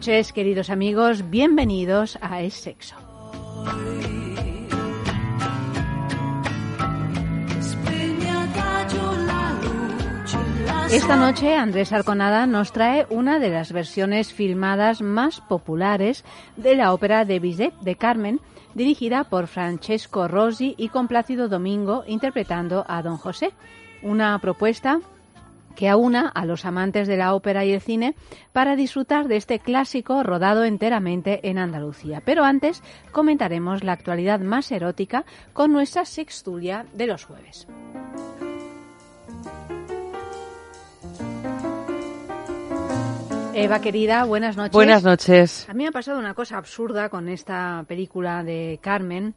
Noches, queridos amigos. Bienvenidos a Es Sexo. Esta noche Andrés Arconada nos trae una de las versiones filmadas más populares de la ópera de Bizet de Carmen, dirigida por Francesco Rosi y con Plácido Domingo interpretando a Don José. Una propuesta que aúna a los amantes de la ópera y el cine para disfrutar de este clásico rodado enteramente en Andalucía. Pero antes comentaremos la actualidad más erótica con nuestra sextulia de los jueves. Eva querida, buenas noches. Buenas noches. A mí me ha pasado una cosa absurda con esta película de Carmen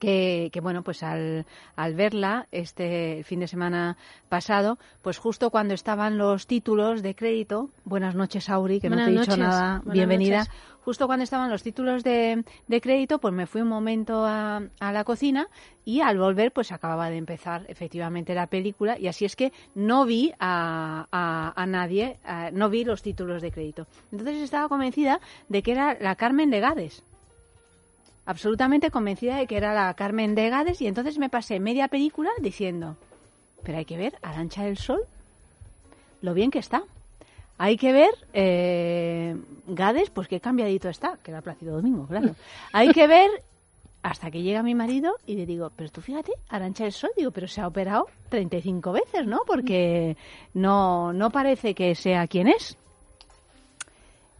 que, bueno, pues al, al, verla este fin de semana pasado, pues justo cuando estaban los títulos de crédito, buenas noches Auri, que no te he dicho nada, bienvenida, justo cuando estaban los títulos de, de crédito, pues me fui un momento a, a, la cocina y al volver pues acababa de empezar efectivamente la película y así es que no vi a, a, a nadie, no vi los títulos de crédito. Entonces estaba convencida de que era la Carmen de Gades absolutamente convencida de que era la Carmen de Gades y entonces me pasé media película diciendo, pero hay que ver Arancha del Sol, lo bien que está. Hay que ver eh, Gades, pues qué cambiadito está, que era Plácido Domingo, claro. Hay que ver hasta que llega mi marido y le digo, pero tú fíjate, Arancha del Sol, digo, pero se ha operado 35 veces, ¿no? Porque no, no parece que sea quien es.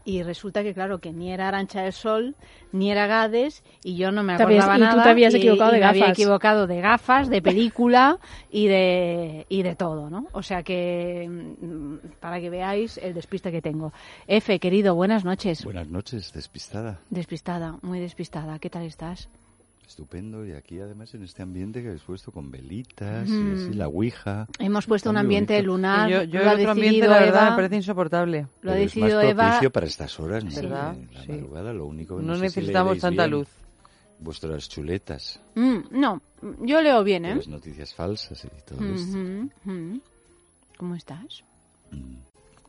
Y resulta que, claro, que ni era Arancha del Sol, ni era Gades, y yo no me acordaba nada. Y tú te habías equivocado de gafas. Me había equivocado de gafas, de película y de, y de todo, ¿no? O sea que, mm, para que veáis el despiste que tengo. Efe, querido, buenas noches. Buenas noches, despistada. Despistada, muy despistada. ¿Qué tal estás? Estupendo, y aquí además en este ambiente que habéis puesto con velitas y así, la ouija. Hemos puesto un ambiente bonito. lunar. Yo, yo lo ha decidido ambiente, la verdad, Eva. me parece insoportable. Lo ha Pero es decidido más Eva. propicio para estas horas, ¿no? ¿Verdad? La Sí. madrugada, lo único que No sé si necesitamos leeréis tanta bien luz. Vuestras chuletas, Mm, no, yo leo bien, ¿eh? las noticias falsas y todo esto. Ujú, ujú. ¿Cómo estás?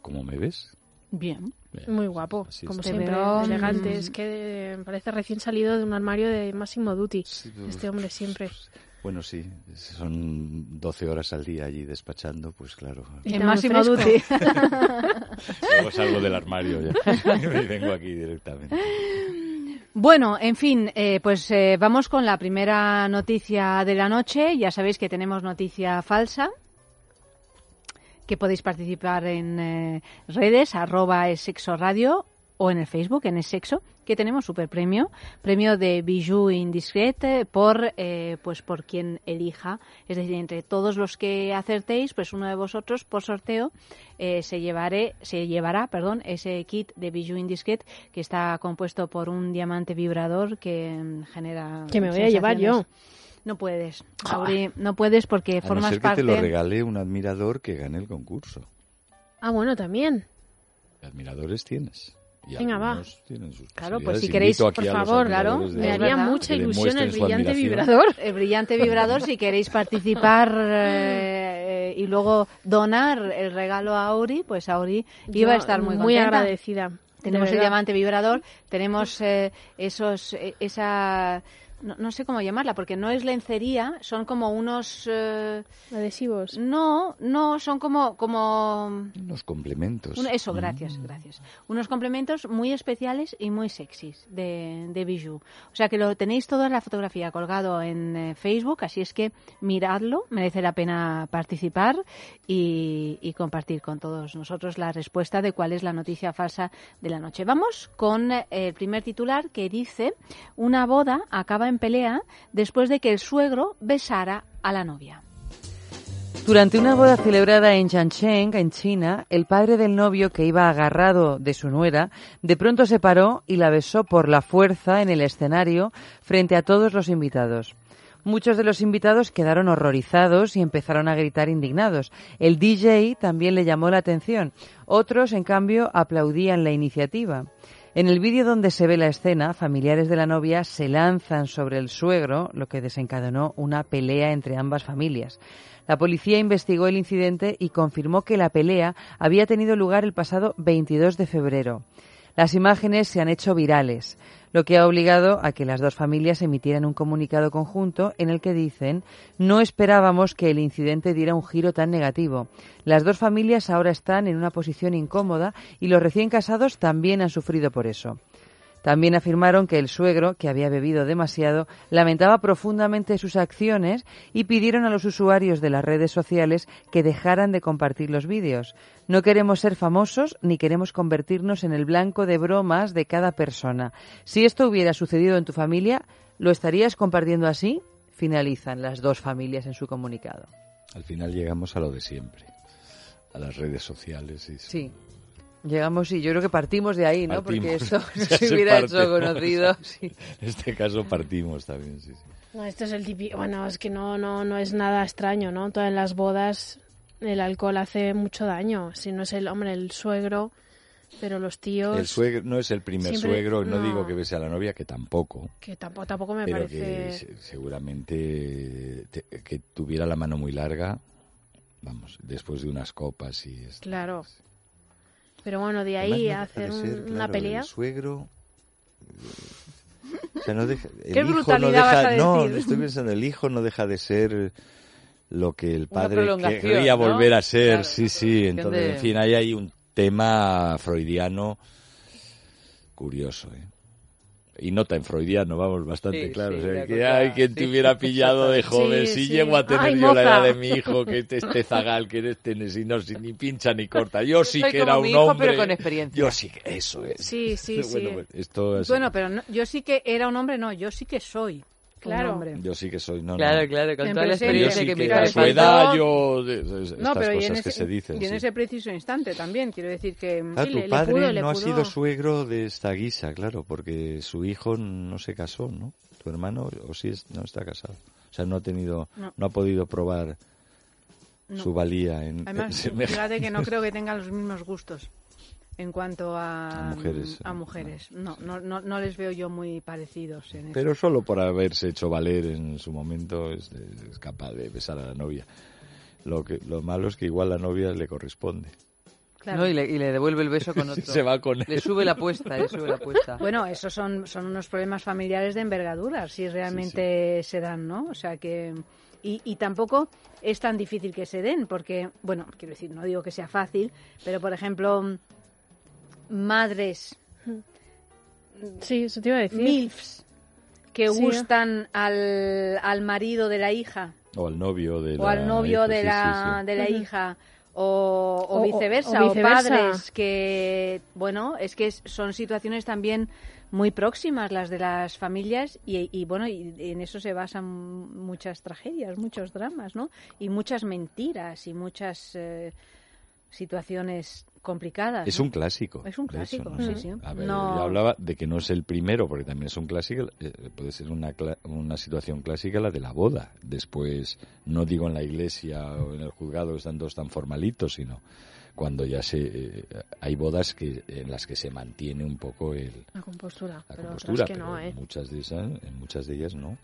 ¿Cómo me ves? Bien. Bien. Muy guapo, como siempre, veo, elegante. Es que parece recién salido de un armario de Massimo Dutti. Sí, Este hombre siempre. Bueno, sí, son 12 horas al día allí despachando, pues claro. Y En Máximo. Duty. Luego salgo del armario ya. y vengo aquí directamente. Bueno, en fin, eh, pues eh, vamos con la primera noticia de la noche. Ya sabéis que tenemos noticia falsa, que podéis participar en eh, redes, arroba es sexo radio o en el Facebook, en es sexo, que tenemos super premio, premio de Bijou Indiscret eh, por, eh, pues por quien elija. Es decir, entre todos los que acertéis, pues uno de vosotros por sorteo eh, se llevaré, se llevará, perdón, ese kit de Bijou Indiscret que está compuesto por un diamante vibrador que mm, genera Que me voy a llevar yo. No puedes, Auri, no puedes porque A no formas ser que parte. te lo regale un admirador que gane el concurso. Ah, bueno, también. Admiradores tienes. Y Venga, va. tienen sus Claro, pues si queréis, por favor, claro, Me haría mucha ilusión el brillante vibrador. El brillante vibrador, si queréis participar eh, y luego donar el regalo a Auri, pues Auri iba a estar muy, muy contenta. agradecida. de Tenemos el diamante vibrador, tenemos eh, esos, eh, esa, no, no sé cómo llamarla, porque no es lencería, son como unos... eh, Adhesivos. no, no, son como... como Unos complementos. un- eso, gracias, gracias. Unos complementos muy especiales y muy sexys de, de Bijou. O sea que lo tenéis todo en la fotografía colgado en eh, Facebook, así es que miradlo, merece la pena participar y, y compartir con todos nosotros la respuesta de cuál es la noticia falsa de la noche. Vamos con eh, el primer titular que dice, una boda acaba en pelea después de que el suegro besara a la novia. Durante una boda celebrada en Changcheng, en China, el padre del novio que iba agarrado de su nuera, de pronto se paró y la besó por la fuerza en el escenario frente a todos los invitados. Muchos de los invitados quedaron horrorizados y empezaron a gritar indignados. El DJ también le llamó la atención. Otros, en cambio, aplaudían la iniciativa. En el vídeo donde se ve la escena, familiares de la novia se lanzan sobre el suegro, lo que desencadenó una pelea entre ambas familias. La policía investigó el incidente y confirmó que la pelea había tenido lugar el pasado 22 de febrero. Las imágenes se han hecho virales, lo que ha obligado a que las dos familias emitieran un comunicado conjunto en el que dicen no esperábamos que el incidente diera un giro tan negativo. Las dos familias ahora están en una posición incómoda y los recién casados también han sufrido por eso. También afirmaron que el suegro, que había bebido demasiado, lamentaba profundamente sus acciones y pidieron a los usuarios de las redes sociales que dejaran de compartir los vídeos. No queremos ser famosos ni queremos convertirnos en el blanco de bromas de cada persona. Si esto hubiera sucedido en tu familia, ¿lo estarías compartiendo así? Finalizan las dos familias en su comunicado. Al final llegamos a lo de siempre. A las redes sociales. Y Sí. Llegamos y yo creo que partimos de ahí, ¿no? Porque esto no se se hubiera hecho conocido. Sí. En este caso partimos también, sí, sí. No, esto es el típico. Bueno, es que no, no, no es nada extraño, ¿no? Todas las bodas el alcohol hace mucho daño. Si no es el hombre, el suegro, pero los tíos. El suegro no es el primer Siempre- suegro, no, no. digo que bese a la novia, que tampoco, Que tampoco, tampoco me pero parece. que se- seguramente te- que tuviera la mano muy larga, vamos, después de unas copas y esto. Claro. Pero bueno, de ahí a hacer un- ser, una pelea. El suegro. O sea, no deja, el ¿Qué hijo no brutalidad deja, vas a no, estoy pensando, el hijo no deja de ser lo que el padre querría ¿no? volver a ser, Claro, sí, sí, entonces, de- en fin, ahí hay un tema freudiano curioso, ¿eh? Y no tan freudiano, vamos, bastante Sí, claro. sí, o sea, la que hay quien sí. te hubiera pillado de joven, Sí, si sí. llego a tener Ay, yo la edad de mi hijo, que este, este zagal, que este si no, si ni pincha ni corta. Yo sí soy que como era mi un hijo, hombre. pero con experiencia. Yo sí que, eso es. Sí, sí, sí. Bueno, esto es- Bueno, pero no- yo sí que era un hombre, no, yo sí que soy Claro. Yo sí que soy, no, Claro, no. claro, con En toda la experiencia sí que que a padre su edad yo... de- de- estas No, pero y en cosas ese, que se dicen, y en sí. ese preciso instante también, quiero decir que... Ah, Sí, tu le- le padre pudo, le no ha pudo. sido suegro de esta guisa, claro, porque su hijo no se casó, ¿no? Tu hermano, o sí, es- no está casado. O sea, no ha tenido, no, No. ha podido probar No. su valía en, en Además, semejante- fíjate que no creo que tengan los mismos gustos en cuanto a, A mujeres. a mujeres. No, no, no, no les veo yo muy parecidos en eso. Pero solo por haberse hecho valer en su momento es, es capaz de besar a la novia. Lo que lo malo es que igual la novia le corresponde. Claro. ¿no? Y, le, y le devuelve el beso con otro. Se va con él. Le sube la apuesta, le sube la apuesta. Bueno, esos son, son unos problemas familiares de envergadura, si realmente se dan, ¿no? O sea que... Y, y tampoco es tan difícil que se den, porque, bueno, quiero decir, no digo que sea fácil, pero por ejemplo, madres, Sí, eso te iba a decir. MILFs, que Sí. gustan al, al marido de la hija O al novio de o la al novio hija, de sí, la, sí, sí. de la hija o, o O- o- viceversa, o o, viceversa. padres que, bueno, es que son situaciones también muy próximas las de las familias y, y, bueno, y en eso se basan muchas tragedias, muchos dramas, ¿no? Y muchas mentiras y muchas eh, situaciones complicadas. Es un clásico. Es un hecho, clásico, ¿no? sí, sí. A ver, No- yo hablaba de que no es el primero, porque también es un clásico, eh, puede ser una, una situación clásica la de la boda. Después, no digo en la iglesia o en el juzgado, están todos tan formalitos, sino cuando ya se eh, hay bodas que en las que se mantiene un poco el, La compostura. la pero compostura, otras que no, pero ¿eh? en muchas de esas, en muchas de ellas no.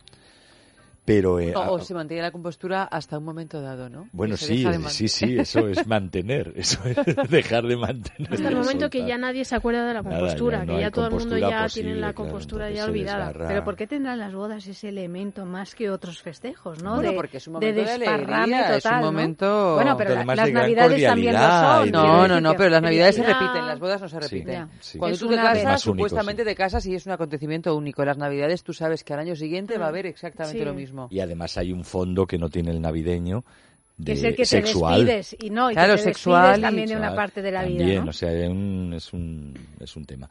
Pero eh, O, o a- se mantiene la compostura hasta un momento dado, ¿no? bueno, sí, de eh, sí, sí, eso es mantener, eso es dejar de mantener. Hasta el momento que ya nadie se acuerda de la Nada, ya compostura, no que ya todo el mundo ya posible, tiene la compostura ya olvidada. Pero ¿por qué tendrán las bodas ese elemento más que otros festejos, no? Bueno, de, porque es un momento de desparrame alegría, es un momento- Bueno, pero Pero la- además las navidades también lo son. No, no, no, pero las navidades se repiten, las bodas no se repiten. Sí. Cuando Es tú te casas, supuestamente te casas y es un acontecimiento único. Las navidades tú sabes que al año siguiente va a haber exactamente lo mismo. Y además hay un fondo que no tiene el navideño de Que es el que sexual. te despides y no, y Claro, que te sexual también de una parte de la vida, ¿no? o sea, es un, es un, es un tema.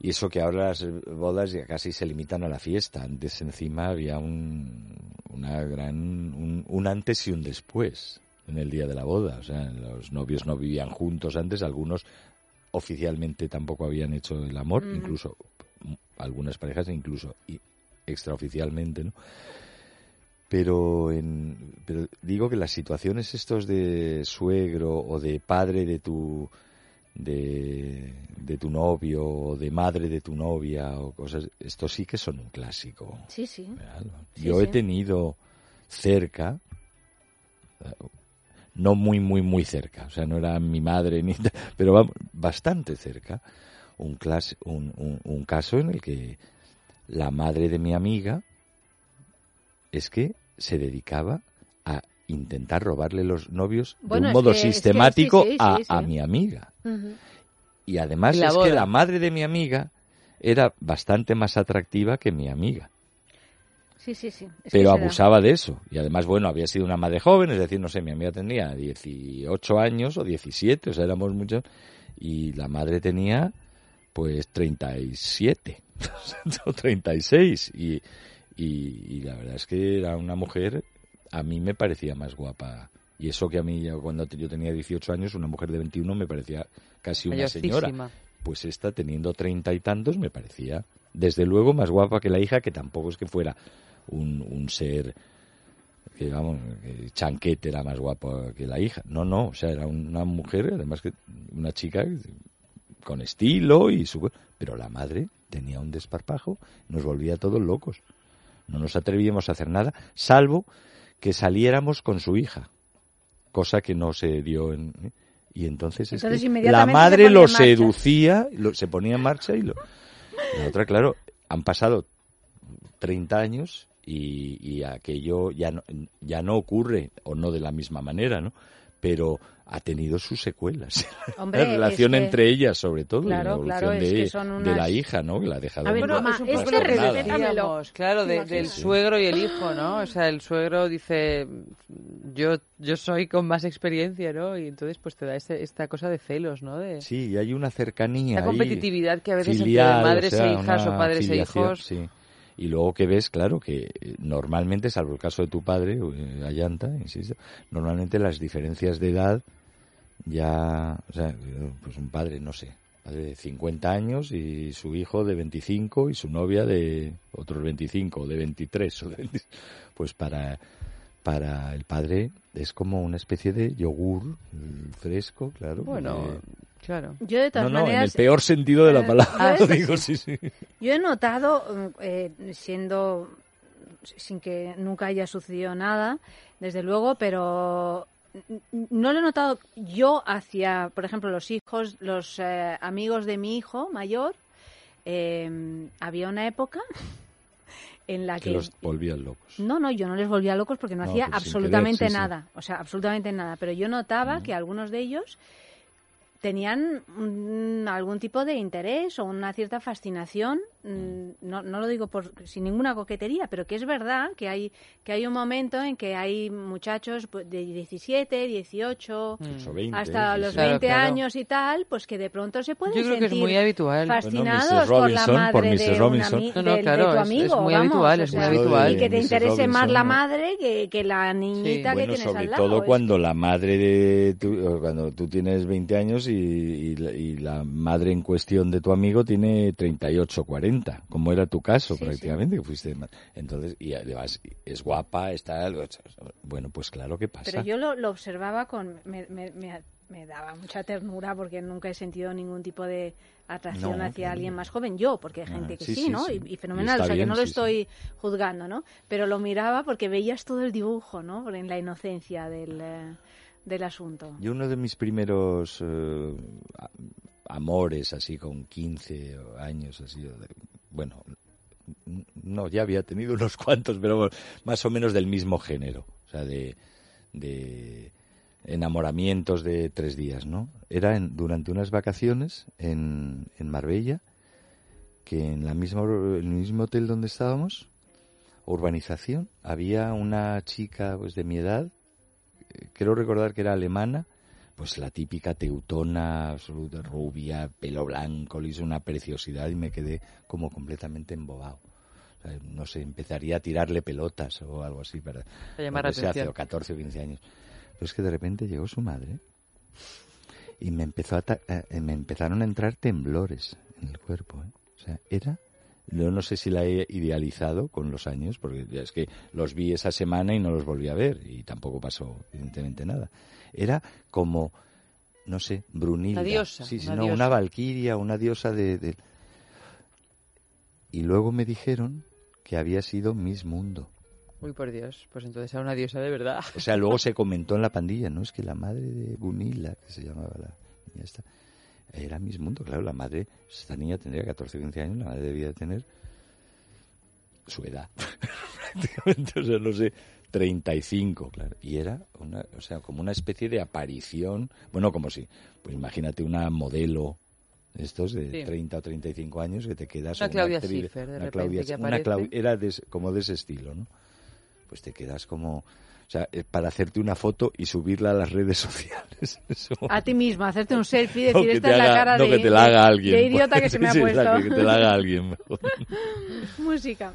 Y eso que ahora las bodas ya casi se limitan a la fiesta. Antes encima había un, una gran, un, un antes y un después en el día de la boda. O sea, los novios no vivían juntos antes, algunos oficialmente tampoco habían hecho el amor, Ujú. incluso mm, algunas parejas incluso y extraoficialmente, ¿no? Pero, en, pero digo que las situaciones estos de suegro o de padre de tu de, de tu novio o de madre de tu novia o cosas, esto sí que son un clásico. Sí, sí. Yo he tenido cerca, no muy, muy, muy cerca, o sea, no era mi madre, ni, pero bastante cerca, un, clas- un, un- un caso en el que la madre de mi amiga es que se dedicaba a intentar robarle los novios Bueno, de un modo que- es que sí, sistemático sí, sí, a, sí. a mi amiga. Y además la es que la madre de mi amiga era bastante más atractiva que mi amiga Sí, sí, sí. Es pero abusaba de eso. Y además, bueno, había sido una madre joven, es decir, no sé, mi amiga tenía 18 años o 17, o sea, éramos muchos, y la madre tenía pues 37 o 36. Y, y, y la verdad es que era una mujer, a mí me parecía más guapa. Y eso que a mí, cuando yo tenía 18 años, una mujer de 21 me parecía casi una señora. Pues esta, teniendo treinta y tantos, me parecía, desde luego, más guapa que la hija, que tampoco es que fuera un, un ser que, vamos, que Chanquete era más guapa que la hija. No, no, o sea, era una mujer, además que una chica con estilo y su... Pero la madre tenía un desparpajo, nos volvía todos locos. No nos atrevíamos a hacer nada, salvo que saliéramos con su hija, cosa que no se dio en... Y entonces, es Entonces, que la madre lo seducía, lo- se ponía en marcha y lo... La otra, claro, han pasado 30 años y, y aquello ya no, ya no ocurre, o no de la misma manera, ¿no? Pero ha tenido sus secuelas. Hombre, la relación es que- entre ellas, sobre todo, y la Claro, evolución claro, es de, que son de la unas- hija, ¿no? Que la ha dejado A ver, muy- mamá, es este que respeto, decíamos, dámelo. claro, de- del suegro y el hijo, ¿no? O sea, el suegro dice, yo yo soy con más experiencia, ¿no? Y entonces pues te da este- esta cosa de celos, ¿no? De Sí, y hay una cercanía. ahí, competitividad que a veces filial, entre madres o sea, e hijas o padres e hijos. sí. Y luego que ves, claro, que eh, normalmente, salvo el caso de tu padre, eh, Ayanta, insisto, normalmente las diferencias de edad ya, o sea, pues un padre, no sé, padre de 50 años y su hijo de 25 y su novia de otros 25 o de 23 o de 20, pues para para el padre es como una especie de yogur mm, fresco, claro. Bueno, claro. Yo de todas no, no, en el peor sentido de la eh, palabra, yo- digo, sí, sí. yo he notado, eh, siendo sin que nunca haya sucedido nada, desde luego, pero no lo he notado yo hacia, por ejemplo, los hijos, los eh, amigos de mi hijo mayor. eh, había una época en la Que que los volvían locos. No, no, yo no les volvía locos porque no, No, hacía sin absolutamente querer, sí, sí. nada. O sea, absolutamente nada. Pero yo notaba que algunos de ellos tenían algún tipo de interés o una cierta fascinación. Mm, No, no lo digo por, sin ninguna coquetería, pero que es verdad que hay, que hay un momento en que hay muchachos pues, de 17, 18, Incluso 20, hasta los sí, sí. Claro, 20 claro. años y tal, pues que de pronto se pueden Yo creo que es sentir muy habitual. fascinados Bueno, por la Robinson, madre por de, Mrs. un Robinson. ami- No, no, del- de claro, tu es- es amigo, muy vamos, habitual, o es muy sea, habitual. Y que te Mrs. interese más la Robinson, madre que, que la niñita bueno, que tienes sobre al lado. todo Es- cuando la madre de tu, o cuando tú tienes 20 años y, y la- y la madre en cuestión de tu amigo tiene 38, 40, como era tu caso Sí, sí. prácticamente, que fuiste entonces y además es guapa, está bueno, pues claro que pasa. Pero yo lo, lo observaba con... Me, me- me me daba mucha ternura porque nunca he sentido ningún tipo de atracción No, hacia no. alguien más joven. Yo, porque hay Ah, gente que sí, sí, sí, ¿no? sí. Y, y Y fenomenal, está o sea, bien, que no lo sí, sí. estoy juzgando, ¿no? Pero lo miraba porque veías todo el dibujo, ¿no? En la inocencia del, eh, del asunto. Yo uno de mis primeros eh, amores, así con 15 años, así, bueno, no, ya había tenido unos cuantos, pero más o menos del mismo género, o sea, de, de enamoramientos de tres días, ¿no? Era en- durante unas vacaciones en, en Marbella, que en la misma, el mismo hotel donde estábamos, urbanización, había una chica pues de mi edad, eh, creo recordar que era alemana, pues la típica teutona, absoluta, rubia, pelo blanco, le hizo una preciosidad y me quedé como completamente embobado. O sea, no sé, empezaría a tirarle pelotas o algo así para, llamar sea, hace atención. 14 o 15 años. Pero es que de repente llegó su madre y me empezó a ta- eh, me empezaron a entrar temblores en el cuerpo. ¿eh? O sea, era yo no sé si la he idealizado con los años, porque ya es que los vi esa semana y no los volví a ver y tampoco pasó evidentemente nada. Era como, no sé, Brunilda. Una diosa, Sí, una no, diosa. una valquiria, una diosa de, de- Y luego me dijeron que había sido Miss Mundo. Uy, por Dios, pues entonces era una diosa de verdad. O sea, luego se comentó en la pandilla, ¿no? Es que la madre de Bunila, que se llamaba la niña esta, era Miss Mundo. Claro, la madre, esta niña tendría 14 o 15 años, la madre debía de tener su edad. Prácticamente, o sea, no sé, 35, claro. Y era, una, o sea, como una especie de aparición, bueno, como si, pues imagínate una modelo de estos de Sí. 30 o 35 años que te quedas Una Claudia actriz- Schiffer, de una repente, Claudia- que una aparece. Clau- era de como de ese estilo, ¿no? Pues te quedas como, o sea, eh, para hacerte una foto y subirla a las redes sociales. Eso- A ti misma, hacerte un selfie y decir, esta es la cara no de, que te la haga alguien. de idiota que se me ha puesto. exacto, que te la haga alguien. mejor. Música.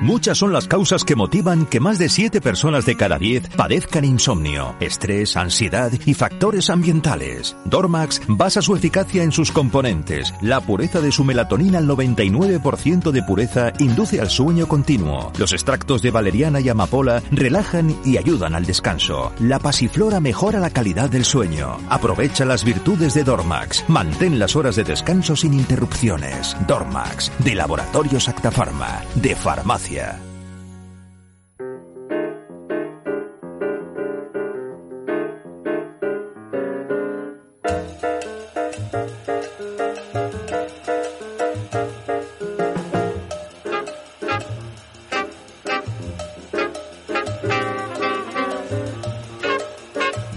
Muchas son las causas que motivan que más de 7 personas de cada 10 padezcan insomnio, estrés, ansiedad y factores ambientales. Dormax basa su eficacia en sus componentes. La pureza de su melatonina al 99% de pureza induce al sueño continuo. Los extractos de valeriana y amapola relajan y ayudan al descanso. La pasiflora mejora la calidad del sueño. Aprovecha las virtudes de Dormax. Mantén las horas de descanso sin interrupciones. Dormax, de Laboratorios Acta Pharma, de Farmacia.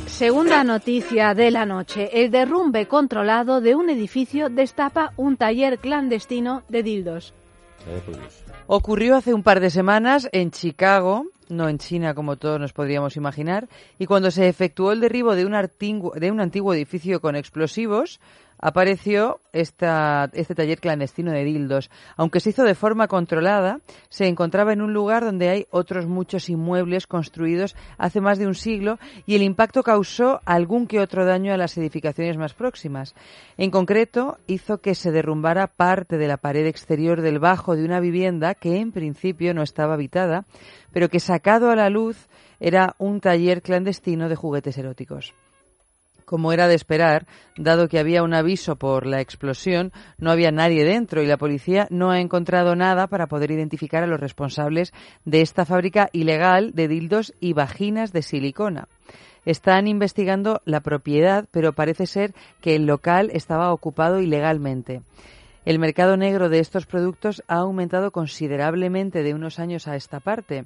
Segunda noticia de la noche. El derrumbe controlado de un edificio destapa un taller clandestino de dildos. Ocurrió hace un par de semanas en Chicago, no en China como todos nos podríamos imaginar, y cuando se efectuó el derribo de un, de un antiguo edificio con explosivos, apareció esta, este taller clandestino de dildos. Aunque se hizo de forma controlada, se encontraba en un lugar donde hay otros muchos inmuebles construidos hace más de un siglo y el impacto causó algún que otro daño a las edificaciones más próximas. En concreto, hizo que se derrumbara parte de la pared exterior del bajo de una vivienda que en principio no estaba habitada, pero que sacado a la luz era un taller clandestino de juguetes eróticos. Como era de esperar, dado que había un aviso por la explosión, no había nadie dentro y la policía no ha encontrado nada para poder identificar a los responsables de esta fábrica ilegal de dildos y vaginas de silicona. Están investigando la propiedad, pero parece ser que el local estaba ocupado ilegalmente. El mercado negro de estos productos ha aumentado considerablemente de unos años a esta parte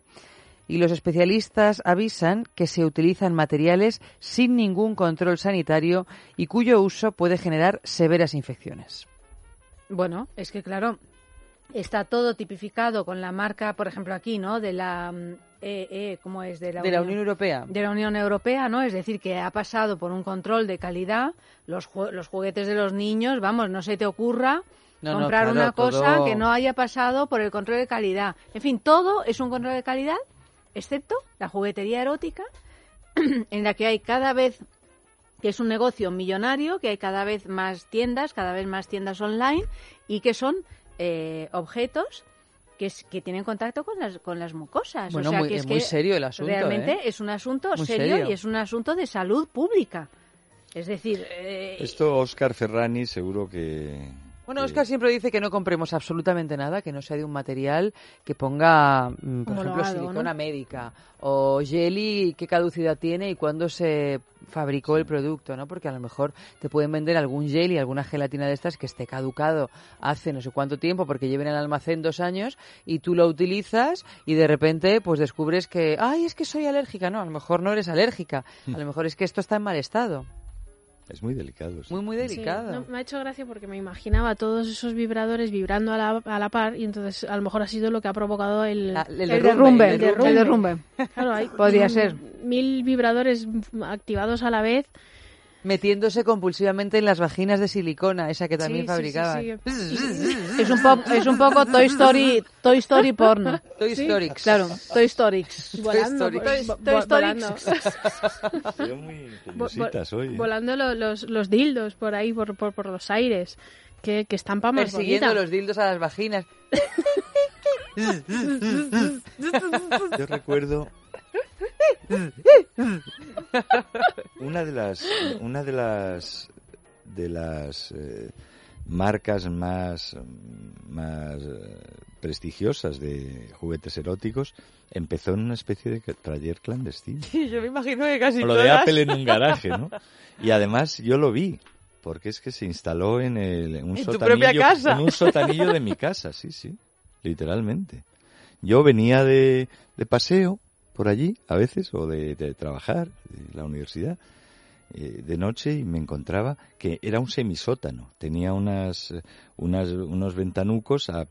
y los especialistas avisan que se utilizan materiales sin ningún control sanitario y cuyo uso puede generar severas infecciones. Bueno, es que claro, está todo tipificado con la marca, por ejemplo, aquí, ¿no? De la. mm, eh, eh, ¿Cómo es? De la, De la Unión Europea. de la Unión Europea, ¿no? Es decir, que ha pasado por un control de calidad. Los, ju- los juguetes de los niños, vamos, no se te ocurra No, no, comprar claro, una cosa todo- que no haya pasado por el control de calidad. En fin, todo es un control de calidad, excepto la juguetería erótica, en la que hay cada vez que es un negocio millonario, que hay cada vez más tiendas, cada vez más tiendas online y que son eh, objetos que, es- que tienen contacto con las, con las mucosas. Bueno, o sea, muy- que es es muy que serio el asunto, Realmente ¿eh? es un asunto Muy serio, serio. y es un asunto de salud pública. Es decir, eh, Esto Oscar Ferrani seguro que... Bueno, Oscar siempre dice que no compremos absolutamente nada que no sea de un material que ponga, mm, por ejemplo, silicona ¿no? médica o jelly, qué caducidad tiene y cuándo se fabricó el producto, ¿no? Porque a lo mejor te pueden vender algún jelly, alguna gelatina de estas que esté caducado hace no sé cuánto tiempo porque lleven en el almacén dos años y tú lo utilizas y de repente pues descubres que, ay, es que soy alérgica. No, a lo mejor no eres alérgica. A lo mejor es que esto está en mal estado. Es muy delicado. sí. Muy, muy Sí, delicado. no, me ha hecho gracia porque me imaginaba todos esos vibradores vibrando a la, a la par y entonces a lo mejor ha sido lo que ha provocado el... La- el el derrumbe, derrumbe, el el derrumbe. derrumbe. Claro, hay Podría mm, ser. mil vibradores activados a la vez. Metiéndose compulsivamente en las vaginas de silicona, esa que también Sí, sí, sí, fabricaban. sí. Es un, po- es un poco Toy Story, Toy Story porno. Toy Story. Claro, Toy Story. Volando, Toy- Story. volando. Muy hoy. ¿eh? volando lo- los, los dildos por ahí, por, por, por los aires, que, que están para más Persiguiendo bonita. los dildos a las vaginas. Yo recuerdo una de las una de las de las eh, marcas más más eh, prestigiosas de juguetes eróticos empezó en una especie de taller clandestino. Yo me imagino que casi O lo de Apple en un garaje, ¿no? Y además yo lo vi, porque es que se instaló en, el, en un En sotanillo, casa. en un sotanillo de mi casa, sí, sí, literalmente. Yo venía de, de paseo por allí, a veces, o de, trabajar, de la universidad, eh, de noche y me encontraba que era un semisótano. Tenía unas, unas, unos ventanucos a,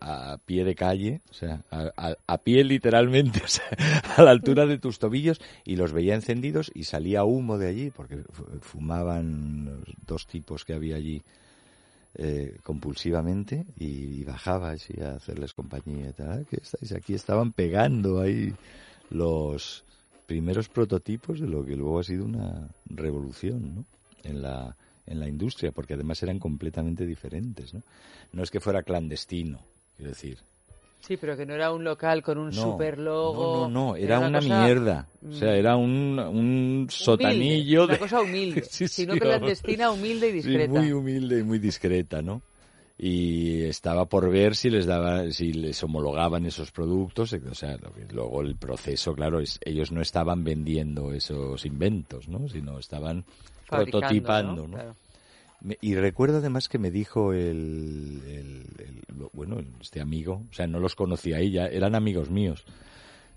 a, pie de calle, o sea, a, a- pie literalmente, a la altura de tus tobillos y los veía encendidos y salía humo de allí porque fu- fumaban los dos tipos que había allí eh, compulsivamente y, bajaba así a hacerles compañía y tal. "Ah, ¿Qué estáis aquí? Estaban pegando ahí los primeros prototipos de lo que luego ha sido una revolución ¿no? en, la, en la industria, porque además eran completamente diferentes. ¿no? no es que fuera clandestino, quiero decir. Sí, pero que no era un local con un No, super logo. No, no, no, era, una, cosa mierda. O sea, mm, era un, un sotanillo humilde, de... Una cosa humilde. Sí, si sí, no clandestina, humilde y Sí, discreta. muy humilde y muy discreta, ¿no? Y estaba por ver si les daba, si les homologaban esos productos, o sea, luego el proceso, claro, es, ellos no estaban vendiendo esos inventos, ¿no? Sino estaban Fabricando, prototipando, ¿no? ¿no? Claro. Y recuerdo además que me dijo el, el- el- bueno, este amigo, o sea, no los conocía ya eran amigos míos.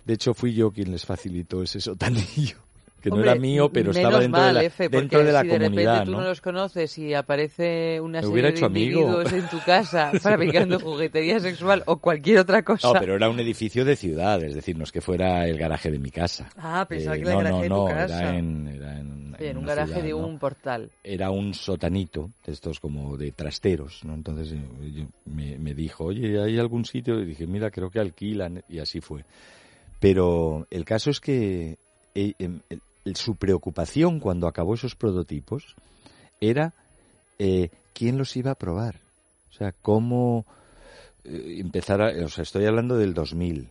De hecho, fui yo quien les facilitó ese sotanillo, que no era mío, pero estaba dentro mal, de la, Efe, dentro de la si de comunidad, repente tú no ¿no? los conoces y aparece una Me serie de amigo. individuos en tu casa fabricando juguetería sexual o cualquier otra cosa. No, pero era un edificio de ciudad, es decir, no es que fuera el garaje de mi casa. Ah, pensaba Eh, que era el garaje no, de tu casa. Era en, era en, Oye, en un garaje ciudad, de un portal. Era un sotanito, de estos como de trasteros, ¿no? Entonces eh, yo- me, me dijo, oye, ¿hay algún sitio? Y dije, mira, creo que alquilan, y así fue. Pero el caso es que eh, em, su preocupación cuando acabó esos prototipos era eh, quién los iba a probar. O sea, cómo eh, empezar a... O sea, estoy hablando del 2000.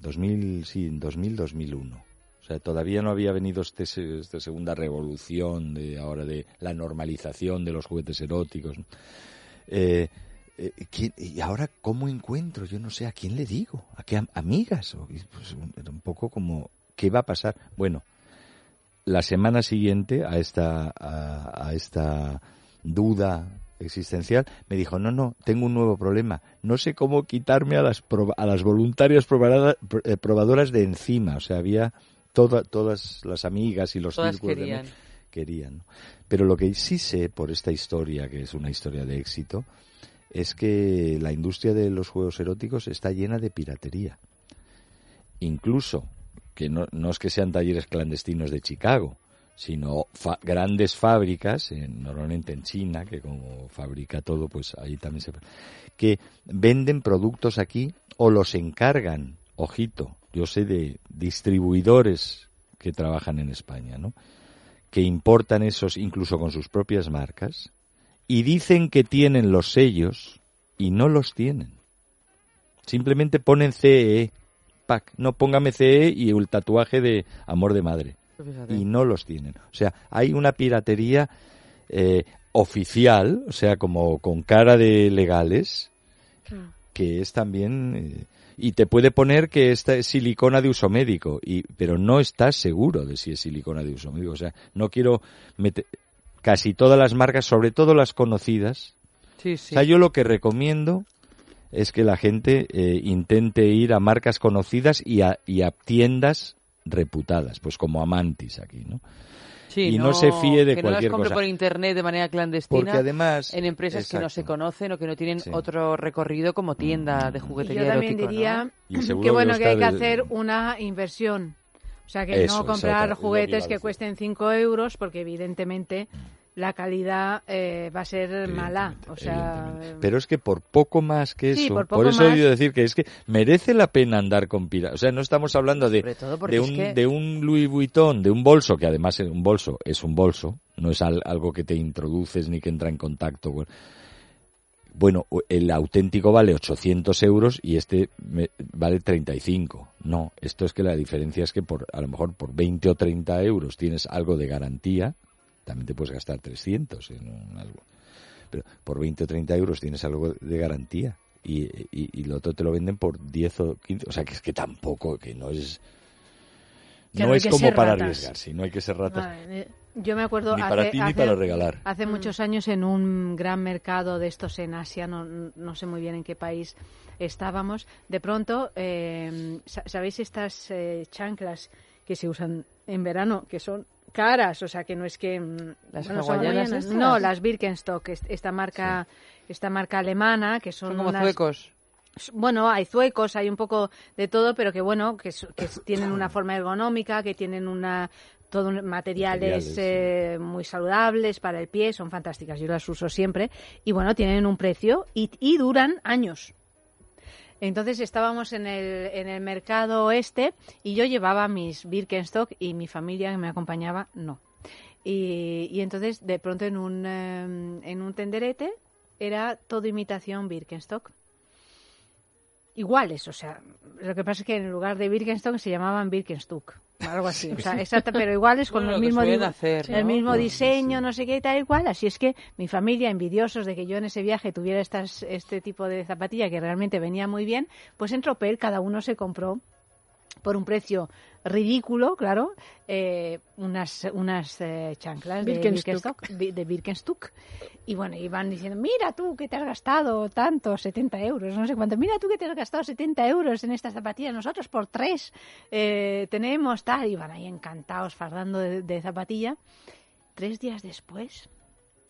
2000, sí, 2000, 2001. O sea, todavía no había venido este, esta segunda revolución de ahora de la normalización de los juguetes eróticos. Eh, eh, ¿quién- y ahora cómo encuentro, yo no sé a quién le digo, a qué am- amigas, pues, un- un poco como qué va a pasar. Bueno, la semana siguiente a esta a, a esta duda existencial me dijo no no tengo un nuevo problema no sé cómo quitarme a las a las voluntarias probada- pr- eh, probadoras de encima o sea había toda- todas las amigas y los Todas círculos querían. querían ¿no? pero lo que sí sé por esta historia que es una historia de éxito es que la industria de los juegos eróticos está llena de piratería incluso que no, no es que sean talleres clandestinos de Chicago, sino fa- grandes fábricas, en- normalmente en China, que como fabrica todo, pues ahí también se... que venden productos aquí o los encargan, ojito, yo sé de distribuidores que trabajan en España, ¿no? que importan esos incluso con sus propias marcas y dicen que tienen los sellos y no los tienen. Simplemente ponen CE, pack, no póngame CE y el tatuaje de amor de madre. Fíjate. Y no los tienen. O sea, hay una piratería eh, oficial, o sea, como con cara de legales, que es también eh, y te puede poner que esta es silicona de uso médico y pero no estás seguro de si es silicona de uso médico o sea no quiero meter casi todas las marcas sobre todo las conocidas Sí, sí. o sea yo lo que recomiendo es que la gente eh, intente ir a marcas conocidas y a, y a tiendas reputadas pues como Amantis aquí no Sí, y no se fíe de que cualquier no las compre cosa. por internet de manera clandestina. Porque además- En empresas que no se conocen o que no tienen Sí. otro recorrido como tienda de Y juguetería yo también diría que bueno que hay que hacer una inversión. O sea, que Eso, no comprar juguetes que cuesten 5 euros porque evidentemente la calidad eh, va a ser mala. O sea, Evidentemente. Pero es que por poco más que eso, por eso he oído decir que es que merece la pena andar con piratas. O sea, no estamos hablando de, de, es un, que- de un Louis Vuitton, de un bolso, que además es un bolso es un bolso, no es al- algo que te introduces ni que entra en contacto. con- Bueno, el auténtico vale 800 euros y este me- vale 35. No, esto es que la diferencia es que por a lo mejor por 20 o 30 euros tienes algo de garantía, también te puedes gastar 300 en un algo pero por 20 o 30 euros tienes algo de garantía y, y, y lo otro te lo venden por 10 o 15, o sea que es que tampoco, que no es Que no es como para ratas. arriesgarse, no hay que ser ratas. Vale, eh, Yo me acuerdo Ni hace, para ti ni hace- para regalar. hace muchos años en un gran mercado de estos en Asia, no, no sé muy bien en qué país estábamos, de pronto, eh, sa- ¿sabéis estas eh, chanclas que se usan en verano, que son caras? O sea, que no es que... mm, ¿Las hawaianas estas? No, las Birkenstock, est- esta marca, esta marca alemana, que son, Son como unas- zuecos. bueno, hay zuecos, hay un poco de todo, pero que bueno, que, tienen una forma ergonómica, que tienen una todo un- materiales, Materiales, eh, muy saludables para el pie, son fantásticas, yo las uso siempre y bueno, tienen un precio y, y duran años. Entonces estábamos en el, en el mercado este y yo llevaba mis Birkenstock y mi familia que me acompañaba no. Y, y entonces de pronto en un, eh, en un tenderete era todo imitación Birkenstock iguales, o sea, lo que pasa es que en lugar de Birkenstock se llamaban Birkenstock, algo así, o sea, exacto, pero iguales con Bueno, el mismo el mismo diseño, no sé qué tal y cual, así es que mi familia envidiosos de que yo en ese viaje tuviera estas este tipo de zapatilla que realmente venía muy bien, pues en Tropel cada uno se compró por un precio ridículo, claro, eh, unas, unas eh, chanclas de Birkenstock. Birkenstock, bi- de Birkenstock. Y bueno, iban diciendo, mira tú que te has gastado tanto, 70 euros, no sé cuánto, mira tú que te has gastado 70 euros en estas zapatillas, nosotros por tres eh, tenemos tal, y van ahí encantados fardando de, de zapatilla. Tres días después,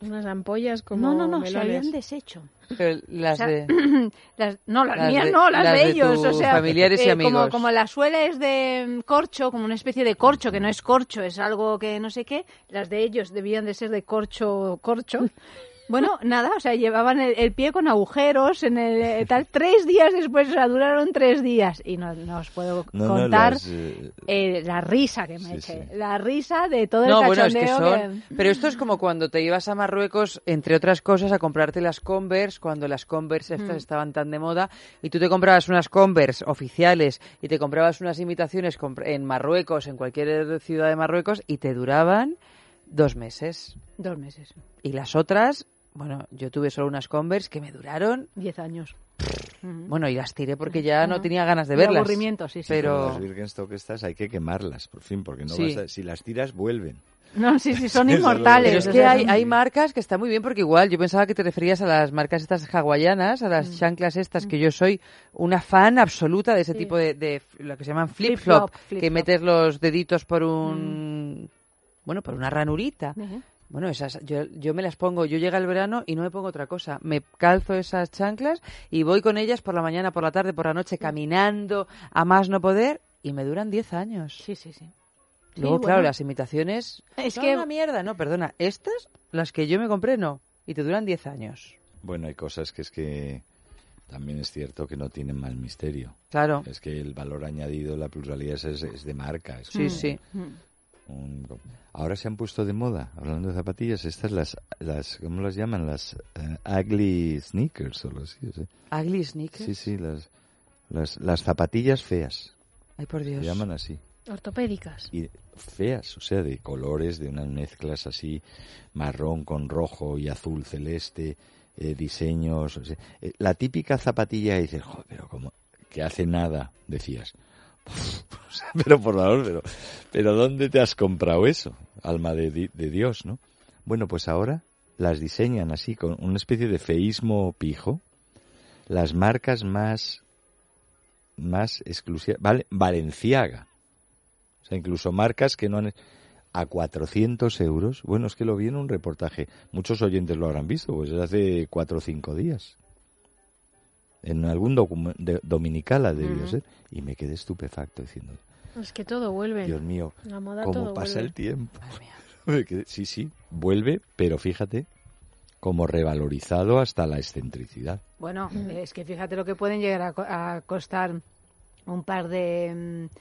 Unas ampollas como no, no, no, se habían deshecho. Pero las O sea, de... Las- no, las, Las mías de- no, las, las de de ellos. tus o sea, familiares eh, Como, amigos. como la suela es de mm, corcho, como una especie de corcho, que no es corcho, es algo que no sé qué, las de ellos debían de ser de corcho, corcho. Bueno, nada, o sea, llevaban el, el pie con agujeros en el eh, tal tres días después, o sea, duraron tres días. Y no, no os puedo No, no, contar las, eh, eh, la risa que me Sí, eché. sí. La risa de todo No, el bueno, es que cachondeo son... Pero esto es como cuando te ibas a Marruecos, entre otras cosas, a comprarte las Converse, cuando las Converse estas Mm. estaban tan de moda, y tú te comprabas unas Converse oficiales y te comprabas unas imitaciones en Marruecos, en cualquier ciudad de Marruecos, y te duraban dos meses. Dos meses, Y las otras, bueno, yo tuve solo unas Converse que me duraron, diez años. Bueno, y las tiré porque ya no tenía ganas de verlas. aburrimiento, sí, sí. Pero... Las Birkenstock estas hay que quemarlas, por fin, porque no Sí. vas a- si las tiras vuelven. No, sí, sí, son inmortales. Pero es que hay, hay marcas que están muy bien porque igual yo pensaba que te referías a las marcas estas hawaianas, a Mm. las chanclas estas, que yo soy una fan absoluta de ese tipo de, de lo que se llaman Flip-flop, que. Mm. metes los deditos por un... Bueno, por una ranurita. Bueno, esas, yo, yo me las pongo, yo llega el verano y no me pongo otra cosa. Me calzo esas chanclas y voy con ellas por la mañana, por la tarde, por la noche, caminando a más no poder y me duran 10 años. Sí, sí, sí. Luego, Sí, claro, bueno. las imitaciones Es son que- una mierda. No, perdona, estas, las que yo me compré, no. Y te duran 10 años. Bueno, hay cosas que es que también es cierto que no tienen mal misterio. Claro. Es que el valor añadido, la pluralidad es, es de marca. es Sí, como sí. Un- ahora se han puesto de moda, hablando de zapatillas, estas las, las ¿cómo las llaman? Las eh, ugly sneakers o algo así. Ugly sneakers. Sí, sí, las, las, las zapatillas feas. Ay, por Se Dios. llaman así. Ortopédicas. y feas, o sea, de colores, de unas mezclas así, marrón con rojo y azul celeste, eh, diseños, o sea, eh, la típica zapatilla y dices, joder, pero como que hace nada, decías. Pero por favor, pero, pero ¿dónde te has comprado eso? Alma de, de Dios, ¿no? Bueno, pues ahora las diseñan así, con una especie de feísmo pijo, las marcas más, más exclusivas, vale, Valenciaga. O sea, incluso marcas que no han... A 400 euros. Bueno, es que lo vi en un reportaje. Muchos oyentes lo habrán visto, pues hace cuatro o cinco días. En algún de- dominicala debió Ujú. ser. Y me quedé estupefacto diciendo, Es que todo vuelve. Dios mío, La moda cómo todo pasa vuelve. el tiempo. Sí, sí, vuelve, pero fíjate, como revalorizado hasta la excentricidad. Bueno, es que fíjate lo que pueden llegar a, co- a costar un par de... mm,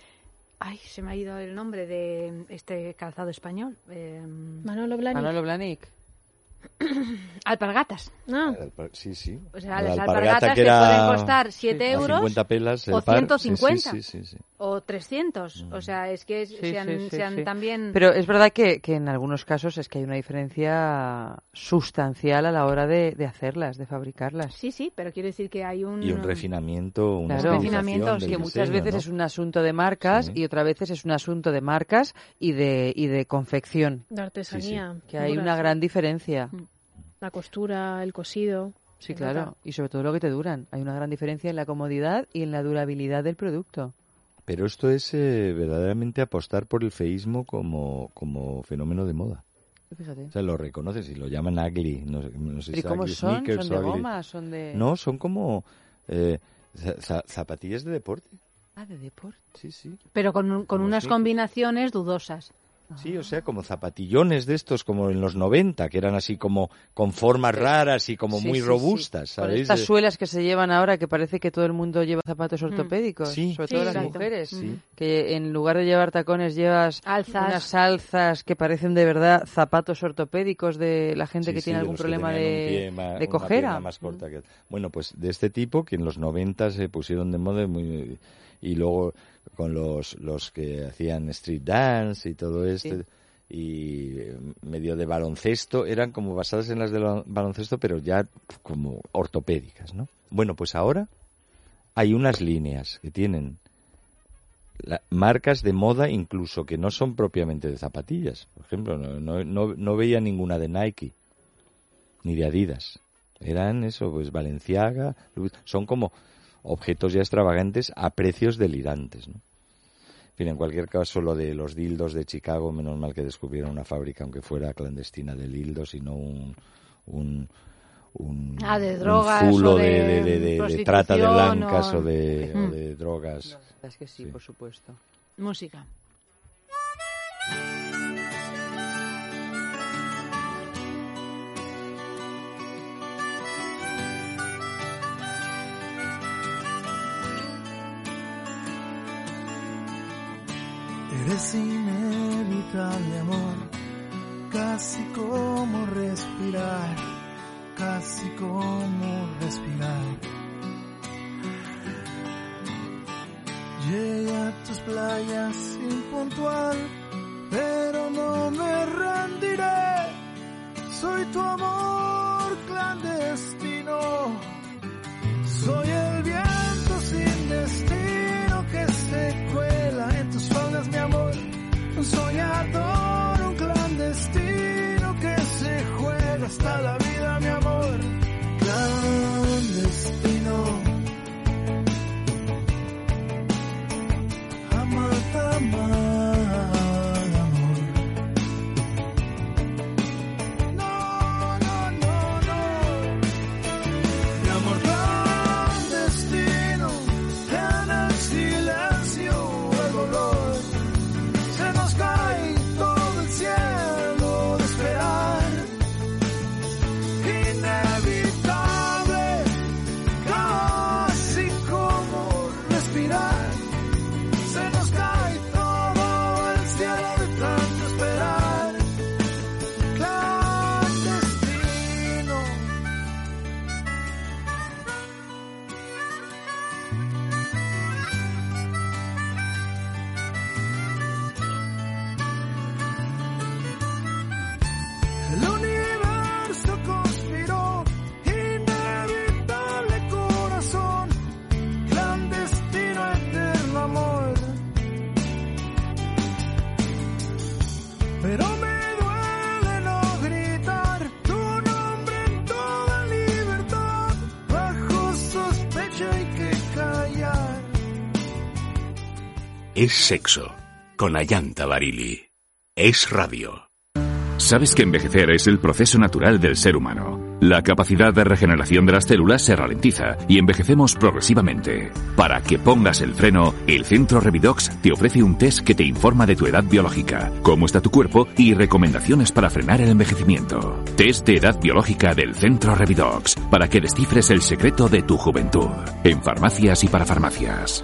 Ay, se me ha ido el nombre de este calzado español. eh, Manolo Blahnik. Manolo Blahnik. alpargatas. Ah, Sí, sí. O sea, La las alpargata alpargatas que te pueden costar 7 a euros 50 pelas el o par. Sí, sí, 150. Sí, sí, sí. o 300. O sea, es que Sí, sean, sí, sí, sean sí. también... Pero es verdad que, que en algunos casos es que hay una diferencia sustancial a la hora de, de hacerlas, de fabricarlas. Sí, sí, pero quiero decir que hay un... Y un refinamiento, una Claro. Refinamiento, del que muchas diseño, veces ¿no? es un asunto de marcas Sí. y otras veces es un asunto de marcas y de, y de confección. de artesanía. Que hay una gran diferencia. La costura, el cosido. Sí, claro. nota. Y sobre todo lo que te duran. Hay una gran diferencia en la comodidad y en la durabilidad del producto. Pero esto es eh, verdaderamente apostar por el feísmo como, como fenómeno de moda. Fíjate. O sea, lo reconoces y lo llaman ugly. No, sé- no sé ¿Pero si ¿y cómo ugly son? sneakers ¿Son de ugly- goma? ¿Son de...? No, son como eh, za- za- zapatillas de deporte. Ah, de deporte. Sí, sí. Pero con, con unas sneakers. combinaciones dudosas. Sí, o sea, como zapatillones de estos, como en los 90, que eran así como con formas raras y como Sí, muy sí, sí. robustas, estas suelas que se llevan ahora, que parece que todo el mundo lleva zapatos ortopédicos, Sí. sobre Sí, todo las mujeres, Sí. que en lugar de llevar tacones llevas Alzas. unas alzas que parecen de verdad zapatos ortopédicos de la gente Sí, que sí, tiene algún problema de, de cojera. más corta que- Bueno, pues de este tipo que en los 90 se pusieron de moda muy, y luego con los, los que hacían street dance y todo esto Sí. y eh, medio de baloncesto, eran como basadas en las del ba- baloncesto pero ya como ortopédicas, ¿no? Bueno, pues ahora hay unas líneas que tienen la- marcas de moda incluso que no son propiamente de zapatillas. Por ejemplo, no, no, no, no veía ninguna de Nike ni de Adidas. Eran eso, pues Valenciaga, son como objetos ya extravagantes a precios delirantes, ¿no? En fin, en cualquier caso, lo de los dildos de Chicago, menos mal que descubrieron una fábrica, aunque fuera clandestina de dildos y no un, un, un, Ah, de un drogas zulo o de, de de- de- de- de prostitución trata de blancas o- o de, o Mm. de drogas. Es que sí, por supuesto. Música. Eres inevitable, amor, casi como respirar, casi como respirar. Llegué a tus playas impuntual, pero no me rendiré. Soy tu amor clandestino. Soy el viento sin destino Un soñador, un clandestino que se juega hasta la vida, Es sexo. Con Ayanta Barili. Es radio. Sabes que envejecer es el proceso natural del ser humano. La capacidad de regeneración de las células se ralentiza y envejecemos progresivamente. Para que pongas el freno, el Centro Revidox te ofrece un test que te informa de tu edad biológica, cómo está tu cuerpo y recomendaciones para frenar el envejecimiento. Test de edad biológica del Centro Revidox para que descifres el secreto de tu juventud. En farmacias y para farmacias.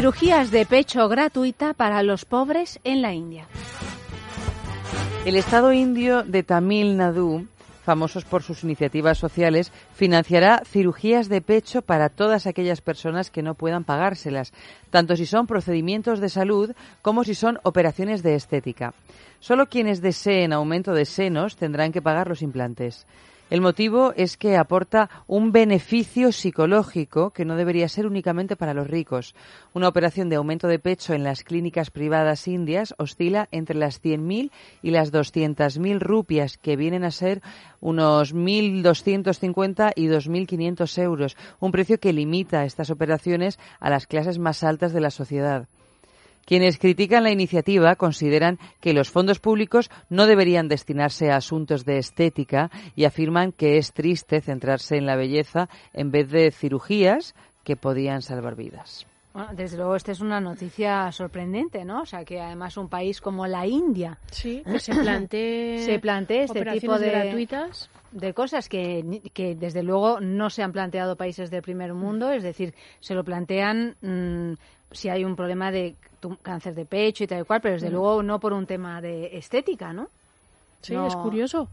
Cirugías de pecho gratuita para los pobres en la India. El Estado indio de Tamil Nadu, famosos por sus iniciativas sociales, financiará cirugías de pecho para todas aquellas personas que no puedan pagárselas, tanto si son procedimientos de salud como si son operaciones de estética. Solo quienes deseen aumento de senos tendrán que pagar los implantes. El motivo es que aporta un beneficio psicológico que no debería ser únicamente para los ricos. Una operación de aumento de pecho en las clínicas privadas indias oscila entre las 100.000 y las 200.000 rupias, que vienen a ser unos 1.250 y 2.500 euros, un precio que limita estas operaciones a las clases más altas de la sociedad. Quienes critican la iniciativa consideran que los fondos públicos no deberían destinarse a asuntos de estética y afirman que es triste centrarse en la belleza en vez de cirugías que podían salvar vidas. Bueno, desde luego, esta es una noticia sorprendente, ¿no? O sea, que además un país como la India Sí, que se plantee, se plantee este tipo operaciones de gratuitas. de cosas que, ni- que desde luego no se han planteado países del primer mundo, es decir, se lo plantean mm, si hay un problema de tu- cáncer de pecho y tal y cual, pero desde Mm. luego no por un tema de estética, ¿no? Sí, No- es curioso.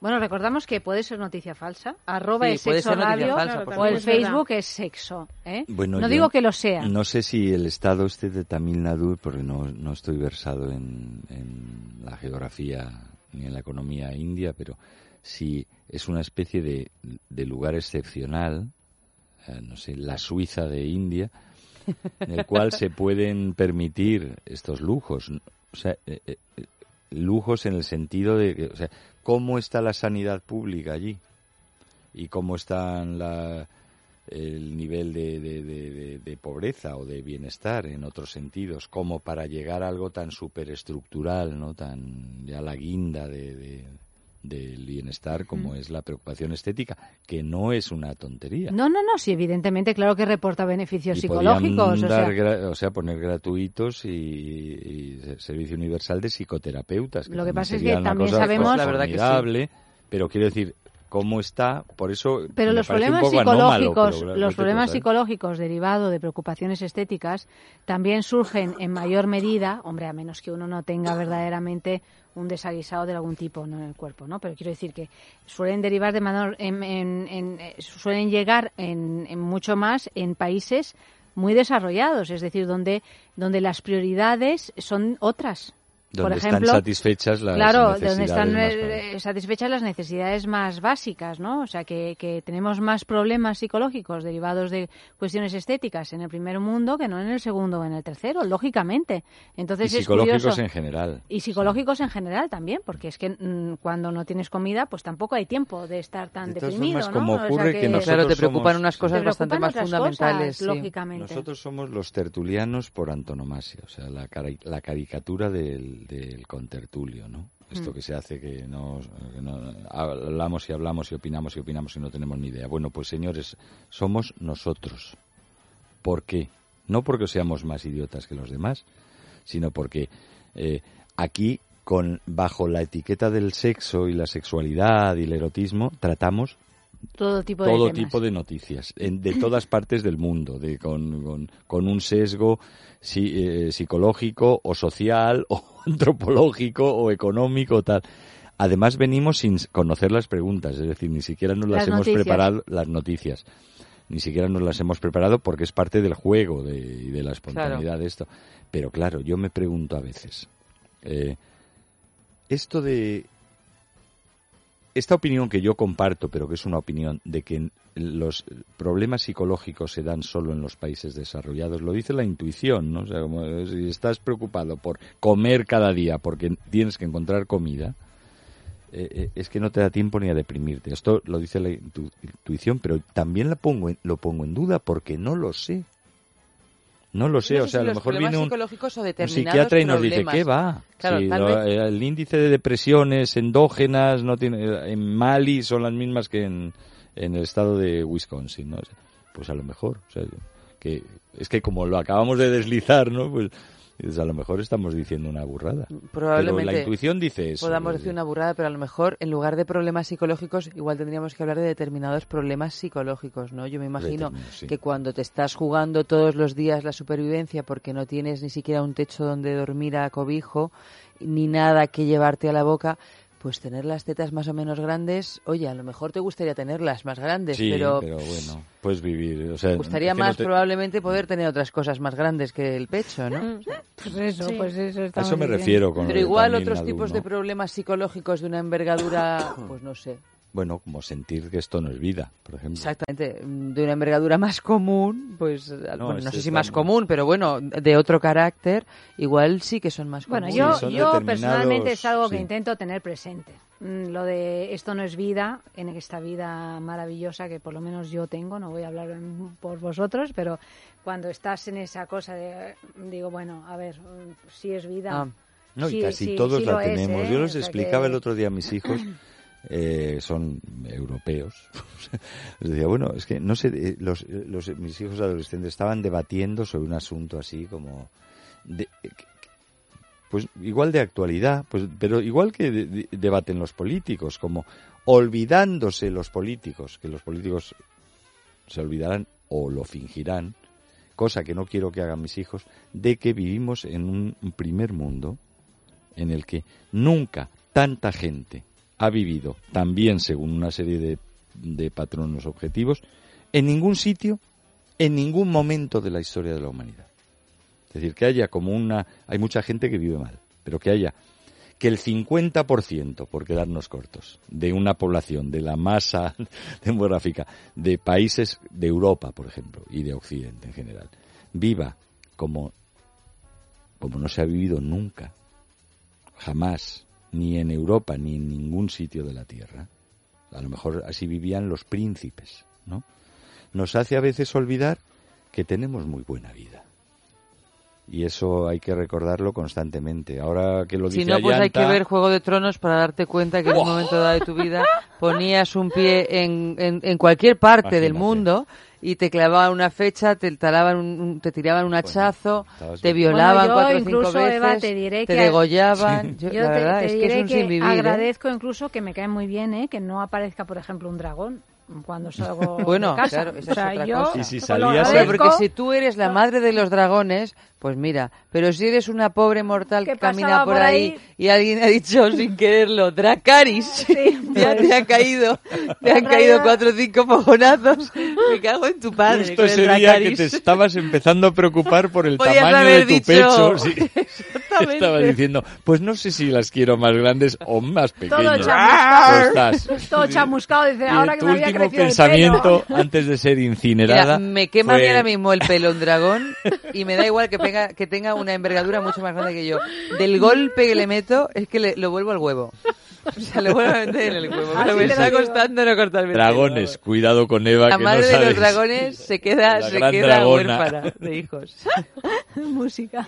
Bueno, recordamos que puede ser noticia falsa. Arroba Sí, es puede sexo ser noticia radio falsa, o el. Facebook es sexo. ¿eh? Bueno, no digo que lo sea. No sé si el estado este de Tamil Nadu, porque no, no estoy versado en, en la geografía ni en la economía india, pero si es una especie de, de lugar excepcional, eh, no sé, la Suiza de India, en el cual se pueden permitir estos lujos. O sea, eh, eh, lujos en el sentido de o sea, ¿cómo está la sanidad pública allí? ¿Y cómo está el nivel de, de- de- pobreza o de bienestar en otros sentidos? Como para llegar a algo tan superestructural, ¿no? Tan ya la guinda de- del bienestar como es la preocupación estética, que no es una tontería. No, no, no, sí, evidentemente, claro que reporta beneficios Y psicológicos. O sea, o poner gratuitos y, y servicio universal de psicoterapeutas. Lo que pasa es que también sabemos- La verdad que sí. pero quiero decir, cómo está, por eso Pero me los un problemas poco psicológicos, los problemas ¿eh? psicológicos derivados de preocupaciones estéticas también surgen en mayor medida, hombre, a menos que uno no tenga verdaderamente un desaguisado de algún tipo ¿no? en el cuerpo, ¿no? Pero quiero decir que suelen derivar de menor, en, en- en- suelen llegar en, en mucho más en países muy desarrollados, es decir, donde donde las prioridades son otras. Donde Por están ejemplo, satisfechas las claro, donde necesidades están más eh, satisfechas las necesidades más básicas, ¿no? O sea, que, que tenemos más problemas psicológicos derivados de cuestiones estéticas en el primer mundo que no en el segundo o en el tercero, lógicamente. Entonces y es psicológicos curioso. en general. Y psicológicos en general también, porque es que mm, cuando no tienes comida, pues tampoco hay tiempo de estar tan De deprimido, formas, ¿no? como O sea ocurre que que nosotros Claro, te preocupan somos- unas sí. cosas te bastante preocupan más fundamentales. cosas, sí. lógicamente. Nosotros somos los tertulianos por antonomasia, o sea, la, cari- la caricatura del, del contertulio, ¿no? Esto Mm. que se hace que no, que no- hablamos y hablamos y opinamos y opinamos y no tenemos ni idea. Bueno, pues señores, somos nosotros. ¿Por qué? No porque seamos más idiotas que los demás, sino porque eh, aquí, con bajo la etiqueta del sexo y la sexualidad y el erotismo, tratamos todo tipo de todo temas. tipo de noticias en- de todas partes del mundo de con, con- con un sesgo si- eh, psicológico o social o antropológico o económico o tal además venimos sin conocer las preguntas es decir ni siquiera nos las, Las hemos noticias. preparado las noticias ni siquiera nos las hemos preparado porque es parte del juego de, y de la espontaneidad de esto pero claro yo me pregunto a veces eh, esto de esta opinión que yo comparto, pero que es una opinión de que los problemas psicológicos se dan solo en los países desarrollados, lo dice la intuición, ¿no? O sea, como eh, si estás preocupado por comer cada día porque tienes que encontrar comida, eh, eh, es que no te da tiempo ni a deprimirte. Esto lo dice la intu- intuición, pero también la pongo en- lo pongo en duda porque no lo sé. No lo sé, No o sea, si a lo mejor viene un, psiquiatra y nos dice. ¿qué va? Claro, Si lo- vez- el índice de depresiones endógenas no tiene, en Mali son las mismas que en, en el estado de Wisconsin, ¿no? O sea, Pues a lo mejor, o sea, que es que como lo acabamos de deslizar, ¿no? Pues dices, a lo mejor estamos diciendo una burrada. Probablemente Pero la intuición dice eso. podamos decir una burrada, pero a lo mejor en lugar de problemas psicológicos, igual tendríamos que hablar de determinados problemas psicológicos, ¿no? Yo me imagino sí. que cuando te estás jugando todos los días la supervivencia porque no tienes ni siquiera un techo donde dormir a cobijo, ni nada que llevarte a la boca, pues tener las tetas más o menos grandes, oye, a lo mejor te gustaría tenerlas más grandes, Sí, pero, bueno, puedes vivir, o sea, te gustaría no más te- probablemente poder tener otras cosas más grandes que el pecho, ¿no? Pues eso, Sí. pues eso A estamos eso me diciendo. refiero con Pero igual otros tipos de problemas psicológicos de una envergadura, pues no sé, Bueno, como sentir que esto no es vida, por ejemplo. Exactamente, de una envergadura más común, pues No, bueno, no este sé si más muy- común, pero bueno, de otro carácter, igual sí que son más Bueno, comunes. yo, son yo determinados- personalmente es algo que sí. intento tener presente. Mm, Lo de esto no es vida, en esta vida maravillosa que por lo menos yo tengo, no voy a hablar por vosotros, pero cuando estás en esa cosa de, digo, bueno, a ver, si es vida. Ah. No, y sí, casi sí, todos sí la lo es, tenemos. ¿eh? Yo O les sea explicaba que- el otro día a mis hijos eh, son europeos. Les decía, bueno, es que no sé, eh, los, mis hijos adolescentes estaban debatiendo sobre un asunto así como... de- eh, pues igual de actualidad, pues, pero igual que de- debaten los políticos, como olvidándose los políticos, que los políticos se olvidarán o lo fingirán, cosa que no quiero que hagan mis hijos, de que vivimos en un primer mundo en el que nunca tanta gente ha vivido también según una serie de, de patronos objetivos en ningún sitio, en ningún momento de la historia de la humanidad. Es decir, que haya como una... Hay mucha gente que vive mal, pero que haya que el 50%, por quedarnos cortos, de una población, de la masa demográfica de países de Europa, por ejemplo, y de Occidente en general, viva como, como no se ha vivido nunca, jamás, ni en Europa, ni en ningún sitio de la Tierra. A lo mejor así vivían los príncipes, ¿no? Nos hace a veces olvidar que tenemos muy buena vida. Y eso hay que recordarlo constantemente. Ahora que lo dice Si no, pues hay que ver Juego de Tronos para darte cuenta que en un momento dado de tu vida ponías un pie en, en, en cualquier parte del mundo y te clavaban una fecha, te talaban un, te tiraban un hachazo, te violaban Bueno, yo cuatro o cinco incluso, veces, Eva, te diré que- degollaban. Yo, Yo- la te, verdad te es que diré es un que sinvivir. ¿eh? agradezco incluso que me cae muy bien ¿eh? que no aparezca, por ejemplo, un dragón cuando salgo Bueno, de casa. claro, esa o sea, es otra yo cosa. Y si salías- porque si tú eres la madre de los dragones, pues mira, pero si eres una pobre mortal Que camina por por ahí, ahí. y alguien ha dicho sin quererlo, Dracaris, ya te ha caído, te han caído cuatro o cinco fogonazos, me cago en tu padre. Justo ese día que te estabas empezando a preocupar por el Podías tamaño de tu dicho- pecho. sí. Exactamente. Estabas diciendo, pues no sé si las quiero más grandes o más todo pequeñas. chamuscado. Pues estás. Todo chamuscado. Dice, Y ahora tu que me había último crecido el pensamiento pelo. antes de ser Mira, incinerada. me quema a mí fue- ahora mismo el pelo un dragón y me da igual que, que tenga una envergadura mucho más grande que yo. Del golpe que le meto es que le, lo vuelvo al huevo. O sea, lo vuelvo a meter en el huevo. Pero me está costando no cortarme. Dragones, cuidado con Eva, La que madre no de sabes. los dragones se queda, La se gran queda dragona. huérfana de hijos. Música.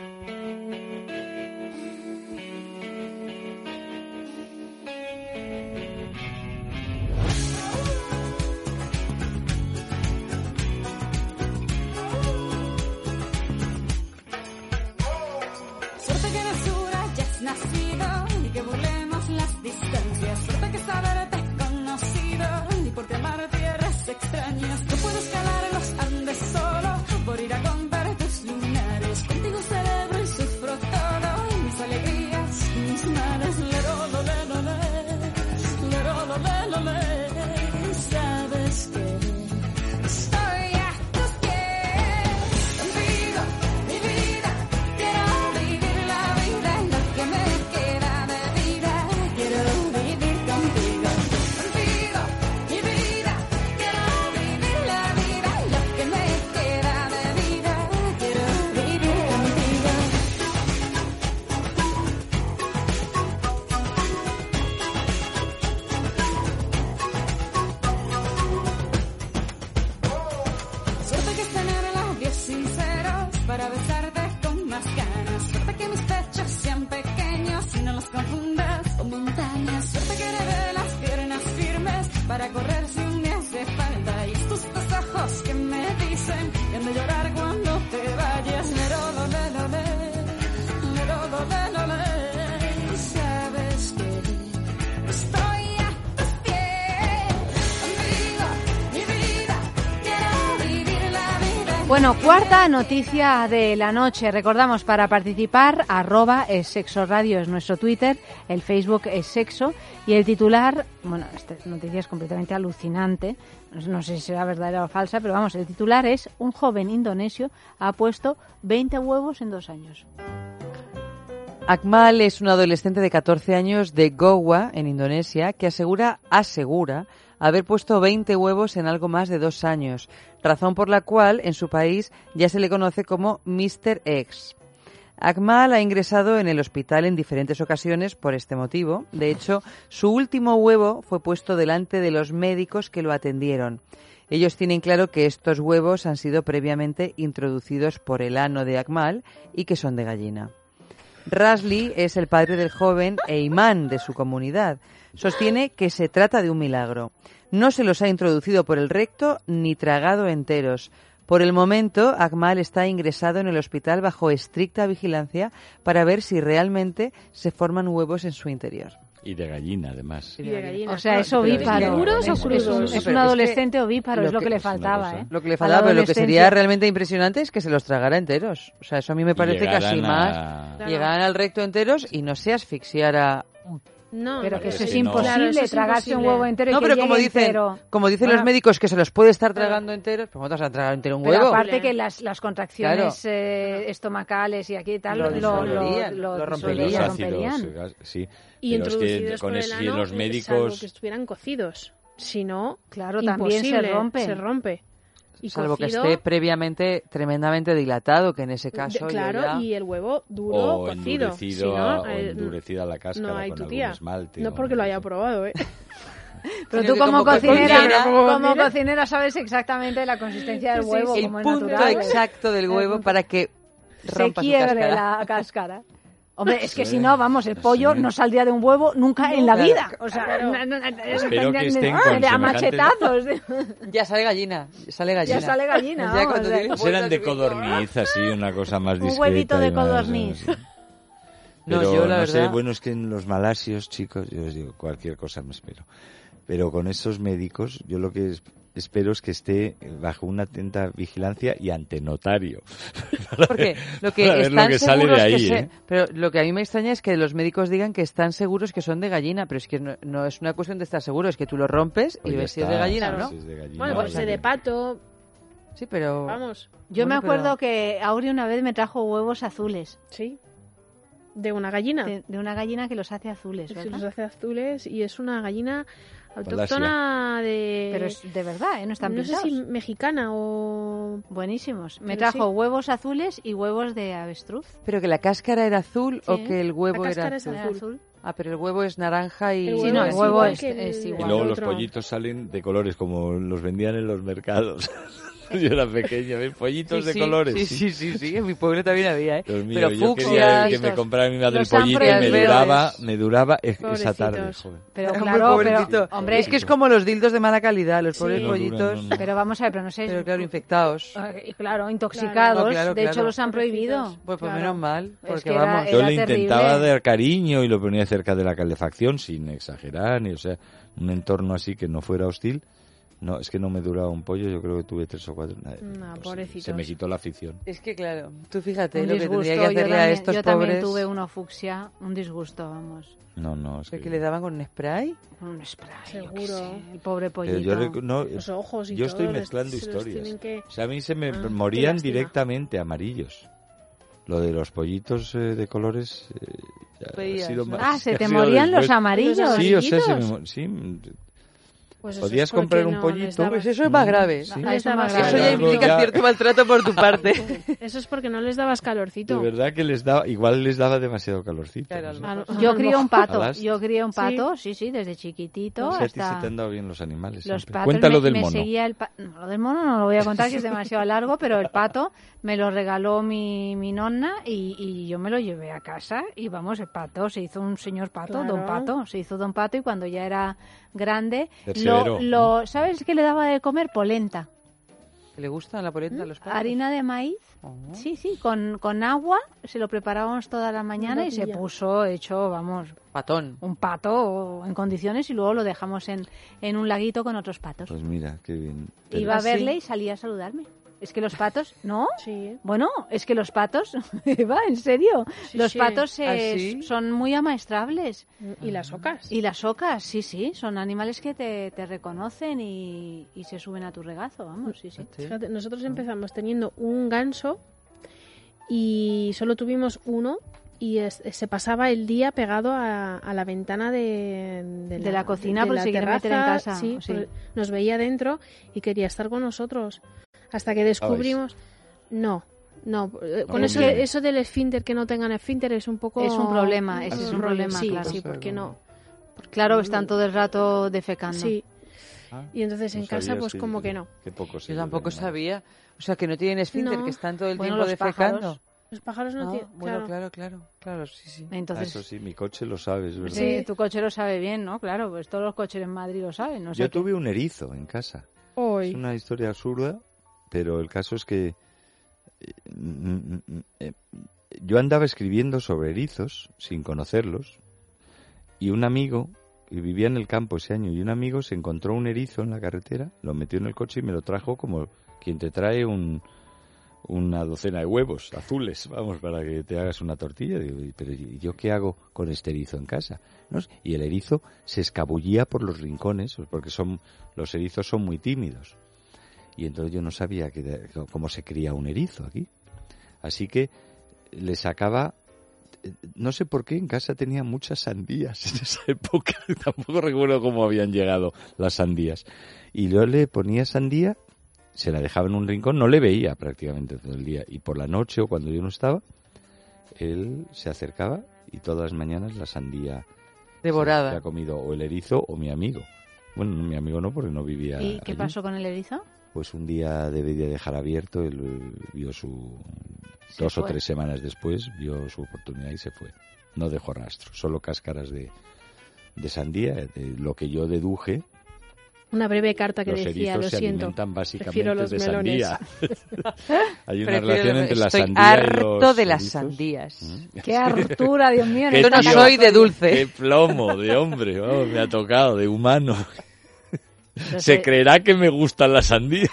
Bueno, cuarta noticia de la noche. Recordamos, para participar, arroba es sexo radio es nuestro Twitter, el Facebook es sexo y el titular, bueno, esta noticia es completamente alucinante, no sé si será verdadera o falsa, pero vamos, el titular es un joven indonesio ha puesto 20 huevos en dos años. Akmal es un adolescente de 14 años de Goa, en Indonesia, que asegura, asegura, haber puesto 20 huevos en algo más de dos años, razón por la cual en su país ya se le conoce como Mr. X. Akmal ha ingresado en el hospital en diferentes ocasiones por este motivo. De hecho, su último huevo fue puesto delante de los médicos que lo atendieron. Ellos tienen claro que estos huevos han sido previamente introducidos por el ano de Akmal y que son de gallina. Rasley es el padre del joven e imán de su comunidad. Sostiene que se trata de un milagro. No se los ha introducido por el recto ni tragado enteros. Por el momento, Akmal está ingresado en el hospital bajo estricta vigilancia para ver si realmente se forman huevos en su interior. Y de gallina, además. Y de gallina. O sea, es es ovíparo. que- ¿Duros o Es- crudos? Es, un- es es que adolescente ovíparo, lo es lo que- que le es una faltaba. ¿eh? Lo que le faltaba, pero lo que sería realmente impresionante es que se los tragara enteros. O sea, eso a mí me parece casi más. a- Claro. Llegaran al recto enteros y no se asfixiara. No, Pero que eso es no. imposible, Claro, eso es tragarse un imposible. huevo entero y No, que pero como dicen, entero. como dicen los Bueno, médicos que se los puede estar Claro. tragando enteros, pues ¿cómo te vas a tragar entero un Pero huevo? aparte que las, las contracciones Claro. eh, estomacales y aquí y tal Lo lo, lo, lo- romperían. Los romperían. ácidos, gas- sí. Y Pero es introducidos que con por el eso, los salvo médicos... que estuvieran cocidos. Si no, Claro, también se imposible, rompen. Se rompe. Y Salvo que esté previamente tremendamente dilatado, que en ese de- caso yo claro, ya- y el huevo duro o cocido. endurecido, Si no, o eh, endurecida la cáscara no hay con tu algún tía. esmalte. No porque lo haya probado, ¿eh? Pero Sino tú como, como cocinera, cocinera- como cocinera sabes exactamente la consistencia del Sí, huevo, sí. como el es punto natural. exacto del huevo para que se rompa quiebre cáscara. la cáscara. Hombre, es que Sí, si no, vamos, el pollo sí. no saldría de un huevo nunca en la Claro, vida. O sea, claro. no- no- no- Espero que de- estén de- con de a semejantes- machetazos. Ya sale gallina, sale gallina. Ya sale gallina, Ya vamos, cuando o sea, eran de codorniz, así, una cosa más Un discreta. huevito de más, codorniz. eh, No, Pero yo la no sé, bueno, es que en los malasios, chicos, yo os digo, cualquier cosa me espero. Pero con esos médicos, yo lo que es- espero es que esté bajo una atenta vigilancia y ante notario. Porque lo que Para ver están lo que sale seguros de ahí, que se- ¿eh? pero lo que a mí me extraña es que los médicos digan que están seguros que son de gallina, pero es que no, no es una cuestión de estar seguro, es que tú lo rompes Pues y ya ves si es de gallina, sí, ¿no? si es de gallina, Bueno, pues de pato, Sí, pero vamos, Yo me acuerdo pero- que Auri una vez me trajo huevos azules sí. De una gallina. de, de una gallina que los hace azules, ¿verdad? los hace azules y es una gallina autóctona de... Pero es de verdad, ¿eh? No están no sé si mexicana o... Buenísimos. Me Pero trajo sí. huevos azules y huevos de avestruz. pero que la cáscara era azul o que el huevo la era cáscara es azul. Era azul. Ah, pero el huevo es naranja y El Sí, no, es el huevo igual es, es Y igual. luego los pollitos salen de colores como los vendían en los mercados. Yo era pequeño, ¿ves? Pollitos Sí, de sí, colores. Sí, sí, sí, sí, en mi pueblo también había, ¿eh? Dios mío, pero yo quería que me comprara mi madre el pollito y me duraba, me duraba e- esa tarde, joder. Pero claro, pero, hombre, es que es como los dildos de mala calidad, los pobres pollitos, no, no. pero vamos a ver, pero no sé. pero claro, infectados. Eh, Claro, intoxicados. Claro, de hecho, los han prohibido. Pues, pues Claro. menos mal, Es porque que era- vamos... Yo le terrible. intentaba dar cariño y lo ponía cerca de la calefacción sin exagerar, ni o sea, un entorno así que no fuera hostil. No, es que no me duraba un pollo, yo creo que tuve tres o cuatro. No, pobrecitos. Se me quitó la afición. Es que claro, tú fíjate Un lo que disgusto. tendría que yo hacerle a también, estos yo pobres. también tuve uno fucsia, un disgusto, vamos. No, no, es ¿Qué que... le daban con un spray? Un spray, yo Seguro. sé, el pobre Pero pollito. yo no, Los ojos y yo todo, estoy mezclando historias. que- O sea, a mí se me Ah, morían directamente amarillos. Lo de los pollitos eh, de colores eh, ya ha sido más- Ah, se ha te sido morían los amarillos. Sí, o sea, se me sí, Pues podías comprar un no pollito. daba- Pues eso es más grave. Sí. No Eso más ya implica ya- cierto maltrato por tu parte. Eso es porque no les dabas De calorcito. verdad que les daba, igual les daba demasiado calorcito. Claro, no lo- Yo crié un pato, yo crié un pato, sí, sí, desde chiquitito O sea, a ti se hasta... te han dado bien los animales. Los siempre. patos Cuéntalo me, del me mono. seguía el pa- no, lo del mono no lo voy a contar que es demasiado largo, pero el pato me lo regaló mi, mi nonna y, y yo me lo llevé a casa y vamos, el pato se hizo un señor pato, Claro. don pato, se hizo don pato y cuando ya era grande, lo, lo, ¿sabes qué le daba de comer? Polenta, ¿Le gusta la polenta a los patos? harina de maíz, Oh. sí, sí, con, con agua, se lo preparábamos toda la mañana y se puso hecho, vamos, Patón. un pato en condiciones y luego lo dejamos en, en un laguito con otros patos. Pues mira, qué bien. Iba a ¿Ah, sí? verle y salía a saludarme. Es que los patos, ¿no? Sí. Bueno, es que los patos, Eva, en serio, Sí, los sí. patos eh, ¿Ah, sí? son muy amaestrables. Y las ocas. Y las ocas, sí, sí, son animales que te, te reconocen y, y se suben a tu regazo, vamos, sí, sí. Fíjate, nosotros empezamos teniendo un ganso y solo tuvimos uno y es- se pasaba el día pegado a, a la ventana de, De la cocina, por la si quiere meter en terraza, casa, Sí, sí. por- nos veía dentro y quería estar con nosotros. Hasta que descubrimos... No, no. eh, Con No eso, conviene. eso del esfínter, que no tengan esfínter, es un poco... Es un problema, ese es un problema, Sí, claro. sí, porque no. Claro, están todo el rato defecando. Sí. Ah, Y entonces no en casa, pues que- como que no. Qué poco sé Yo tampoco sabía. O sea, que no tienen esfínter, No. que están todo el Bueno, tiempo los pájaros. defecando. Los pájaros no Ah, tienen. bueno, claro, claro, claro, sí, sí. Ah, Entonces, Eso sí, mi coche lo sabes, ¿verdad? sí, tu coche lo sabe bien, ¿no? Claro, pues todos los coches en Madrid lo saben. No sé Yo qué- tuve un erizo en casa. Hoy. Es una historia absurda, pero el caso es que eh, eh, yo andaba escribiendo sobre erizos sin conocerlos y un amigo que vivía en el campo ese año y un amigo se encontró un erizo en la carretera, lo metió en el coche y me lo trajo como quien te trae un, una docena de huevos azules, vamos, para que te hagas una tortilla. Digo, "¿Y- pero ¿y yo qué hago con este erizo en casa? Y el erizo se escabullía por los rincones, porque son los erizos son muy tímidos. Y entonces yo no sabía que, cómo se cría un erizo aquí. Así que le sacaba, eh, no sé por qué, en casa tenía muchas sandías en esa época. Tampoco recuerdo cómo habían llegado las sandías. Y yo le ponía sandía, se la dejaba en un rincón, no le veía prácticamente todo el día. Y por la noche o cuando yo no estaba, él se acercaba y todas las mañanas la sandía Devorada. se ha comido o el erizo o mi amigo. Bueno, mi amigo no, porque no vivía. ¿Y qué allí. pasó con el erizo? Pues un día debí de dejar abierto, él eh, vio su... Se dos o fue. tres semanas después vio su oportunidad y se fue. No dejó rastro, solo cáscaras de, de sandía, de lo que yo deduje. Una breve carta que los decía, lo se siento. alimentan Prefiero básicamente los de melones. sandía. Hay una Prefiero- relación entre la estoy sandía harto y los de las erizos. sandías. ¿Mm? ¡Qué hartura, Dios mío! Yo no soy de dulce. Qué plomo de hombre, vamos, me ha tocado, de humano. No Se creerá que me gustan las sandías.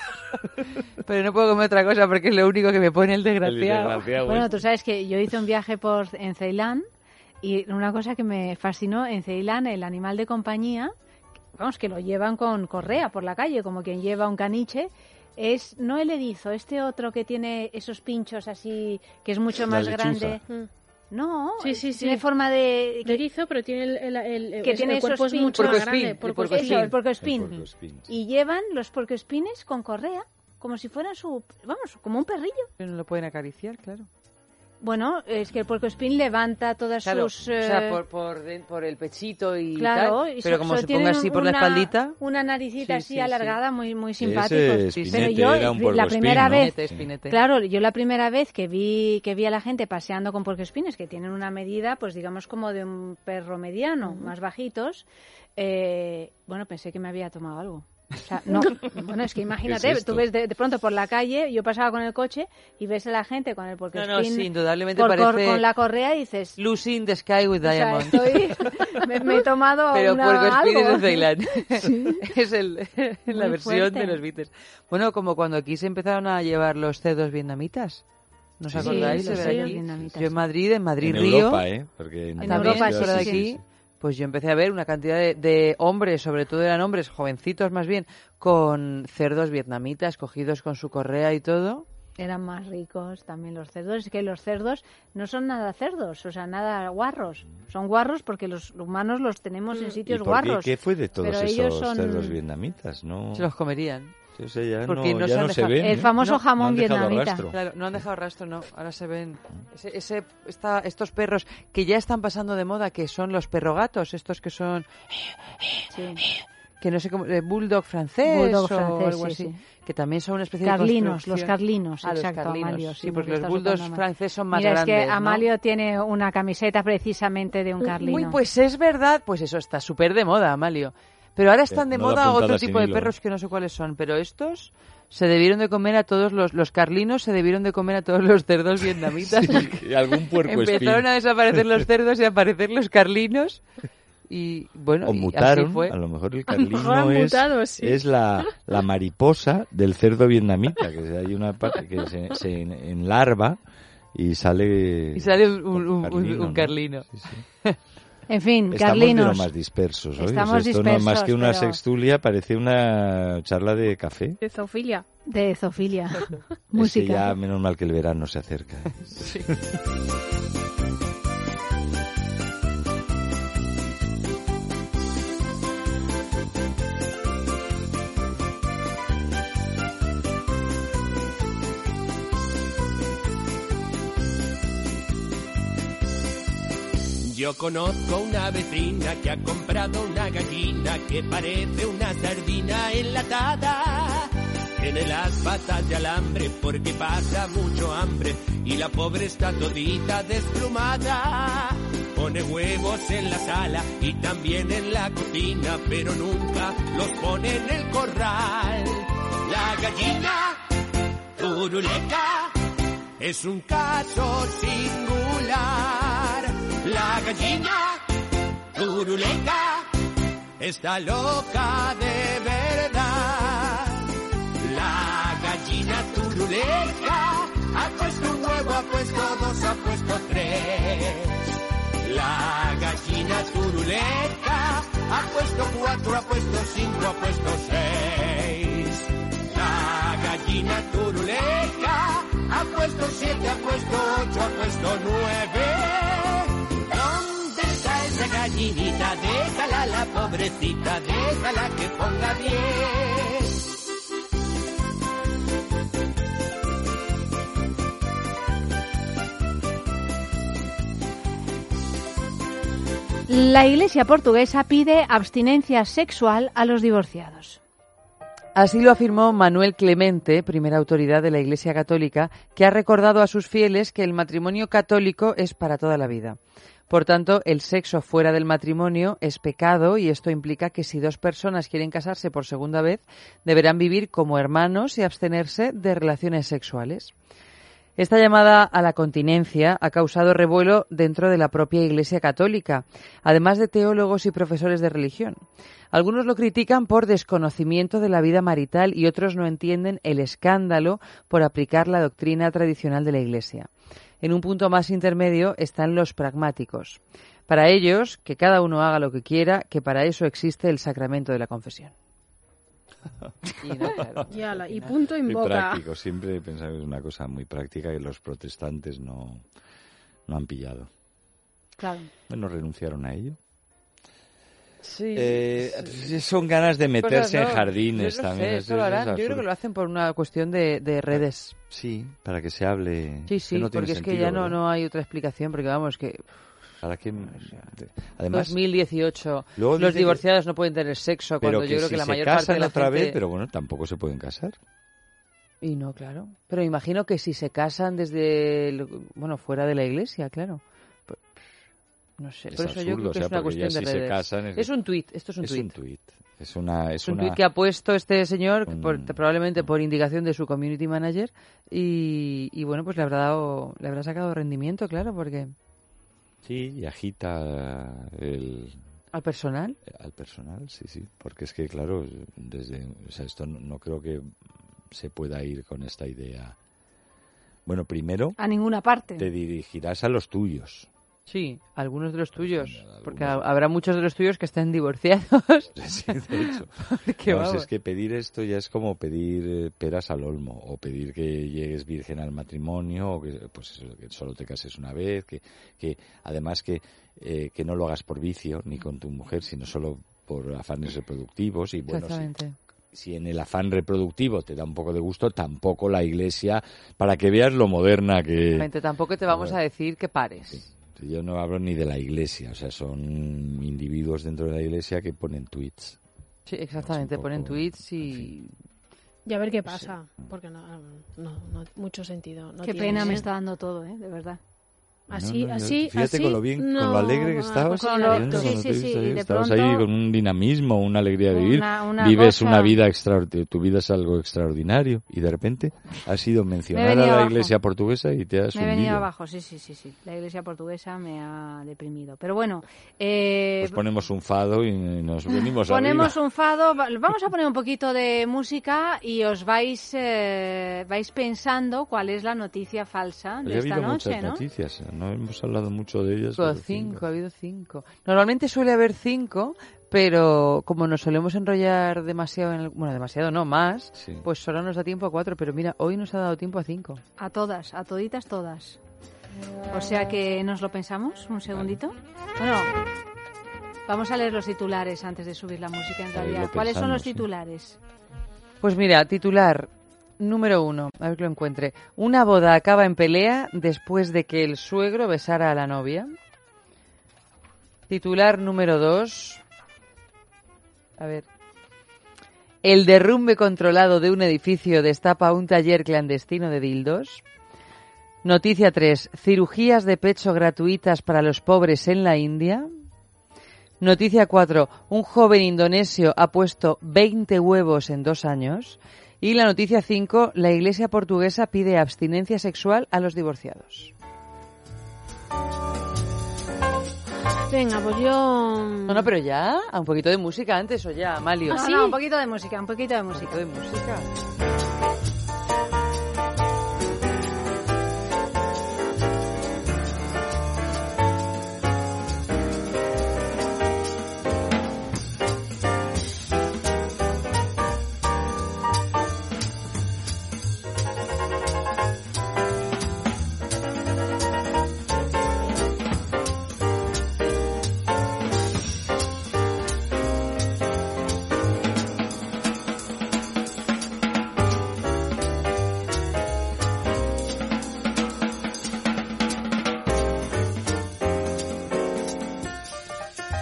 Pero no puedo comer otra cosa porque es lo único que me pone el El desgraciado. desgraciado Bueno, tú sabes que yo hice un viaje por en Ceilán y una cosa que me fascinó en Ceilán, el animal de compañía, vamos, que lo llevan con correa por la calle, como quien lleva un caniche, es no el erizo, este otro que tiene esos pinchos así, que es mucho La más lechuza. grande. No, Sí, sí, sí. tiene forma de... De erizo, pero tiene el, el, el- Que es- tiene el cuerpo esos es mucho más grande. el porcoespín. Y llevan los porcoespines con correa, como si fueran su... Vamos, como un perrillo. No lo pueden acariciar, claro. Bueno, es que el puercoespín levanta todas Claro, sus... o sea, eh, por, por, el pechito y Claro, tal. y Pero so- como so se ponga así por la una- espaldita... Una naricita Sí, así sí, alargada, muy muy Ese simpáticos. espinete Pero yo, era un la primera ¿no? vez, Espinete, espinete. claro, yo la primera vez que vi que vi a la gente paseando con puercoespines, que tienen una medida, pues digamos como de un perro mediano, más bajitos, eh, bueno, pensé que me había tomado algo. O sea, no, bueno, es que imagínate, ¿Qué es tú ves de, de pronto por la calle, yo pasaba con el coche y ves a la gente con el puercoespín No, no, sí, indudablemente por- parece- con la correa y dices, Lucy in the Sky with o sea, estoy, me, me he tomado Pero una, es algo. de Ceilán. es el, la Muy versión fuerte. de los Beatles. Bueno, como cuando aquí se empezaron a llevar los cerdos vietnamitas. ¿No os Sí, acordáis? sí, de sí, sí. Yo en Madrid, en Madrid En Río, Europa, ¿eh? Porque en, En Europa, fuera de sí, aquí, sí. Pues yo empecé a ver una cantidad de, de hombres, sobre todo eran hombres, jovencitos más bien, con cerdos vietnamitas cogidos con su correa y todo. Eran más ricos también los cerdos. Es que los cerdos no son nada cerdos, o sea, nada guarros. Son guarros porque los humanos los tenemos en ¿Y sitios por qué? guarros. ¿Qué fue de todos Pero ellos esos son- cerdos vietnamitas? No, Se los comerían. O sea, ya Porque no, no ya se no se ven. El ¿eh? famoso No, jamón vietnamita. Claro, no han dejado rastro, no. Ahora se ven ese, ese- esta- estos perros que ya están pasando de moda, que son los perrogatos, estos que son, Sí. que no sé cómo, eh, bulldog francés Bulldog o francés, algo sí, así, sí. que también son una especie Carlinos, de los carlinos, Ah, los exacto, carlinos, Amalio. sí, porque lo los bulldogs franceses son más Mira, grandes, es que ¿no? Amalio tiene una camiseta precisamente de un carlino. Uy, pues es verdad, pues eso está súper de moda, Amalio. Pero ahora están de no da moda otro tipo de hilo. perros que no sé cuáles son, pero estos se debieron de comer a todos los, los carlinos, se debieron de comer a todos los cerdos vietnamitas. Sí, algún puerco Empezaron a desaparecer los cerdos y a aparecer los carlinos. Y bueno, O y así mutaron, fue. a lo mejor el A lo mejor carlino han es, mutado, sí. es la, la mariposa del cerdo vietnamita, que hay una parte que se, se en- enlarva y sale... Y sale un, un- un- carlino, un ¿no? carlino. Sí, sí. En fin, Estamos de carlinos. lo más dispersos hoy. Estamos O sea, esto no es más dispersos, que una pero- sextulia, parece una charla de café. De zoofilia. De zoofilia. Es que Música. ya menos mal que el verano se acerca. Yo conozco una vecina que ha comprado una gallina que parece una sardina enlatada. Tiene las patas de alambre porque pasa mucho hambre y la pobre está todita desplumada. Pone huevos en la sala y también en la cocina, pero nunca los pone en el corral. La gallina turuleca es un caso singular. La gallina turuleca está loca de verdad. La gallina turuleca ha puesto un huevo, ha puesto dos, ha puesto tres. La gallina turuleca ha puesto cuatro, ha puesto cinco, ha puesto seis. La gallina turuleca ha puesto siete, ha puesto ocho, ha puesto nueve. Pobrecita, déjala que ponga diez. La Iglesia portuguesa pide abstinencia sexual a los divorciados. Así lo afirmó Manuel Clemente, primera autoridad de la Iglesia Católica, que ha recordado a sus fieles que el matrimonio católico es para toda la vida. Por tanto, el sexo fuera del matrimonio es pecado y esto implica que si dos personas quieren casarse por segunda vez, deberán vivir como hermanos y abstenerse de relaciones sexuales. Esta llamada a la continencia ha causado revuelo dentro de la propia Iglesia Católica, además de teólogos y profesores de religión. Algunos lo critican por desconocimiento de la vida marital y otros no entienden el escándalo por aplicar la doctrina tradicional de la Iglesia. En un punto más intermedio están los pragmáticos. Para ellos, que cada uno haga lo que quiera, que para eso existe el sacramento de la confesión. Y no, claro. Y ala, y punto en Muy boca. práctico, siempre he pensado que es una cosa muy práctica que los protestantes no, no han pillado. Claro. Bueno, renunciaron a ello. Sí. Eh, son ganas de meterse no, en jardines yo no también. sé, es- eso lo harán. Yo creo que lo hacen por una cuestión de, de redes. Sí, para que se hable. Sí, sí, que no porque es que ya no, ¿verdad? no hay otra explicación, porque vamos, que ¿Para qué? Además, 2018, luego los dice que- divorciados no pueden tener sexo, pero cuando yo creo si que la se mayor parte casan de la otra gente... vez, pero bueno, tampoco se pueden casar. Y no, claro. Pero imagino que si se casan desde, el- bueno, fuera de la iglesia, claro. No sé, Es por eso yo creo o que sea, es una porque ya cuestión de si se casan es- Es un tuit, esto es un es tuit. un tuit. Es una, es Es un una- tuit que ha puesto este señor, un- por- probablemente por indicación de su community manager, y, y bueno, pues le habrá dado, le habrá sacado rendimiento, claro, porque Sí, y agita el, al personal. al personal, sí, sí. Porque es que, claro, desde, o sea, esto no, no creo que se pueda ir con esta idea. Bueno, primero A ninguna parte. te dirigirás a los tuyos. Sí, algunos de los tuyos, porque ha- habrá muchos de los tuyos que estén divorciados. Sí, de hecho. Porque, Vamos, vamos. es que pedir esto ya es como pedir eh, peras al olmo o pedir que llegues virgen al matrimonio o que pues eso, que solo te cases una vez, que, que además que, eh, que no lo hagas por vicio ni con tu mujer, sino solo por afanes reproductivos y bueno, si, Exactamente. si en el afán reproductivo te da un poco de gusto, tampoco la iglesia, para que veas lo moderna que... Tampoco te vamos a decir que pares. Yo no hablo ni de la iglesia, o sea, son individuos dentro de la iglesia que ponen tweets. Sí, exactamente, ponen tweets y... Y a ver qué pasa, porque no, no, no mucho sentido. no Qué tiene, pena me está dando todo, ¿eh? De verdad. Así, No, así, Fíjate así, con lo bien, con lo alegre que estabas. lo- sí, sí, sí, ahí, de estabas pronto- ahí con un dinamismo, una alegría de vivir. Una- una Vives cosa- una vida extraordinaria, tu vida es algo extraordinario y de repente has ido mencionar a venido la abajo. iglesia portuguesa y te has Me he venido abajo, sí, sí, sí, sí. La iglesia portuguesa me ha deprimido. Pero bueno, eh, Pues ponemos un fado y nos venimos ponemos arriba. un fado. va- Vamos a poner un poquito de música y os vais, eh, vais pensando cuál es la noticia falsa Pues de esta noche, muchas ¿no? noticias, no hemos hablado mucho de ellas. Cinco, cinco, ha habido cinco. Normalmente suele haber cinco, pero como nos solemos enrollar demasiado, en el- bueno, demasiado no, más, Sí. pues solo nos da tiempo a cuatro, pero mira, hoy nos ha dado tiempo a cinco. A todas, a toditas todas. O sea que nos lo pensamos un segundito. Bueno, vamos a leer los titulares antes de subir la música en realidad. ¿Cuáles son los sí. titulares? Pues mira, titular número uno, a ver que lo encuentre. Una boda acaba en pelea después de que el suegro besara a la novia. Titular número dos. A ver. El derrumbe controlado de un edificio destapa un taller clandestino de dildos. Noticia 3. Cirugías de pecho gratuitas para los pobres en la India. Noticia 4. Un joven indonesio ha puesto 20 huevos en dos años. Y la noticia 5. La iglesia portuguesa pide abstinencia sexual a los divorciados. Venga, pues yo... No, no, pero ya, a un poquito de música antes o ya, Malio. No, no, un poquito de música, un poquito de música. de música.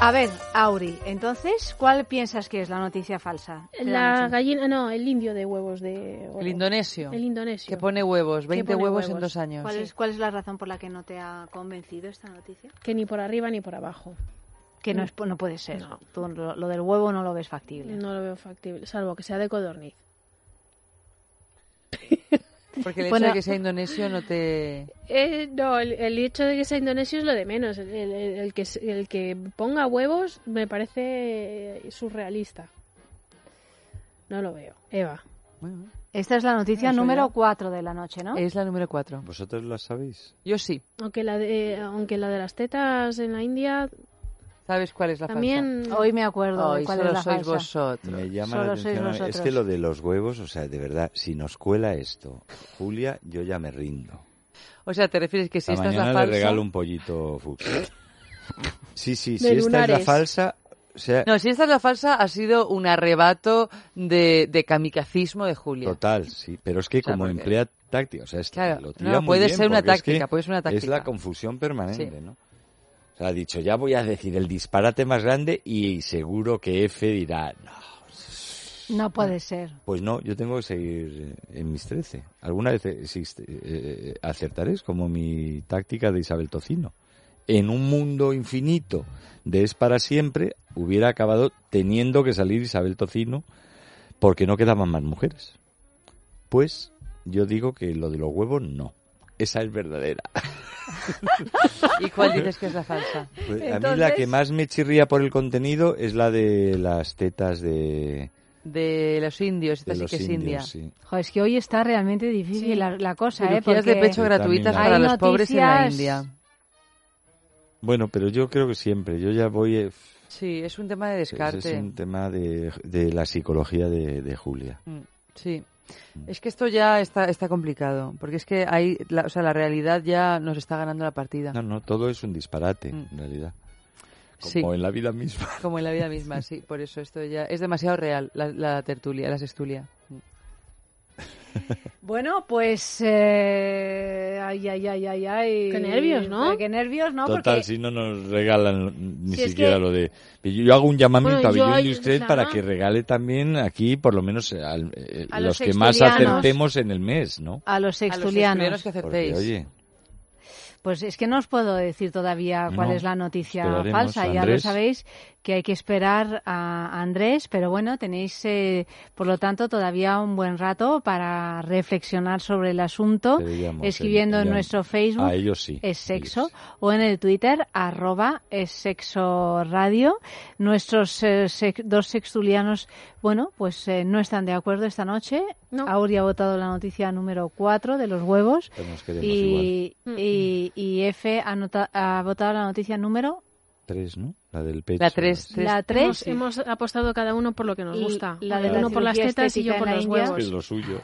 A ver, Auri, entonces, ¿cuál piensas que es la noticia falsa? La gallina, no, el indio de huevos de... El indonesio. El indonesio. Que pone huevos, 20 pone huevos, en dos años. ¿Cuál es, ¿Cuál es la razón por la que no te ha convencido esta noticia? Que ni por arriba ni por abajo. Que no, es, no puede ser. Tú lo, lo del huevo no lo ves factible. No lo veo factible, salvo que sea de codorniz. Porque el hecho Bueno. de que sea indonesio no te... Eh, no, el, el hecho de que sea indonesio es lo de menos. El, el- el que, el que ponga huevos me parece eh, surrealista. No lo veo. Eva. Esta es la noticia Eso número ya. 4 de la noche, ¿no? Es la número 4. ¿Vosotros la sabéis? Yo sí. Aunque la de, aunque la de las tetas en la India ¿Sabes cuál es la también... Hoy me acuerdo de Ay, cuál solo es la sois falsa. vosotros. Me llama Solo la sois atención. Es vosotros. que lo de los huevos, o sea, de verdad, si nos cuela esto, Julia, yo ya me rindo. O sea, te refieres que si A esta es la mañana falsa... le regalo un pollito fucsia. Sí, sí, De si esta es la lunares. falsa, o sea, No, si esta es la falsa, ha sido un arrebato de, de kamikazismo de Julia. total, sí. Pero es que sea, como porque- emplea táctica, o sea, es, Claro, lo tira no, muy puede bien, ser una porque es que táctica, puede ser una Es táctica. la confusión permanente, Sí. ¿no? O sea, ha dicho, ya voy a decir el disparate más grande y seguro que F dirá, no, No puede ser. Pues no, yo tengo que seguir eh, en mis 13. Alguna vez existe, eh, acertaréis como mi táctica de Isabel Tocino. En un mundo infinito de es para siempre, hubiera acabado teniendo que salir Isabel Tocino porque no quedaban más mujeres. Pues yo digo que lo de los huevos no. Esa es verdadera. ¿Y cuál dices que es la falsa? Pues a mí la que más me chirría por el contenido es la de las tetas de, De los indios, esta de sí los que es India. Sí. Joder, es que hoy está realmente difícil la, la cosa, ¿eh? Cirugías de Porque pecho gratuitas Hay para los pobres en la noticias- India. Bueno, pero yo creo que siempre. Yo ya voy. eh, Sí, es un tema de Ese descarte. es un tema de, de la psicología de, de Julia. Mm, Sí. Es que esto ya está, está complicado, porque es que hay, la, o sea, la realidad ya nos está ganando la partida. No, no, todo es un disparate, Mm. en realidad. Como Sí. en la vida misma. Como en la vida misma, sí. Por eso esto ya es demasiado real, la, la tertulia, la sextulia. Bueno, pues... eh, ay, ay, ay, ay, ay. Qué nervios, ¿no? Eh, Qué nervios, ¿no? Total, Porque si no nos regalan ni Si es siquiera que- lo de... Yo, hago un llamamiento Bueno, a Industries claro. para que regale también aquí, por lo menos, al- eh, A los, los que más acertemos en el mes, ¿no? a los A sextulianos. los que Porque, acertéis. oye, Pues es que no os puedo decir todavía cuál No, es la noticia falsa. Ya lo sabéis que hay que esperar a Andrés, pero bueno, tenéis, eh, por lo tanto, todavía un buen rato para reflexionar sobre el asunto, escribiendo en- nuestro Facebook a ellos sí, es sexo o en el Twitter arroba es sexo radio. Nuestros eh, dos sextulianos, bueno, pues eh, no están de acuerdo esta noche. Auri ha votado la noticia número 4 de los huevos Pues nos queremos y, y, y F ha, nota- ha votado la noticia número tres, ¿no? La del pecho. La tres, la 3. Hemos, hemos apostado cada uno por lo que nos Y gusta. la de uno por las tetas y yo por los huevos. Que es lo suyo.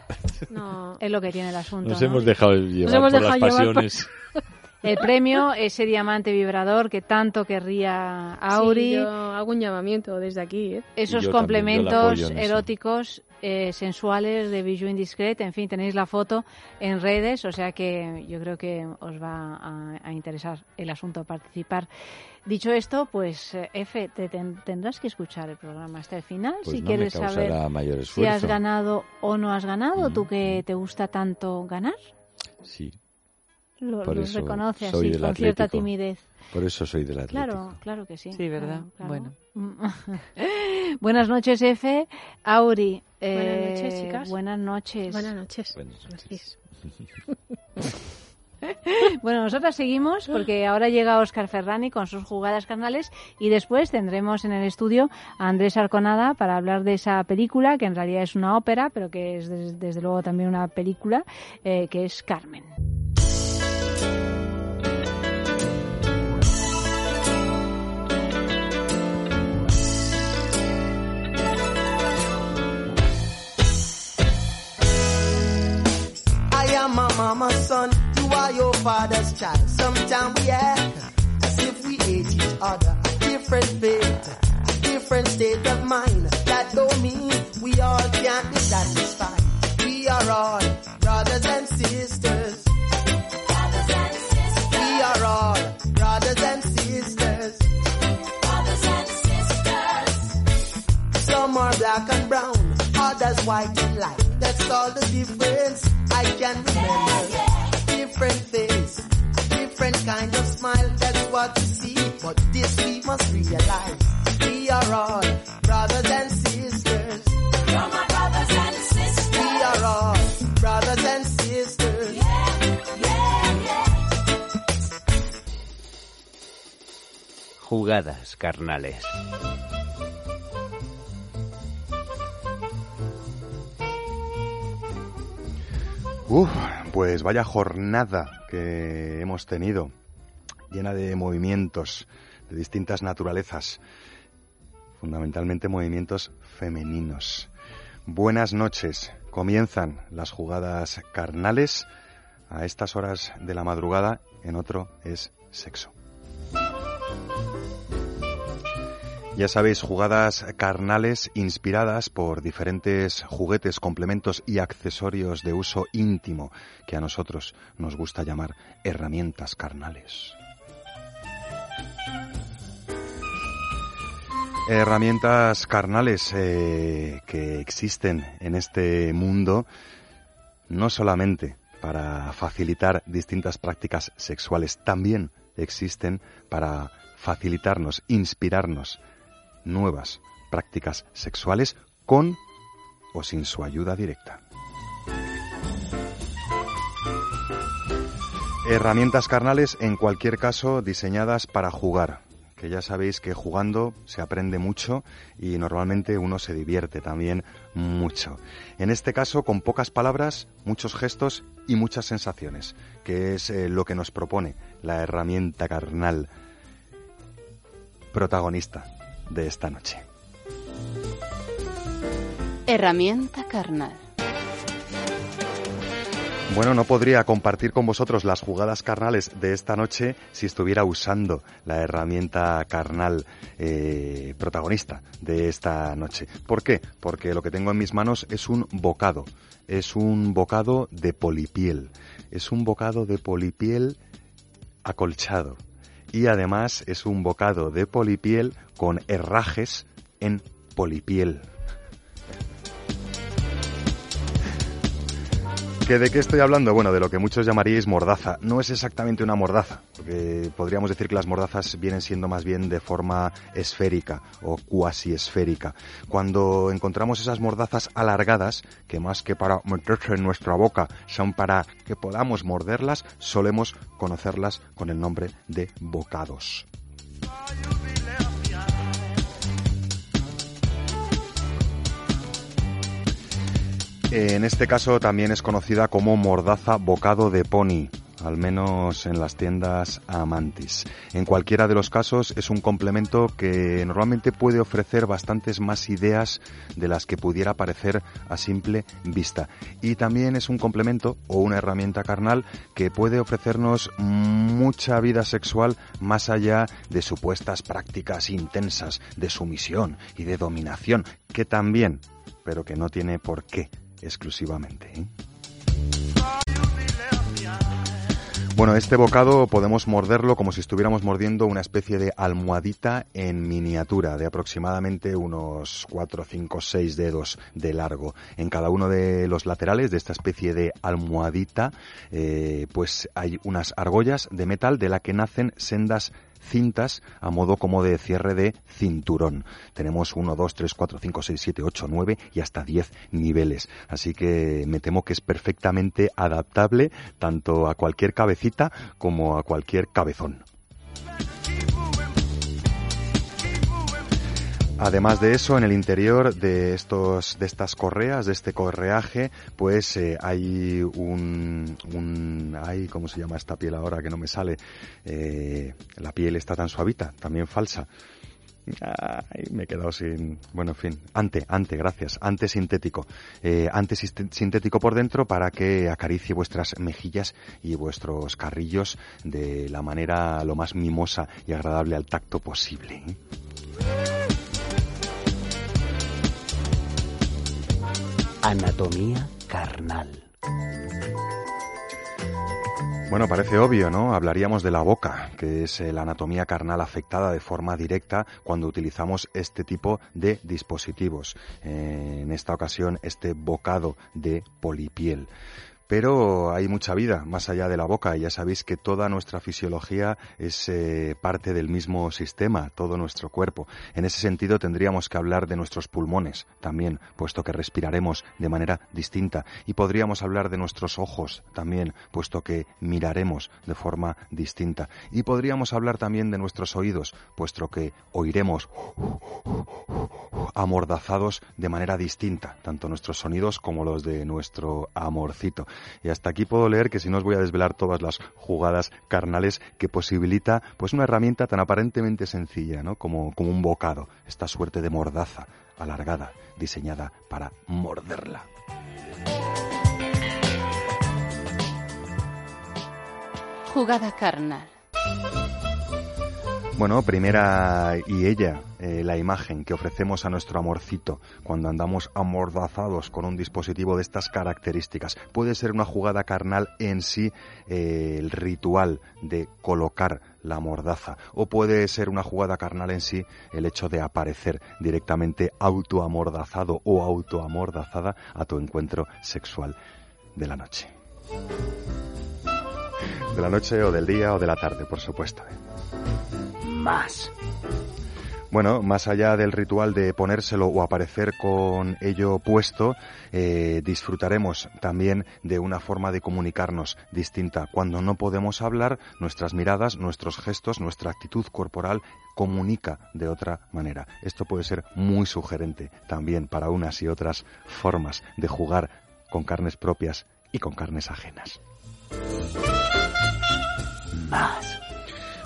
No. Es lo que tiene el asunto. Nos ¿no? hemos dejado llevar hemos por dejado las llevar por- pasiones. El premio, ese diamante vibrador que tanto querría Auri. Sí, yo hago un llamamiento desde aquí. ¿eh? esos yo complementos eróticos eh, sensuales de Bijou Indiscret. En fin, tenéis la foto en redes, o sea que yo creo que os va a, a interesar el asunto participar. Dicho esto, pues eh, F, te ten- tendrás que escuchar el programa hasta el final Pues si no quieres saber mayor si has ganado o no has ganado. ¿Tú que Mm. te gusta tanto ganar? Sí, Lo, por lo eso reconoce soy así, del con cierta timidez. Por eso soy del Atlético. Claro, claro que sí. Sí, ¿verdad? Claro, claro. Buenas noches, F. Auri. Buenas noches, eh, chicas. Buenas noches. Buenas noches. Buenas noches. Bueno, nosotras seguimos porque ahora llega Oscar Ferrani con sus jugadas carnales y después tendremos en el estudio a Andrés Arconada para hablar de esa película que en realidad es una ópera, pero que es des- desde luego también una película eh, que es Carmen. Am my mama's son, you are your father's child. Sometimes we act as if we hate each other. Different faith, different state of mind. That don't mean we all can't be satisfied. We are all brothers and sisters. We are all brothers and sisters. Some are black and brown, others white and light. That's all the difference I can remember. Different face, different kind of smile. That's what you see. But this we must realize. We are all brothers and sisters. You're my brothers and sisters. We are all brothers and sisters. Jugadas carnales. Uf, pues vaya jornada que hemos tenido, llena de movimientos de distintas naturalezas, fundamentalmente movimientos femeninos. Buenas noches, comienzan las jugadas carnales a estas horas de la madrugada, en otro es sexo. Ya sabéis, jugadas carnales inspiradas por diferentes juguetes, complementos y accesorios de uso íntimo que a nosotros nos gusta llamar herramientas carnales. Herramientas carnales eh, que existen en este mundo no solamente para facilitar distintas prácticas sexuales, también existen para facilitarnos, inspirarnos nuevas prácticas sexuales con o sin su ayuda directa. Herramientas carnales, en cualquier caso, diseñadas para jugar, que ya sabéis que jugando se aprende mucho y normalmente uno se divierte también mucho. En este caso, con pocas palabras, muchos gestos y muchas sensaciones, que es eh, lo que nos propone la herramienta carnal protagonista de esta noche. Herramienta carnal. Bueno, no podría compartir con vosotros las jugadas carnales de esta noche si estuviera usando la herramienta carnal eh, protagonista de esta noche. ¿Por qué? Porque lo que tengo en mis manos es un bocado. Es un bocado de polipiel. Es un bocado de polipiel acolchado. Y además es un bocado de polipiel con herrajes en polipiel. ¿Que ¿De qué estoy hablando? Bueno, de lo que muchos llamaríais mordaza. No es exactamente una mordaza, porque podríamos decir que las mordazas vienen siendo más bien de forma esférica o cuasi esférica. Cuando encontramos esas mordazas alargadas, que más que para meterse en nuestra boca, son para que podamos morderlas, solemos conocerlas con el nombre de bocados. En este caso también es conocida como mordaza bocado de pony. al menos en las tiendas Amantis. En cualquiera de los casos es un complemento que normalmente puede ofrecer bastantes más ideas de las que pudiera parecer a simple vista. Y también es un complemento o una herramienta carnal que puede ofrecernos mucha vida sexual más allá de supuestas prácticas intensas de sumisión y de dominación, que también, pero que no tiene por qué exclusivamente. ¿eh? Bueno, este bocado podemos morderlo como si estuviéramos mordiendo una especie de almohadita en miniatura de aproximadamente unos 4, 5, 6 dedos de largo. En cada uno de los laterales de esta especie de almohadita, eh, pues hay unas argollas de metal de la que nacen sendas cintas a modo como de cierre de cinturón. Tenemos 1, 2, 3, 4, 5, 6, 7, 8, 9 y hasta 10 niveles. Así que me temo que es perfectamente adaptable tanto a cualquier cabecita como a cualquier cabezón. Además de eso, en el interior de estos, de estas correas, de este correaje, pues eh, hay un, ay, ¿cómo se llama esta piel ahora que no me sale? Eh, la piel está tan suavita, también falsa. Me he quedado sin. Bueno, en fin. Ante, ante, gracias. Ante sintético. Eh, ante sintético por dentro para que acaricie vuestras mejillas y vuestros carrillos de la manera lo más mimosa y agradable al tacto posible. ¿eh? Anatomía carnal. Bueno, parece obvio, ¿no? Hablaríamos de la boca, que es eh, la anatomía carnal afectada de forma directa cuando utilizamos este tipo de dispositivos. Eh, en esta ocasión, este bocado de polipiel. Pero hay mucha vida más allá de la boca y ya sabéis que toda nuestra fisiología es eh, parte del mismo sistema, todo nuestro cuerpo. En ese sentido tendríamos que hablar de nuestros pulmones también, puesto que respiraremos de manera distinta. Y podríamos hablar de nuestros ojos también, puesto que miraremos de forma distinta. Y podríamos hablar también de nuestros oídos, puesto que oiremos amordazados de manera distinta, tanto nuestros sonidos como los de nuestro amorcito. Y hasta aquí puedo leer que si no os voy a desvelar todas las jugadas carnales que posibilita pues una herramienta tan aparentemente sencilla, ¿no? Como, como un bocado, esta suerte de mordaza alargada, diseñada para morderla. Jugada carnal. Bueno, primera y ella, eh, la imagen que ofrecemos a nuestro amorcito cuando andamos amordazados con un dispositivo de estas características. Puede ser una jugada carnal en sí, eh, el ritual de colocar la mordaza, o puede ser una jugada carnal en sí el hecho de aparecer directamente autoamordazado o autoamordazada a tu encuentro sexual de la noche. De la noche o del día o de la tarde, por supuesto. ¿eh? Más. Bueno, más allá del ritual de ponérselo o aparecer con ello puesto, eh, disfrutaremos también de una forma de comunicarnos distinta. Cuando no podemos hablar, nuestras miradas, nuestros gestos, nuestra actitud corporal comunica de otra manera. Esto puede ser muy sugerente también para unas y otras formas de jugar con carnes propias y con carnes ajenas. Más.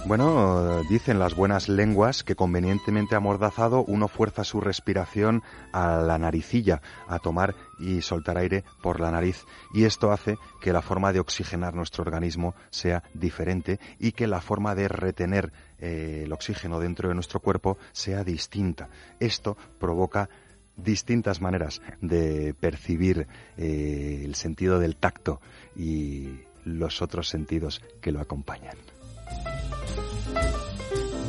Bueno, dicen las buenas lenguas que convenientemente amordazado uno fuerza su respiración a la naricilla, a tomar y soltar aire por la nariz. Y esto hace que la forma de oxigenar nuestro organismo sea diferente y que la forma de retener eh, el oxígeno dentro de nuestro cuerpo sea distinta. Esto provoca distintas maneras de percibir eh, el sentido del tacto y los otros sentidos que lo acompañan.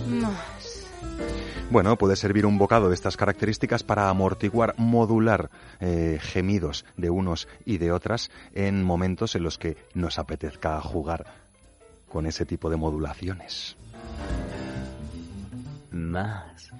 Más. Bueno, puede servir un bocado de estas características para amortiguar, modular eh, gemidos de unos y de otras en momentos en los que nos apetezca jugar con ese tipo de modulaciones. Más.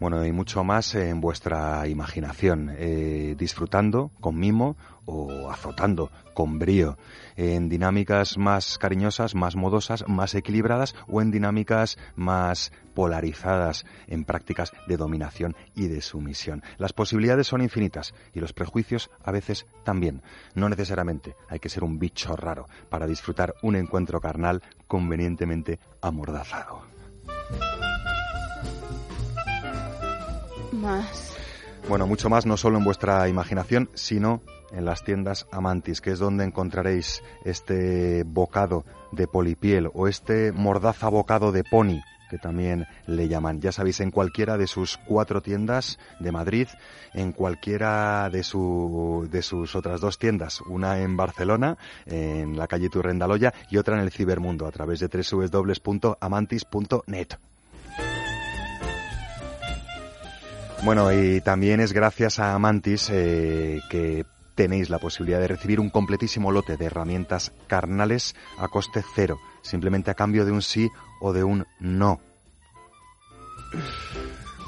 Bueno, y mucho más en vuestra imaginación, eh, disfrutando con mimo o azotando con brío, en dinámicas más cariñosas, más modosas, más equilibradas o en dinámicas más polarizadas, en prácticas de dominación y de sumisión. Las posibilidades son infinitas y los prejuicios a veces también. No necesariamente hay que ser un bicho raro para disfrutar un encuentro carnal convenientemente amordazado. Más. Bueno, mucho más no solo en vuestra imaginación, sino en las tiendas Amantis, que es donde encontraréis este bocado de polipiel o este mordaza bocado de pony que también le llaman. Ya sabéis, en cualquiera de sus cuatro tiendas de Madrid, en cualquiera de, su, de sus otras dos tiendas, una en Barcelona, en la calle Turrendaloya, y otra en el Cibermundo, a través de www.amantis.net. Bueno, y también es gracias a Amantis eh, que tenéis la posibilidad de recibir un completísimo lote de herramientas carnales a coste cero, simplemente a cambio de un sí o de un no.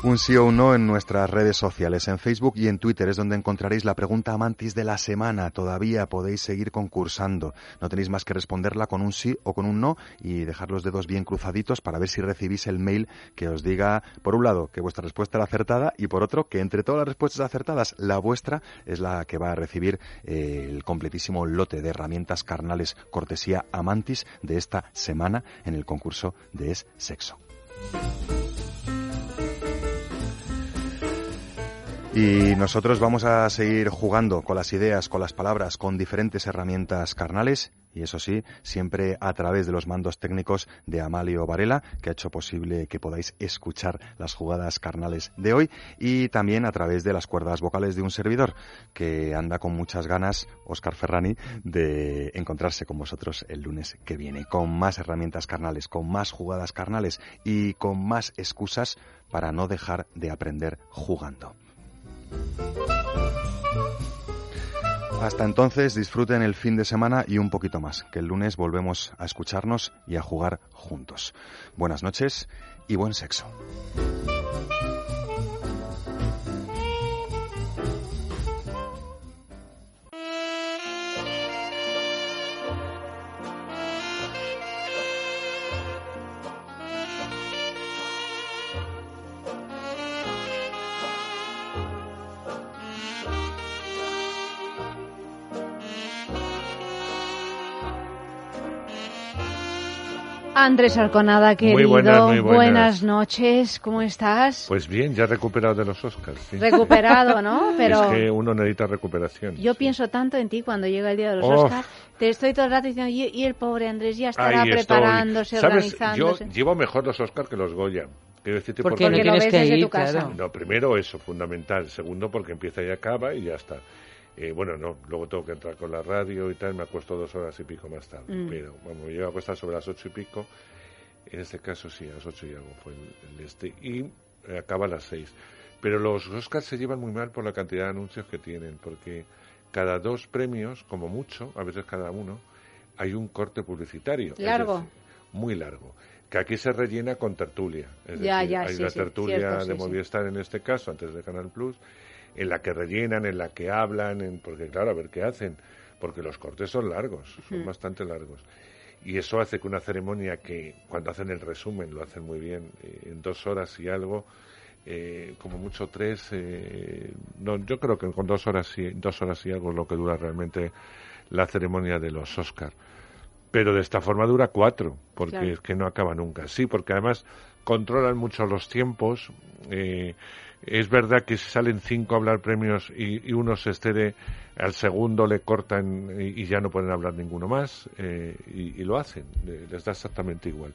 Un sí o un no en nuestras redes sociales, en Facebook y en Twitter es donde encontraréis la pregunta amantis de la semana. Todavía podéis seguir concursando. No tenéis más que responderla con un sí o con un no y dejar los dedos bien cruzaditos para ver si recibís el mail que os diga, por un lado, que vuestra respuesta era acertada y por otro, que entre todas las respuestas acertadas, la vuestra es la que va a recibir eh, el completísimo lote de herramientas carnales cortesía amantis de esta semana en el concurso de Es Sexo. Y nosotros vamos a seguir jugando con las ideas, con las palabras, con diferentes herramientas carnales y eso sí, siempre a través de los mandos técnicos de Amalio Varela, que ha hecho posible que podáis escuchar las jugadas carnales de hoy y también a través de las cuerdas vocales de un servidor que anda con muchas ganas, Oscar Ferrani, de encontrarse con vosotros el lunes que viene, con más herramientas carnales, con más jugadas carnales y con más excusas para no dejar de aprender jugando. Hasta entonces disfruten el fin de semana y un poquito más, que el lunes volvemos a escucharnos y a jugar juntos. Buenas noches y buen sexo. Andrés Arconada, querido, Muy buenas, muy buenas. noches, ¿cómo estás? Pues bien, ya recuperado de los Oscars. sí. Recuperado, ¿no? Pero Es que uno necesita recuperación. yo pienso tanto en ti cuando llega el día de los Oh. Oscars. Te estoy todo el rato diciendo, y, el pobre Andrés ya estará Ahí estoy. preparándose, ¿Sabes? Yo organizándose. llevo mejor los Oscars que los Goya. Quiero decirte Porque no Porque lo tienes ves que desde ir, tu casa. claro. No, primero eso, fundamental. Segundo, porque empieza y acaba y ya está. Eh, bueno, no, luego tengo que entrar con la radio y tal, me acuesto dos horas y pico más tarde. Mm. Pero, vamos, me acuesto sobre las ocho y pico. En este caso sí, a las ocho y algo fue el, el este. Y eh, acaba a las seis. Pero los Oscars se llevan muy mal por la cantidad de anuncios que tienen, porque cada dos premios, como mucho, a veces cada uno, hay un corte publicitario. Largo. decir, muy largo. Que aquí se rellena con tertulia. Es Ya, decir, ya, hay sí, la sí, tertulia cierto, de sí. Movistar en este caso, antes de Canal Plus, en la que rellenan, en la que hablan, en, porque claro, a ver qué hacen. Porque los cortes son largos, son bastante largos. Y eso hace que una ceremonia que, cuando hacen el resumen, lo hacen muy bien, eh, en dos horas y algo, eh, como mucho tres, eh, no, yo creo que con dos horas y, dos horas y algo es lo que dura realmente la ceremonia de los Oscar. Pero de esta forma dura cuatro, porque Claro. es que no acaba nunca. Sí, porque además controlan mucho los tiempos. eh, es verdad que si salen cinco a hablar premios y, y uno se excede, al segundo le cortan y, y ya no pueden hablar ninguno más, eh, y, y lo hacen, eh, les da exactamente igual.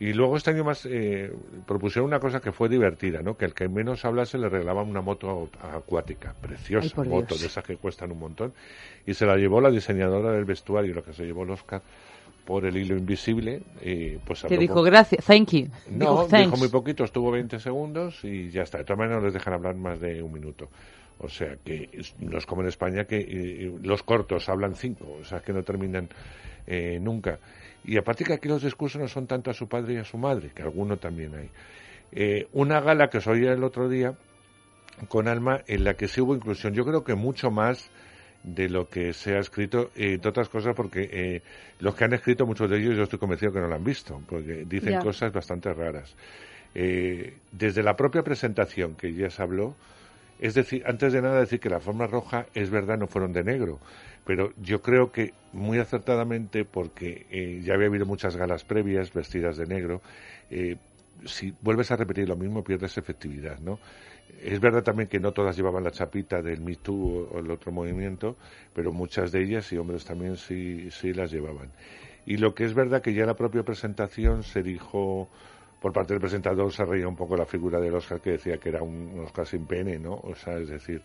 Y luego este año más eh, propusieron una cosa que fue divertida, ¿no? Que el que menos hablase le regalaban una moto acuática, preciosa Ay, moto, Dios. de esas que cuestan un montón, y se la llevó la diseñadora del vestuario, lo que se llevó el Oscar por el hilo invisible, y pues Te habló dijo gracias, thank you. no, Dijo, dijo muy poquito, estuvo 20 segundos y ya está. De todas maneras no les dejan hablar más de un minuto. O sea que no es como en España que eh, los cortos hablan cinco, o sea que no terminan eh, nunca. Y aparte que aquí los discursos no son tanto a su padre y a su madre, que alguno también hay. Eh, una gala que os oía el otro día con Alma en la que sí hubo inclusión. Yo creo que mucho más de lo que se ha escrito, eh, entre otras cosas porque eh, los que han escrito, muchos de ellos, yo estoy convencido que no lo han visto, porque dicen Ya. cosas bastante raras. Eh, desde la propia presentación que ya se habló, es decir, antes de nada decir que la forma roja es verdad, no fueron de negro, pero yo creo que muy acertadamente, porque eh, ya había habido muchas galas previas vestidas de negro, eh, si vuelves a repetir lo mismo pierdes efectividad, ¿no? Es verdad también que no todas llevaban la chapita del Me Too o, el otro movimiento, pero muchas de ellas y hombres también sí, sí las llevaban. Y lo que es verdad que ya en la propia presentación se dijo, por parte del presentador se reía un poco la figura del Oscar que decía que era un Oscar sin pene, ¿no? O sea, es decir,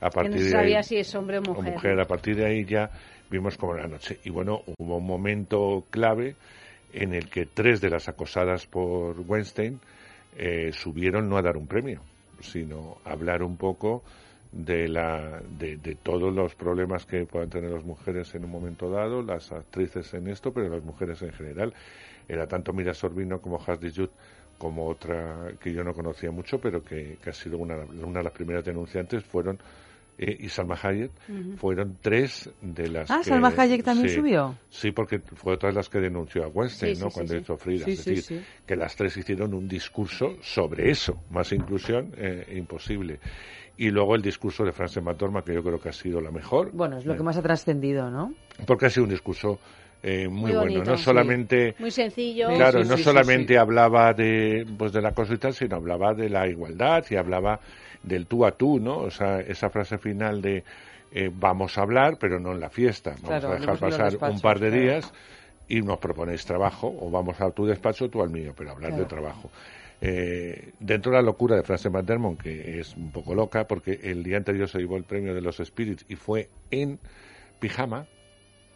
a Que partir no se de sabía ahí, si es hombre o mujer. a partir de ahí ya vimos como la noche. Y bueno, hubo un momento clave en el que tres de las acosadas por Weinstein eh, subieron no a dar un premio, sino hablar un poco de, la, de, de todos los problemas que puedan tener las mujeres en un momento dado, las actrices en esto, pero las mujeres en general. Era tanto Mira Sorbino como Hasdi Jud como otra que yo no conocía mucho, pero que, que ha sido una, una de las primeras denunciantes, fueron eh, y Salma Hayek, fueron tres de las Ah, que- Salma Hayek también sí, subió. Sí, porque fue otra de las que denunció a Weinstein, Sí, ¿no? sí, Cuando hizo Frida. Es decir, que las tres hicieron un discurso sobre eso. Más inclusión, eh, imposible. Y luego el discurso de Frances McDormand, que yo creo que ha sido la mejor. Bueno, es lo Eh, que más ha trascendido, ¿no? Porque ha sido un discurso eh, muy, Muy bueno. bonito. No solamente... Muy sencillo. Claro, no solamente hablaba de pues de la cosa y tal, sino hablaba de la igualdad y hablaba del tú a tú, ¿no? O sea, esa frase final de eh, vamos a hablar, pero no en la fiesta. Vamos Claro, a dejar pasar un par de claro. días y nos proponéis trabajo, o vamos a tu despacho, tú al mío, pero hablar de trabajo. Eh, dentro de la locura de Frances McDermott, que es un poco loca, porque el día anterior se llevó el premio de los Spirits y fue en pijama,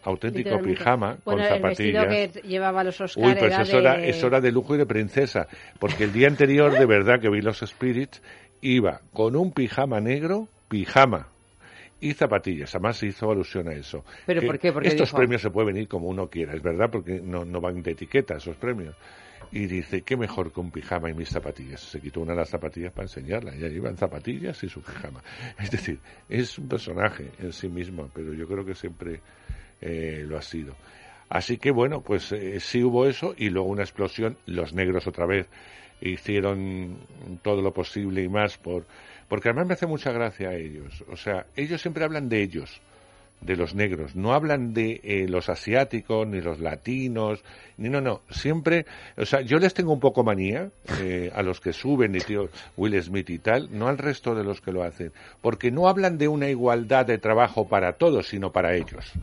auténtico pijama, Bueno, con el vestido zapatillas. que llevaba los Oscar Uy, pues eso, era, de... eso era de lujo y de princesa, porque el día anterior, de verdad, que vi los Spirits, iba con un pijama negro, pijama, y zapatillas. Además se hizo alusión a eso. ¿Pero Que por qué? Porque estos dijo- premios se pueden venir como uno quiera, es verdad, porque no, no van de etiqueta esos premios. Y dice, qué mejor que un pijama y mis zapatillas. Se quitó una de las zapatillas para enseñarla. Ya iban zapatillas y su pijama. Es decir, es un personaje en sí mismo, pero yo creo que siempre eh, lo ha sido. Así que bueno, pues eh, sí hubo eso y luego una explosión. Los negros otra vez hicieron todo lo posible y más por porque además me hace mucha gracia a ellos. O sea, ellos siempre hablan de ellos, de los negros. No hablan de eh, los asiáticos ni los latinos, ni no, no. Siempre, o sea, yo les tengo un poco manía eh, a los que suben y tío Will Smith y tal, no al resto de los que lo hacen, porque no hablan de una igualdad de trabajo para todos, sino para ellos.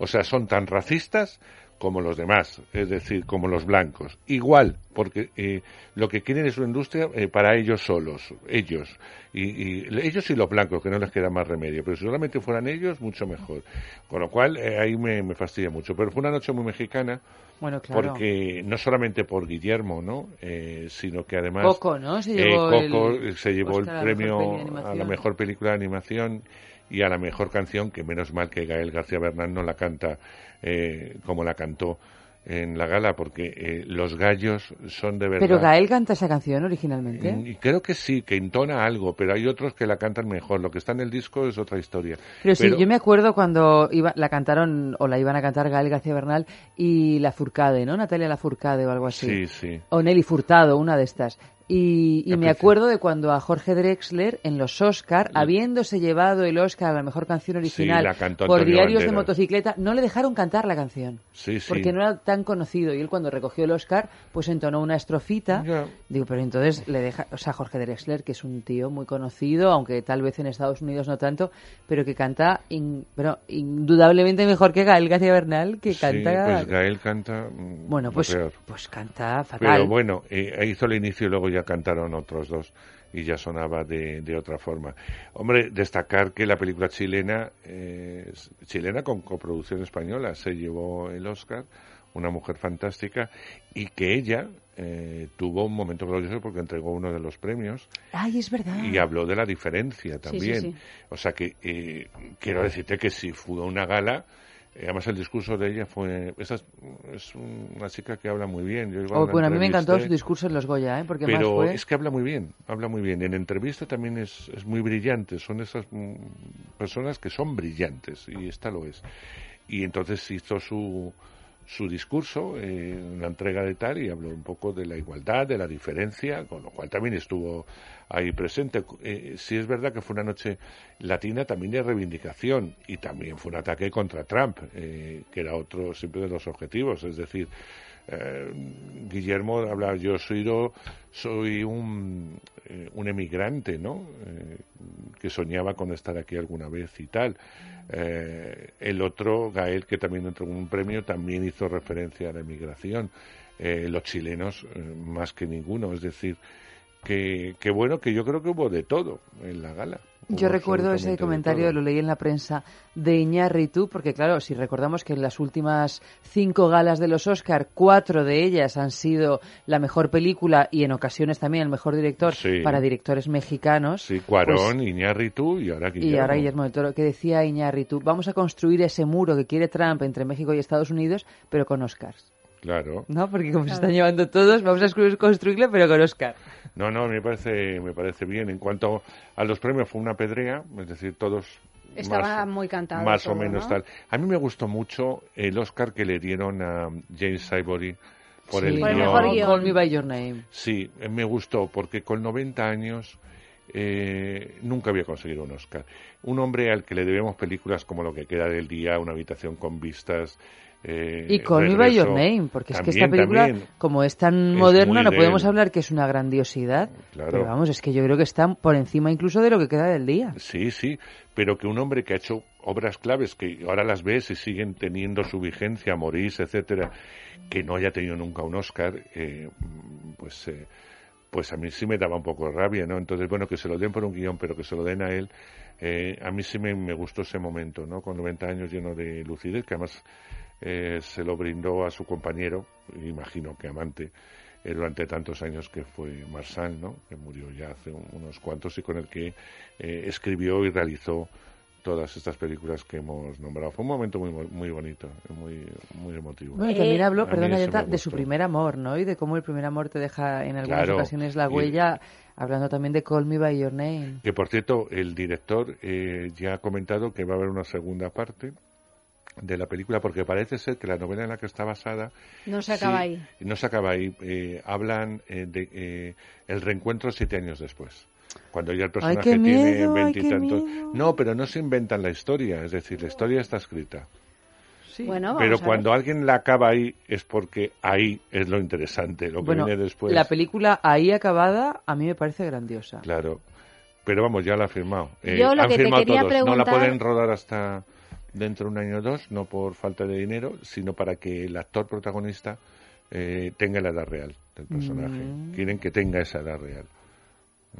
O sea, son tan racistas como los demás, es decir, como los blancos. Igual, porque eh, lo que quieren es una industria eh, para ellos solos, ellos. Y, y ellos y los blancos, que no les queda más remedio. Pero si solamente fueran ellos, mucho mejor. Con lo cual, eh, ahí me, me fastidia mucho. Pero fue una noche muy mexicana. Bueno, claro. Porque no solamente por Guillermo, ¿no? Eh, sino que además. Coco, ¿no? Se eh, llevó Coco el se llevó Oscar el premio a la mejor película de animación y a la mejor canción, que menos mal que Gael García Bernal no la canta eh, como la cantó en la gala, porque eh, los gallos son de verdad. Pero Gael canta esa canción originalmente. Y creo que sí, que entona algo, pero hay otros que la cantan mejor. Lo que está en el disco es otra historia. Pero sí, yo me acuerdo cuando iba, la cantaron o la iban a cantar Gael García Bernal y La Furcade, ¿no? Natalia La Furcade o algo así. Sí, sí. O Nelly Furtado, una de estas. Y, me acuerdo de cuando a Jorge Drexler en los Oscar, habiéndose llevado el Oscar a la mejor canción original la por diarios de motocicleta, no le dejaron cantar la canción. Sí, sí. Porque no era tan conocido. Y él cuando recogió el Oscar, pues entonó una estrofita. Digo, pero entonces le deja, o sea, Jorge Drexler, que es un tío muy conocido, aunque tal vez en Estados Unidos no tanto, pero que canta, in- pero indudablemente mejor que Gael García Bernal, que Sí, canta. pues Gael canta. mm, bueno, pues, peor. pues canta fatal. Pero bueno, eh, hizo el inicio y luego ya cantaron otros dos y ya sonaba de, de otra forma. Hombre, destacar que la película chilena, eh, chilena con coproducción española, se llevó el Oscar, una mujer fantástica, y que ella eh, tuvo un momento glorioso porque entregó uno de los premios Ay, es verdad. y habló de la diferencia también. sí. O sea que eh, quiero decirte que si fue una gala Además, el discurso de ella fue. Esa es, es una chica que habla muy bien. Yo Oh, bueno, a mí me encantó su discurso en los Goya, ¿eh? Porque más Pero fue... es que habla muy bien, habla muy bien. En entrevista también es, es muy brillante. Son esas mm, personas que son brillantes, y esta lo es. Y entonces hizo su, su discurso eh, en la entrega de tal y habló un poco de la igualdad, de la diferencia, con lo cual también estuvo ahí presente. Eh, sí es verdad que fue una noche latina también de reivindicación y también fue un ataque contra Trump, eh, que era otro siempre de los objetivos, es decir, eh, Guillermo habla, yo soy, un, eh, un emigrante, ¿no? Que soñaba con estar aquí alguna vez y tal. El otro, Gael, que también entró con un premio, también hizo referencia a la emigración. Los chilenos, más que ninguno, es decir, que, que bueno, que yo creo que hubo de todo en la gala. Yo recuerdo ese de comentario, lo leí en la prensa, de Iñárritu, porque claro, si recordamos que en las últimas cinco galas de los Oscar, cuatro de ellas han sido la mejor película y en ocasiones también el mejor director Sí. para directores mexicanos. Sí, Cuarón, Iñárritu y ahora Guillermo. pues Y ahora Guillermo del Toro, que decía Iñárritu, vamos a construir ese muro que quiere Trump entre México y Estados Unidos, pero con Oscars. Claro. ¿No? Porque como se están llevando todos, vamos a construir- construirlo, pero con Oscar. No, no, me parece, me parece bien. En cuanto a los premios, fue una pedrea, es decir, todos Estaba más, muy cantado más o menos ¿no? tal. A mí me gustó mucho el Oscar que le dieron a James Ivory por el Por el guion. mejor guion. Call Me By Your Name. Sí, eh, me gustó porque con 90 años eh, nunca había conseguido un Oscar. Un hombre al que le debemos películas como Lo que queda del día, Una habitación con vistas. Eh, Y Call Me By Your. Name, porque es que esta película, también. como es tan moderna, no de podemos hablar que es una grandiosidad. Claro. Pero vamos, es que yo creo que está por encima incluso de lo que queda del día. Sí, sí, pero que un hombre que ha hecho obras claves que ahora las ves y siguen teniendo su vigencia, Morís, etcétera, que no haya tenido nunca un Oscar, eh, pues eh, pues a mí sí me daba un poco de rabia, ¿no? Entonces, bueno, que se lo den por un guion, pero que se lo den a él, eh, a mí sí me, me gustó ese momento, ¿no? Con 90 años lleno de lucidez, que además eh, se lo brindó a su compañero, imagino que amante, eh, durante tantos años que fue Marsan, ¿no? Que murió ya hace un- unos cuantos y con el que eh, escribió y realizó todas estas películas que hemos nombrado. Fue un momento muy muy bonito, muy muy emotivo. Bueno, y también habló, A mí perdona, de su primer amor, ¿no? Y de cómo el primer amor te deja en algunas Claro. ocasiones la Y- huella, hablando también de Call Me By Your Name. Que por cierto, el director eh, ya ha comentado que va a haber una segunda parte de la película porque parece ser que la novela en la que está basada No se acaba sí, ahí. no se acaba ahí eh, hablan eh, de eh, el reencuentro siete años después cuando ya el personaje qué tiene miedo, veintitantos no pero no se inventan la historia es decir la historia está escrita Bueno, vamos pero cuando alguien la acaba ahí es porque ahí es lo interesante lo que Bueno, viene después la película ahí acabada a mí me parece grandiosa. Claro. Pero vamos, ya la ha firmado. Eh, Yo lo han que te firmado quería todos. No la preguntar- pueden rodar hasta dentro de un año o dos, no por falta de dinero, sino para que el actor protagonista eh, tenga la edad real del personaje. Mm. Quieren que tenga esa edad real.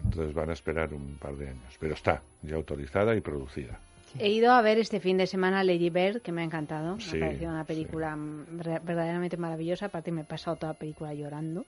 Entonces van a esperar un par de años. Pero está ya autorizada y producida. He ido a ver este fin de semana Lady Bird, que me ha encantado. Sí, me ha parecido una película mm, re- verdaderamente maravillosa. Aparte, me he pasado toda la película llorando.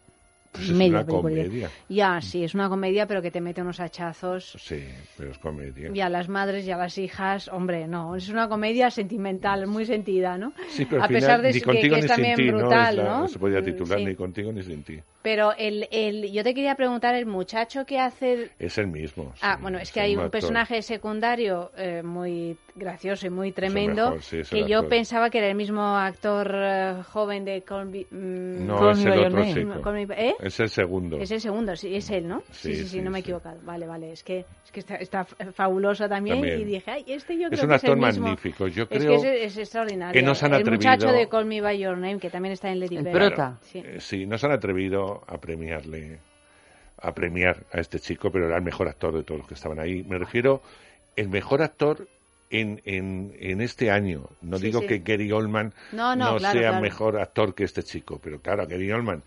Pues es una película. comedia. Ya, sí, es una comedia, pero que te mete unos hachazos. Sí, pero es comedia. Y a las madres y a las hijas, hombre, no, es una comedia sentimental, muy sentida, ¿no? Sí, pero a al final, pesar de ni que- que, es también ti, brutal, ¿no? Es la- ¿no? se podía titular Sí. ni contigo ni sin ti. Pero el, el, yo te quería preguntar, el muchacho que hace Es el mismo. Ah, bueno, es es que hay un personaje secundario eh, muy gracioso y muy tremendo mejor, sí, es que yo actor. pensaba que era el mismo actor eh, joven de Call Me, mm, No, Call es el By Your otro Name. chico. ¿eh? Es el segundo. Es el segundo, sí, es él, ¿no? Sí, Sí, sí, sí, sí, no me he equivocado. Vale, vale, es que, es que está, está fabuloso también, También. y dije, ay, este yo Es creo un que es el actor mismo. magnífico. Yo es creo que es, es extraordinario. que no se han el muchacho atrevido- de Call Me By Your Name, que también está en Lady Bird. prota. Sí. Eh, sí, no se han atrevido a premiarle, a premiar a este chico, pero era el mejor actor de todos los que estaban ahí. Me refiero, el mejor actor en, en, en este año. No Sí, digo sí. que Gary Oldman No, no, claro, sea claro. mejor actor que este chico, pero claro, a Gary Oldman,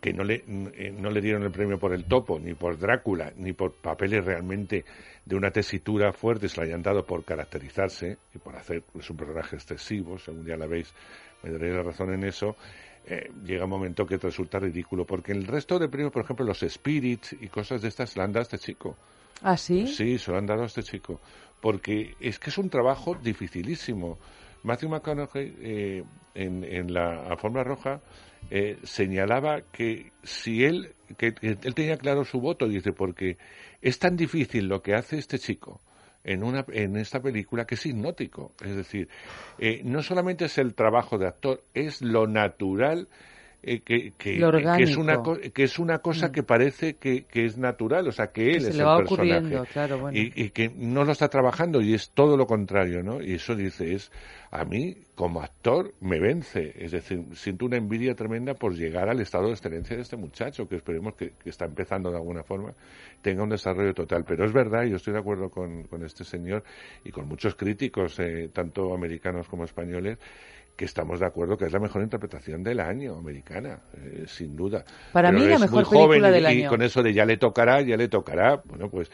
que no le, eh, no le dieron el premio por el topo, ni por Drácula, ni por papeles realmente de una tesitura fuerte, se lo hayan dado por caracterizarse y por hacer pues, un personaje excesivo, según ya la veis, me daréis la razón en eso, eh, llega un momento que te resulta ridículo, porque el resto de premios, por ejemplo, los Spirits y cosas de estas, se lo han dado a este chico. ¿Ah, sí? Sí, se lo han dado a este chico. Porque es que es un trabajo dificilísimo. Matthew McConaughey eh, en, la alfombra roja eh, señalaba que si él, que, que él tenía claro su voto, dice, porque es tan difícil lo que hace este chico en, una, en esta película que es hipnótico. Es decir, eh, no solamente es el trabajo de actor, es lo natural. Eh, que, que, es una que es una cosa que parece que, que es natural, o sea que él se es le el va personaje ocurriendo, claro, bueno. y, y que no lo está trabajando y es todo lo contrario, ¿no? Y eso dice es a mí como actor me vence, es decir, siento una envidia tremenda por llegar al estado de excelencia de este muchacho que esperemos que, que está empezando de alguna forma tenga un desarrollo total. Pero es verdad, y yo estoy de acuerdo con, con este señor y con muchos críticos, eh, tanto americanos como españoles, que estamos de acuerdo que es la mejor interpretación del año americana, eh, sin duda. Para Pero mí la mejor muy joven película y- del y, año. con eso de ya le tocará, ya le tocará, bueno, pues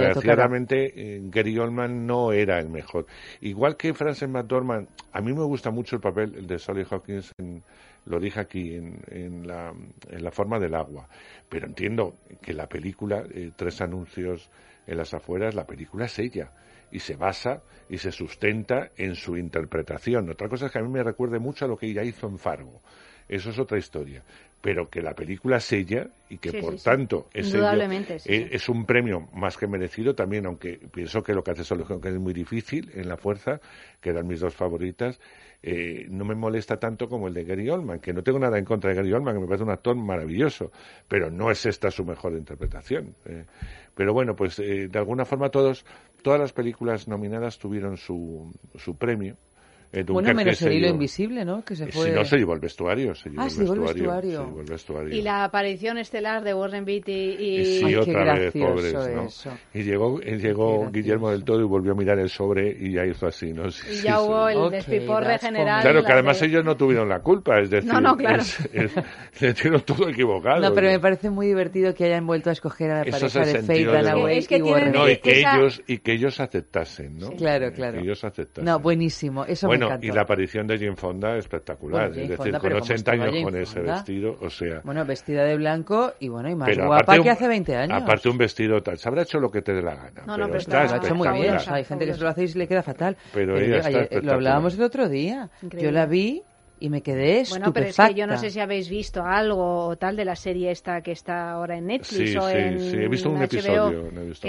desgraciadamente eh, Gary Oldman no era el mejor. Igual que Frances McDormand, a mí me gusta mucho el papel el de Solly Hawkins en, lo dije aquí, en, en, la, en la forma del agua. Pero entiendo que la película, eh, tres anuncios en las afueras, la película es ella. Y se basa y se sustenta en su interpretación. Otra cosa es que a mí me recuerde mucho a lo que ella hizo en Fargo. Eso es otra historia. Pero que la película es ella y que Sí, por sí, tanto es, sí, eh, es un premio más que merecido también, aunque pienso que lo que hace Solly Hawkins es muy difícil en la fuerza, que eran mis dos favoritas, eh, no me molesta tanto como el de Gary Oldman, que no tengo nada en contra de Gary Oldman, que me parece un actor maravilloso, pero no es esta su mejor interpretación. eh. pero bueno, pues eh, de alguna forma todos, todas las películas nominadas tuvieron su, su premio. Eh, Bueno, Dunkerque menos se el hilo invisible, ¿no? Que se eh, fue... Si no, se llevó el vestuario. Se llevó Ah, el se llevó el vestuario. vestuario. se llevó el vestuario. Y la aparición estelar de Warren Beatty y... Y sí, Ay, qué otra vez, pobres, ¿no? eso. Y llegó, y llegó Guillermo del Todo y volvió a mirar el sobre y ya hizo así, ¿no? Sí, Y sí, ya sí. hubo el Ok, despiporre general. Claro, que además de- ellos no tuvieron la culpa, es decir, No, no, claro. es- es- le dieron todo equivocado. No, pero me parece muy divertido que hayan vuelto a escoger a la Eso es pareja de Faye Dunaway Es que y tienen Warren No, y Beatty. que ellos, y que ellos aceptasen, ¿no? Claro, Eh, claro. Que ellos aceptasen. No, buenísimo, eso bueno, encantó. y la aparición de Jane Fonda espectacular, Bueno, Jane es decir, Fonda, con pero ¿cómo 80 estaba años Jane con ese Fonda? vestido, o sea... Bueno, vestida de blanco y bueno, y más pero guapa aparte que hace 20 años. Aparte un vestido tal, se habrá hecho lo que te dé la gana, No, no, pero pero está lo ha hecho muy bien. espectacular. o sea, hay gente que se lo hace y se le queda fatal. Pero ella está ayer- lo hablábamos el otro día. Increíble. Yo la vi y me quedé Bueno, pero es estupefacta. que yo no sé si habéis visto algo o tal de la serie esta que está ahora en Netflix Sí, o sí, en sí, he visto un HBO, episodio, no he visto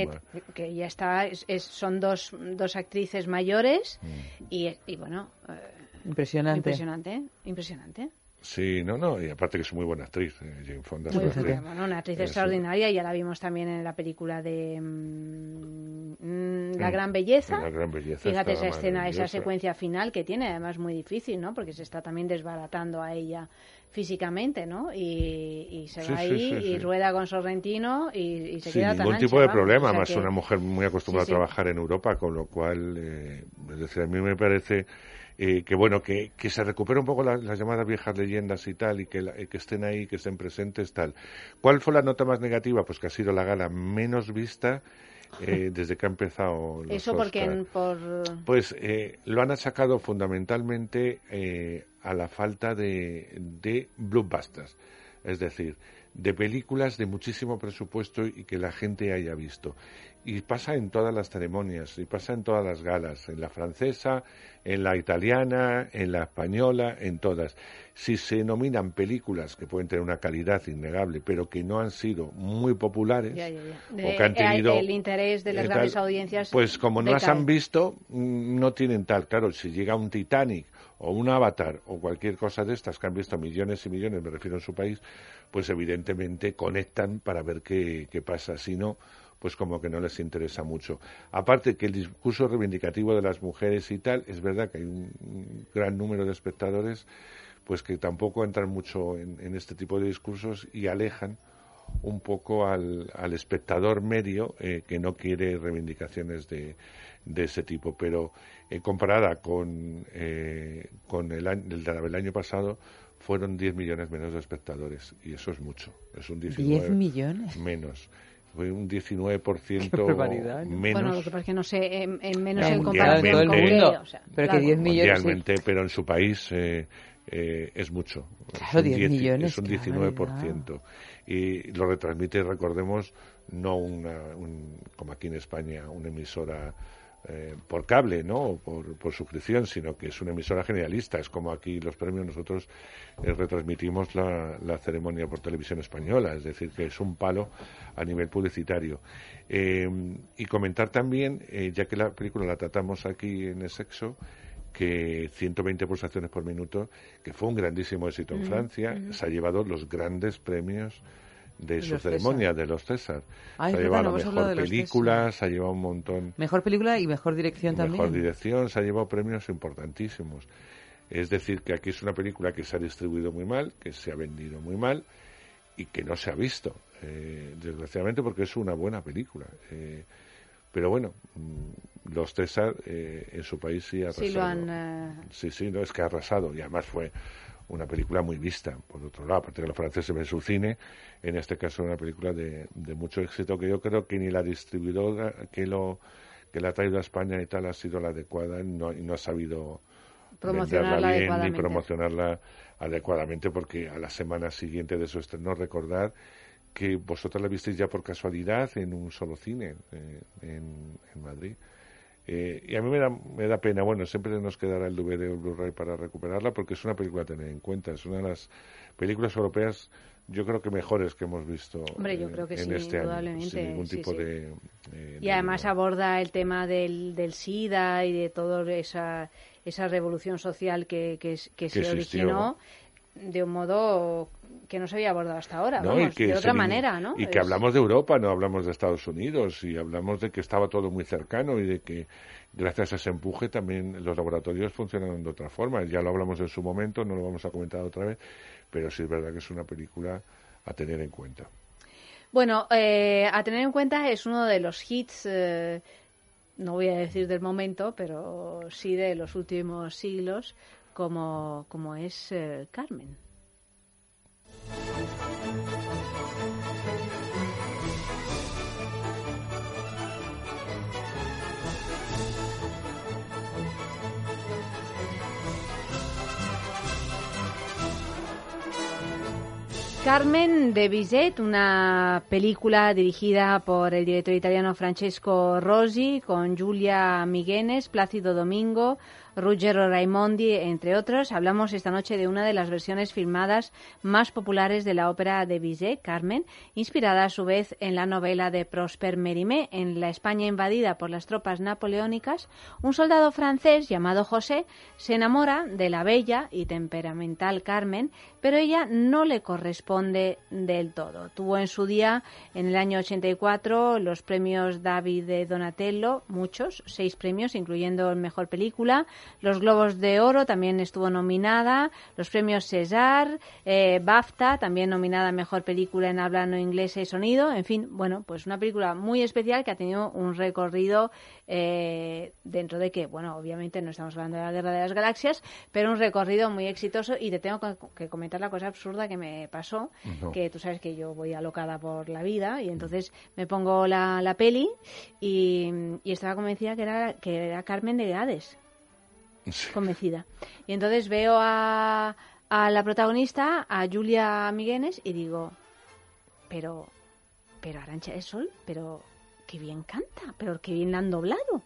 que, ya está, es- es- son dos, dos actrices mayores Mm. y, y bueno, eh, Impresionante. impresionante, impresionante. Sí, no, no, y aparte que es muy buena actriz, eh, Jane Fonda. es Muy una buena, bueno, una actriz Eso. extraordinaria, ya la vimos también en la película de mm, mm, La Gran Belleza. La Gran Belleza Fíjate esa escena, esa secuencia final que tiene, además muy difícil, ¿no? Porque se está también desbaratando a ella físicamente, ¿no? Y, y se Sí, va sí, ahí sí, y rueda con Sorrentino y, y se queda tan ningún ancha, tipo de vamos, problema, o sea más que- una mujer muy acostumbrada a trabajar en Europa, con lo cual, eh, es decir, a mí me parece eh, que bueno, que, que se recupere un poco la- las llamadas viejas leyendas y tal, y que, la- que estén ahí, que estén presentes, tal. ¿Cuál fue la nota más negativa? Pues que ha sido la gala menos vista eh, desde que ha empezado los Eso porque en- por... Pues eh, lo han achacado fundamentalmente eh, a la falta de, de blockbusters, es decir, de películas de muchísimo presupuesto y que la gente haya visto. Y pasa en todas las ceremonias, y pasa en todas las galas, en la francesa, en la italiana, en la española, en todas. Si se nominan películas que pueden tener una calidad innegable, pero que no han sido muy populares, Ya, ya, ya. o que han tenido el interés de las eh, grandes audiencias Pues como no las han visto, mm, no tienen tal. Claro, si llega un Titanic o un Avatar o cualquier cosa de estas que han visto millones y millones, me refiero en su país, pues evidentemente conectan para ver qué, qué pasa. Si no, pues como que no les interesa mucho. Aparte que el discurso reivindicativo de las mujeres y tal, es verdad que hay un gran número de espectadores pues que tampoco entran mucho en, en este tipo de discursos y alejan un poco al, al espectador medio eh, que no quiere reivindicaciones de, de ese tipo. Pero eh, comparada con, eh, con el, año, el del año pasado, fueron 10 millones menos de espectadores. Y eso es mucho. Es un 19 10 millones. menos. Fue un 19% Qué barbaridad, ¿no? menos. Bueno, lo que pasa es que no sé, en, en menos en mundialmente. comparación con Todo el mundo. o sea, Pero que claro. 10 millones, sí. Mundialmente, pero en su país eh, eh, es mucho. Claro, es un 10 10 millones, Es un qué 19%. Y lo retransmite, recordemos, no una, un- como aquí en España, una emisora eh, por cable, ¿no? O por, por suscripción, sino que es una emisora generalista. Es como aquí los premios nosotros eh, retransmitimos la, la ceremonia por televisión española, es decir, que es un palo a nivel publicitario. Eh, y comentar también, eh, ya que la película la tratamos aquí en el sexo, que 120 pulsaciones por minuto, que fue un grandísimo éxito en Mm, Francia, se ha llevado los grandes premios de De su los ceremonia, de los César. Ah, se ha llevado no mejor película, se ha llevado un montón Mejor película y mejor dirección también. mejor dirección, se ha llevado premios importantísimos. Es decir, que aquí es una película que se ha distribuido muy mal, que se ha vendido muy mal y que no se ha visto, eh, desgraciadamente, porque es una buena película. Eh, pero bueno, mm, los César eh, en su país sí ha arrasado. Sí lo han... eh, Sí, sí, no, es que ha arrasado y además fue una película muy vista, por otro lado, aparte que los franceses ven su cine, en este caso una película de, de mucho éxito que yo creo que ni la distribuidora que lo que la ha traído a España y tal ha sido la adecuada y no, y no ha sabido Promocionarla bien ni promocionarla adecuadamente porque a la semana siguiente de su estreno recordar que vosotros la visteis ya por casualidad en un solo cine eh, en, en Madrid. Eh, y a mí me da, me da pena, bueno, siempre nos quedará el DVD o el Blu-ray para recuperarla porque es una película a tener en cuenta, es una de las películas europeas yo creo que mejores que hemos visto Hombre, yo eh, creo que en sí, este año, sin ningún tipo sí. de... eh, Y además aborda el tema del, del SIDA y de toda esa, esa revolución social que, que, se existió. originó de un modo que no se había abordado hasta ahora, No, y vamos, que de otra manera, ¿no? Y que hablamos de Europa, no hablamos de Estados Unidos, y hablamos de que estaba todo muy cercano y de que gracias a ese empuje también los laboratorios funcionan de otra forma. Ya lo hablamos en su momento, no lo vamos a comentar otra vez, pero sí es verdad que es una película a tener en cuenta. Bueno, eh, a tener en cuenta es uno de los hits, eh, no voy a decir del momento, pero sí de los últimos siglos, como, como es eh, Carmen. Carmen de Bizet, una película dirigida por el director italiano Francesco Rosi, con Giulia Miguenes, Plácido Domingo, Ruggero Raimondi, entre otros. Hablamos esta noche de una de las versiones filmadas más populares de la ópera de Bizet, Carmen, inspirada a su vez en la novela de Prosper Mérimée. En la España invadida por las tropas napoleónicas, un soldado francés llamado José se enamora de la bella y temperamental Carmen, pero ella no le corresponde del todo. Tuvo en su día, en el año 84, los premios David de Donatello, muchos, seis premios, incluyendo el Mejor Película. Los Globos de Oro también estuvo nominada. Los premios César, eh, BAFTA, también nominada a Mejor Película en habla no inglesa y sonido. En fin, bueno, pues una película muy especial que ha tenido un recorrido eh, dentro de que, bueno, obviamente no estamos hablando de la Guerra de las Galaxias, pero un recorrido muy exitoso y te tengo que- que comentar la cosa absurda que me pasó, No. que tú sabes que yo voy alocada por la vida y entonces me pongo la, la peli y, y estaba convencida que era, que era Carmen de Gades, convencida. Y entonces veo a, a la protagonista, a Julia Miguenes, y digo, pero, pero Arancha de Sol, pero qué bien canta, pero qué bien la han doblado.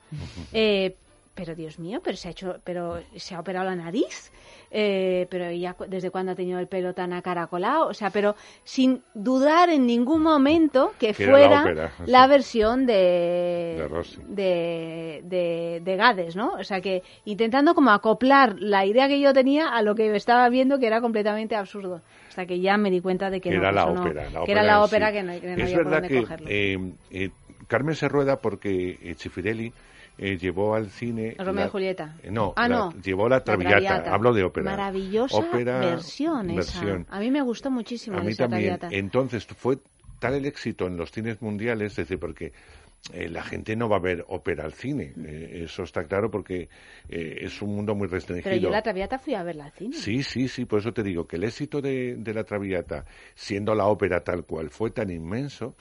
Eh, pero Dios mío, pero se ha hecho, pero se ha operado la nariz, eh, pero ella desde cuándo ha tenido el pelo tan acaracolado, o sea, pero sin dudar en ningún momento que, Que era la fuera ópera, la versión de De Rossi. de, de, de Gades, ¿no? O sea que intentando como acoplar la idea que yo tenía a lo que estaba viendo que era completamente absurdo, hasta que ya me di cuenta de que, que no, era la no- ópera. la que era la ópera sí. que no, que no es había por verdad dónde que cogerlo. eh, eh, Carmen se rueda porque eh, Chifirelli eh, llevó al cine... Romeo y Julieta. eh, No, Ah, la- no. llevó la Traviata. Traviata. Hablo de ópera. Maravillosa Ópera, versión, esa. A mí me gustó muchísimo A mí esa también. Traviata. Entonces fue tal el éxito en los cines mundiales, es decir, porque eh, la gente no va a ver ópera al cine. eh, eso está claro porque eh, es un mundo muy restringido. Pero yo la Traviata fui a verla al cine. Sí, sí, sí, por eso te digo que el éxito de, de la Traviata, siendo la ópera tal cual, fue tan inmenso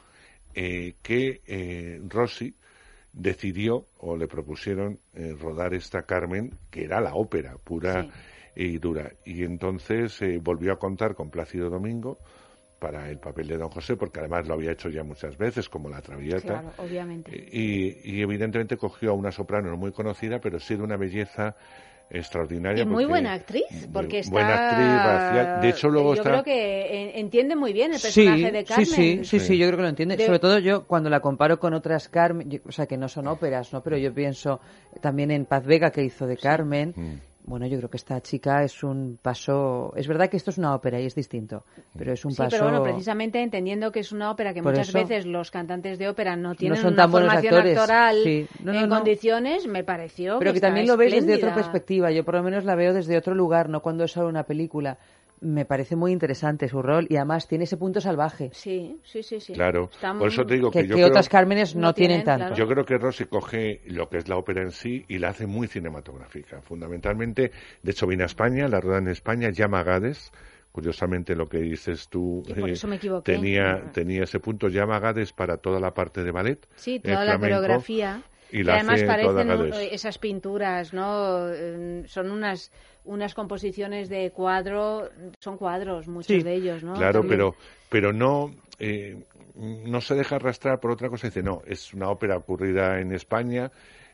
eh, que eh, Rossi decidió o le propusieron eh, rodar esta Carmen, que era la ópera pura y dura. Y entonces eh, volvió a contar con Plácido Domingo para el papel de Don José, porque además lo había hecho ya muchas veces, como La Traviata. Claro, obviamente. Y, y evidentemente cogió a una soprano no muy conocida, pero sí de una belleza extraordinaria. Y muy buena actriz, porque está... buena actriz, racial. De hecho, luego Yo está- creo que en- entiende muy bien el Sí, personaje de Carmen. sí, sí, sí, sí, yo creo que lo entiende. De- Sobre todo yo, cuando la comparo con otras Carmen, yo- o sea, que no son óperas, ¿no? Pero yo pienso también en Paz Vega, que hizo de Carmen. Bueno, yo creo que esta chica es un paso... Es verdad que esto es una ópera y es distinto, pero es un Sí, paso... pero bueno, precisamente entendiendo que es una ópera que Por muchas veces los cantantes de ópera no tienen son una tan formación actoral Sí. No, no, en condiciones, me pareció Pero que, también lo ves desde otra perspectiva. Yo por lo menos la veo desde otro lugar, no cuando es solo una película. Me parece muy interesante su rol y además tiene ese punto salvaje. Sí, sí, sí, sí. Claro, Está por eso te digo que, Que- yo que creo- otras Cármenes no No tienen tienen, tanto. claro. Yo creo que Rossi coge lo que es la ópera en sí y la hace muy cinematográfica. Fundamentalmente, de hecho, viene a España, la rueda en España, llama a Gades. Curiosamente, lo que dices tú eh, eso me equivoqué. tenía, tenía ese punto, llama a Gades para toda la parte de ballet. Sí, toda la coreografía. Y además parecen esas pinturas, ¿no? Eh, Son unas unas composiciones de cuadro, son cuadros, muchos Sí, de ellos, ¿no? Claro, También. pero, pero no, eh, no se deja arrastrar por otra cosa. Dice, no, es una ópera ocurrida en España,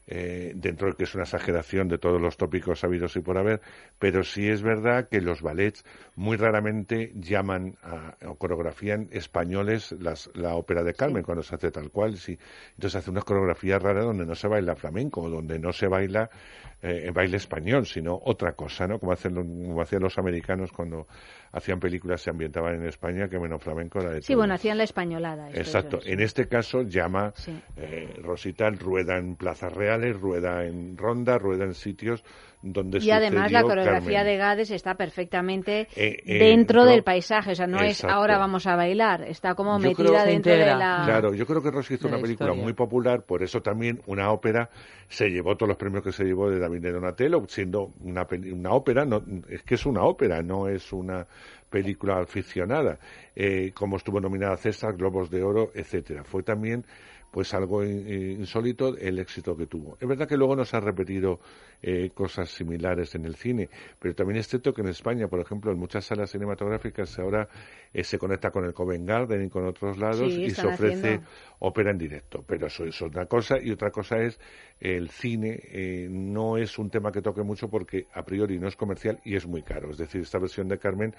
eh, dentro de que es una exageración de todos los tópicos habidos y por haber, pero sí es verdad que los ballets muy raramente llaman a, o coreografían españoles las, la ópera de Carmen cuando se hace tal cual. Sí. Entonces hace una coreografía rara donde no se baila flamenco, donde no se baila eh, baile español, sino otra cosa, ¿no? Como hacen, como hacían los americanos cuando hacían películas se ambientaban en España, que menos flamenco era de Sí, todo. bueno, hacían la españolada. Exacto. En este caso llama Sí. eh, Rosita rueda en plazas reales, rueda en ronda, rueda en sitios donde Y además la coreografía Carmen. de Gades está perfectamente Eh, eh, dentro del paisaje, o sea, no es ahora vamos a bailar, está como Yo metida creo- dentro de la... Claro, yo creo que Rossi hizo una película historia. muy popular, por eso también una ópera se llevó todos los premios que se llevó de David de Donatello, siendo una, peli- una ópera, no, es que es una ópera, no es una película aficionada, eh, como estuvo nominada a César, Globos de Oro, etcétera. Fue también pues algo in- insólito el éxito que tuvo. Es verdad que luego nos ha repetido eh, cosas similares en el cine, pero también es cierto que en España, por ejemplo, en muchas salas cinematográficas ahora eh, se conecta con el Covent Garden y con otros lados Sí, y se ofrece haciendo. ópera en directo. Pero eso es una cosa y otra cosa es el cine eh, no es un tema que toque mucho porque a priori no es comercial y es muy caro. Es decir, esta versión de Carmen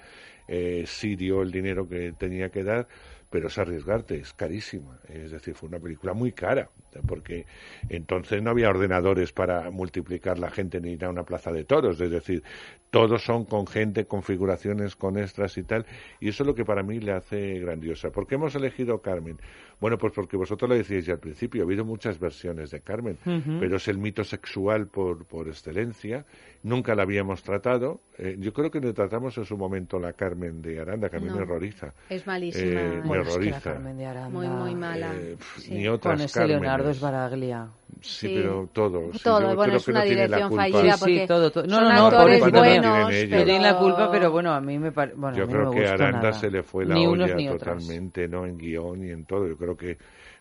eh, sí dio el dinero que tenía que dar, pero es arriesgarte, es carísima. Es decir, fue una película muy cara porque entonces no había ordenadores para multiplicar la gente ni ir a una plaza de toros. Es decir, todos son con gente, configuraciones, con extras y tal. Y eso es lo que para mí le hace grandiosa. ¿Por qué hemos elegido Carmen? Bueno, pues porque vosotros lo decíais ya al principio, ha habido muchas versiones de Carmen, Pero es el mito sexual por, por excelencia. Nunca la habíamos tratado. Eh, yo creo que le tratamos en su momento la Carmen de Aranda, que a mí No. me horroriza. Es malísima. Eh, me Bueno, es que la horroriza. Carmen de Aranda- Muy, muy mala. Eh, pf, Sí. Ni otras Con ese. Leonardo es Baraglia. Sí, Sí. pero todo. sí, Todo, bueno, es una no dirección fallida Sí, porque todo, todo. No, no, no, actores no buenos. No tienen la pero- culpa, pero bueno, a mí me parece... Bueno, a Yo mí creo no me que a Aranda nada. se le fue la Ni olla unos ni otros. totalmente, ¿no? En guion y en todo. Yo creo que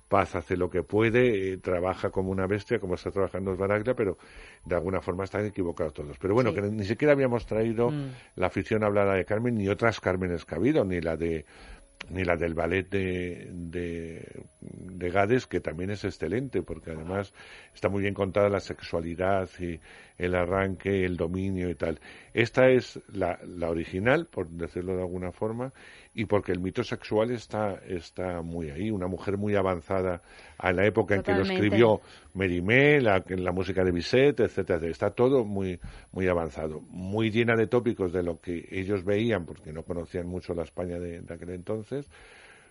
Paz hace lo que puede, eh, trabaja como una bestia, como está trabajando Baraglia, pero de alguna forma están equivocados todos. Pero bueno, Sí. que ni siquiera habíamos traído Mm. la afición hablada de Carmen, ni otras Cármenes que ha habido, ni la de ni la del ballet de, de, de Gades, que también es excelente, porque además está muy bien contada la sexualidad y el arranque, el dominio y tal. Esta es la, la original, por decirlo de alguna forma, y porque el mito sexual está, está muy ahí. Una mujer muy avanzada a la época en que lo escribió Mérimée, la, la música de Bizet, etcétera. Está todo muy, muy avanzado, muy llena de tópicos de lo que ellos veían, porque no conocían mucho la España de, de aquel entonces.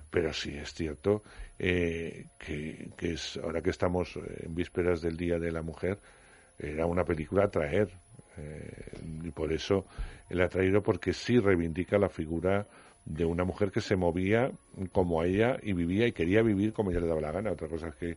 Pero sí es cierto eh, que, que es, ahora que estamos en vísperas del Día de la Mujer, era una película a traer. eh, y por eso la ha traído, porque sí reivindica la figura de una mujer que se movía como ella y vivía y quería vivir como ella le daba la gana. Otra cosa es que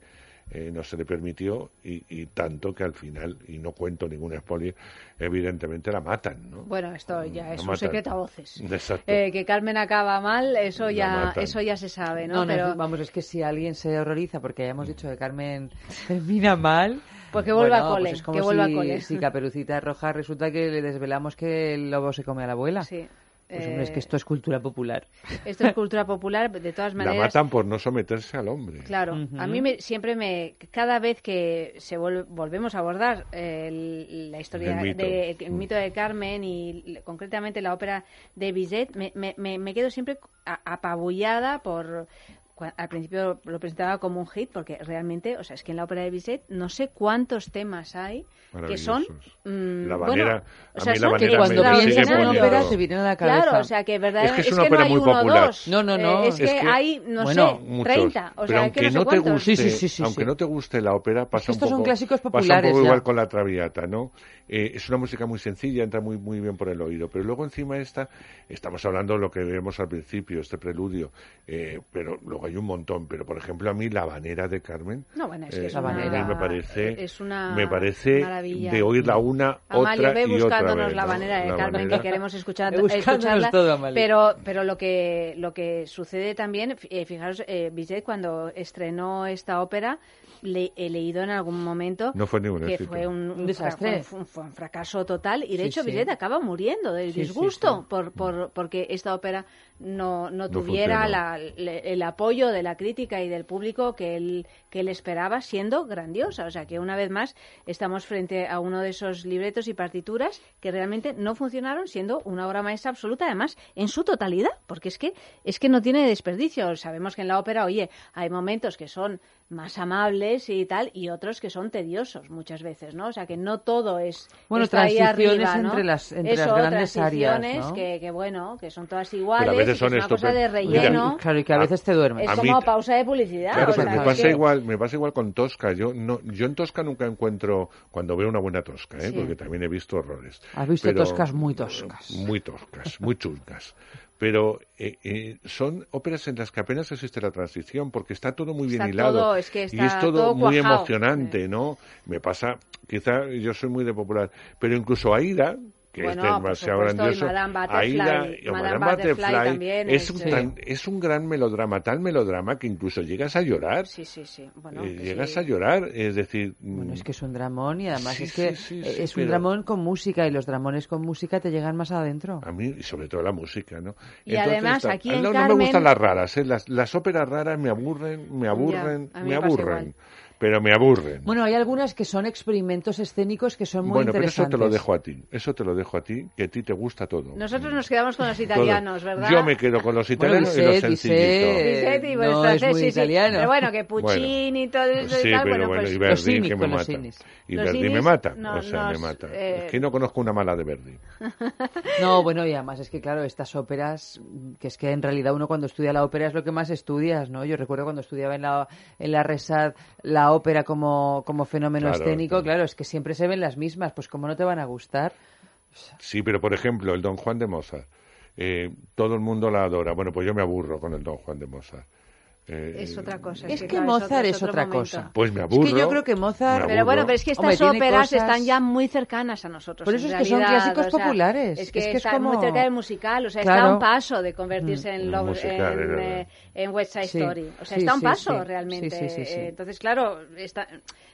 eh, no se le permitió y, y tanto que al final, y no cuento ningún spoiler, evidentemente la matan, ¿no? Bueno, esto ya es un secreto a voces. Exacto. Eh, que Carmen acaba mal, eso La ya, matan. eso ya se sabe, ¿no? No, no, Pero vamos, es que si alguien se horroriza porque hayamos dicho que Carmen termina mal... Pues que vuelva bueno, a cole, pues es como que vuelva si, a cole. si Caperucita Roja resulta que le desvelamos que el lobo se come a la abuela. Sí. Pues hombre, es que esto es cultura popular. Esto es cultura popular, de todas La maneras. matan por no someterse al hombre. Claro, a mí me, siempre me, cada vez que se vuel- volvemos a abordar el- la historia El mito. de, el mito de Carmen y concretamente la ópera de Bizet, me, me- me- me quedo siempre apabullada por al principio lo presentaba como un hit porque realmente, o sea, es que en la ópera de Bizet no sé cuántos temas hay que son Maravillosos. mm, La bueno, Vanera- o a sea, mí la son Vanera Cuando piensas en ópera te viene a la cabeza. Claro, o sea, que verdaderamente Es que es es una que no ópera muy popular. dos. No, no, no. Eh, es, Es que, que- hay, no bueno, sé, muchos. 30. O sea, aunque que no, sé te guste, Sí, sí, sí, aunque sí. no te guste la ópera, pasa estos un son poco, clásicos pasa un populares poco ya. igual con la Traviata, ¿no? Eh, es una música muy sencilla, entra muy muy bien por el oído, pero luego encima esta, estamos hablando de lo que vemos al principio, este preludio, eh, pero luego hay un montón, pero por ejemplo a mí la Habanera de Carmen, No, bueno, es que eh, es a mí una- me parece, es una me parece maravilla. de oírla una, Amalia, otra ve y otra buscándonos vez, la ¿no? manera de La Carmen Habanera. que queremos escuchar, buscándonos escucharla. todo, pero, pero lo que lo que sucede también, eh, fijaros, eh, Bizet cuando estrenó esta ópera, le, he leído en algún momento No fue ningún que fue un, Un desastre. fra- fue un- fue un fracaso total y de Sí, hecho sí. Bizet acaba muriendo del disgusto sí. Por, por, porque esta ópera no, no No tuviera la- le- el apoyo de la crítica y del público que él, que él esperaba siendo grandiosa. O sea que una vez más estamos frente a uno de esos libretos y partituras que realmente no funcionaron siendo una obra maestra absoluta, además en su totalidad, porque es que, es que no tiene desperdicio. Sabemos que en la ópera, oye, hay momentos que son más amables y tal, y otros que son tediosos muchas veces, ¿no? O sea que no todo es Bueno, está ahí transiciones arriba, ¿no? entre las- entre Eso, las grandes áreas, ¿no? que, que, bueno, que son todas iguales, veces y que son es una cosa de relleno. Claro, y que a veces te duermes. Es A como mí- pausa de publicidad. Claro, o pero sea, me pasa que- igual, me pasa igual con Tosca. Yo no, yo en Tosca nunca encuentro cuando veo una buena Tosca, ¿eh? Sí. porque también he visto horrores. Has visto Pero- toscas muy toscas. Muy toscas, muy chungas. Pero eh, eh, son óperas en las que apenas existe la transición, porque está todo muy bien Está hilado. todo- es que y es todo, todo muy emocionante, ¿no? Me pasa, quizá yo soy muy de popular, pero incluso Aida, que Bueno, es demasiado supuesto, grandioso, Madame Butterfly, Aida Madame o Madame Butterfly Butterfly también es, es, un tan- es un gran melodrama, tal melodrama que incluso llegas a llorar. Sí, sí, sí. Bueno, Eh, llegas sí. a llorar, es decir, Bueno, mm, es que es un dramón y además Sí, es que sí, sí, sí, es un pero- dramón con música y los dramones con música te llegan más adentro. a mí, y sobre todo la música, ¿no? Y además, está- aquí en no, no me Carmen- gustan las raras, ¿eh? las, las óperas raras me aburren, me aburren, a mí me aburren, igual. Pero me aburren. Bueno, hay algunas que son experimentos escénicos que son muy Bueno, pero eso interesantes. te lo dejo a ti, eso te lo dejo a ti, que a ti te gusta todo. Nosotros nos quedamos con los Todo. italianos, ¿verdad? Yo me quedo con los Bueno, italianos y los sencillitos. No es muy sí, sí. italiano. Pero bueno, que Puccini y todo eso Sí, y tal, pero bueno, bueno, pues... y Verdi que me mata. Sinis. Y Los Verdi me mata, no- o sea, me mata. eh, Es que no conozco una mala de Verdi. No, bueno, y además es que, claro, estas óperas, que es que en realidad uno cuando estudia la ópera es lo que más estudias, ¿no? Yo recuerdo cuando estudiaba en la, en la Resad la ópera como, como fenómeno Claro, escénico, claro. claro, es que siempre se ven las mismas, pues como no te van a gustar. Sí, pero por ejemplo, el Don Juan de Mozart. eh, todo el mundo la adora. Bueno, pues yo me aburro con el Don Juan de Mozart. Eh, Es otra cosa. Es sí, que claro, Mozart otro- es otro otra momento. cosa. Pues me Es aburro. que yo creo que Mozart... Pero bueno, pero es que estas Hombre, óperas cosas- están ya muy cercanas a nosotros. Por en eso es que son realidad, clásicos o sea, populares. Es que, Es que es está muy como- cerca del musical, o sea, Claro. está a un paso de convertirse en, Un Love- musical, en, es eh, en West Side Sí. Story. O sea, Sí, está a un sí, paso sí. realmente. Sí, sí, sí, sí. Entonces, claro, está,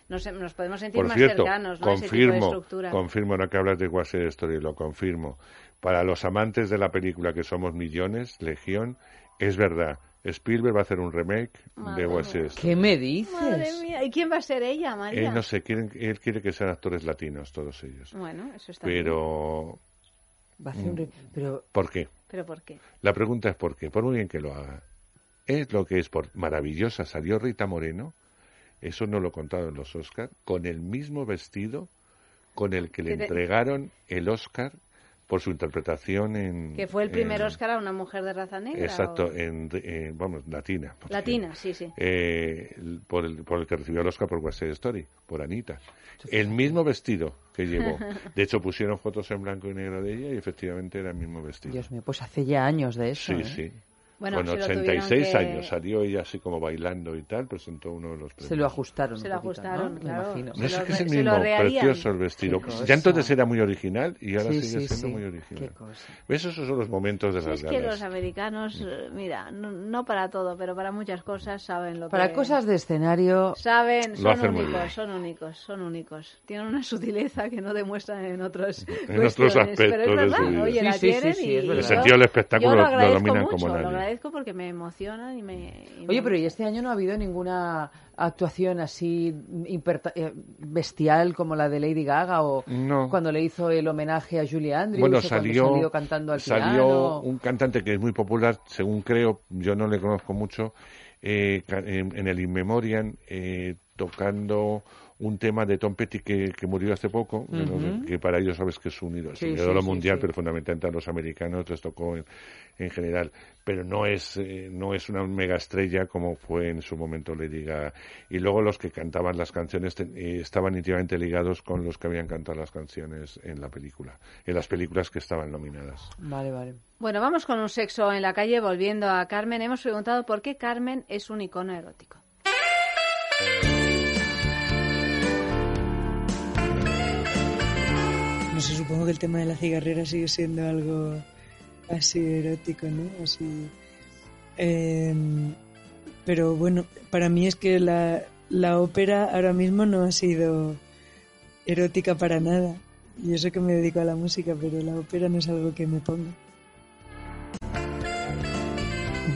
nos, nos podemos sentir Por más cierto, cercanos ¿no? a ese tipo de confirmo, estructura. confirmo, no que hablas de West Side Story, lo confirmo. Para los amantes de la película, que somos millones, Legión, es verdad. Spielberg va a hacer un remake de Madre mía. Story. ¿Qué me dices? Madre mía, ¿y quién va a ser ella, María? Eh, no sé, quieren, él quiere que sean actores latinos, todos ellos. Bueno, eso está bien. Pero, Va a hacer un re- Pero ¿por qué? ¿Pero por qué? La pregunta es por qué. Por muy bien que lo haga. Es lo que es por maravillosa. Salió Rita Moreno, eso no lo he contado en los Oscar, con el mismo vestido con el que le entregaron el Oscar por su interpretación en... Que fue el primer en- Oscar a una mujer de raza negra. Exacto, o- en, en- vamos, latina. porque, Latina, sí, sí. eh, por, el, por el que recibió el Oscar por West Side Story, por Anita. El mismo vestido que llevó. De hecho, pusieron fotos en blanco y negro de ella y efectivamente era el mismo vestido. Dios mío, pues hace ya años de eso. Sí, ¿eh? sí. Bueno, Con se lo 86 tuvieron que- años salió ella así como bailando y tal, presentó uno de los premios. Se lo ajustaron. Se lo poquito, ajustaron, ¿no? Me claro. imagino. No sé qué es el mismo, precioso el vestido. Ya entonces era muy original y ahora Sí, sigue sí, siendo sí. muy original. Qué cosa. ¿Ves? Esos son los momentos de las es que los americanos, eh, mira, no, no para todo, pero para muchas cosas saben lo Para que... cosas de escenario, Saben, Lo son únicos, bien. son únicos, son únicos. Tienen una sutileza que no demuestran en otros En otros cuestiones, pero aspectos es de su verdad, vida. oye, Sí, la sí, sí, tienen sí, y. El sentido del espectáculo lo, dominan como nadie. Agradezco porque me emocionan y me... y Oye, me- pero ¿y este año no ha habido ninguna actuación así eh, bestial como la de Lady Gaga o No. cuando le hizo el homenaje a Julie Andrews Bueno, salió, salió cantando al salió piano? un cantante que es muy popular, según creo, yo no le conozco mucho, eh, en, en el In Memoriam, eh, tocando un tema de Tom Petty que, que murió hace poco, que para ellos sabes que es un ídolo, Sí, sí, mundial, sí. pero fundamentalmente a los americanos les tocó en, en general, pero no es eh, no es una mega estrella como fue en su momento Lady Gaga. Y luego los que cantaban las canciones te- eh, estaban íntimamente ligados con los que habían cantado las canciones en la película, en las películas que estaban nominadas. Vale, vale. Bueno, vamos con un sexo en la calle, volviendo a Carmen. Hemos preguntado por qué Carmen es un icono erótico. No sé, supongo que el tema de la cigarrera sigue siendo algo así erótico, ¿no? Así. Em, pero bueno, para mí es que la, la ópera ahora mismo no ha sido erótica para nada. Y eso que me dedico a la música, pero la ópera no es algo que me ponga.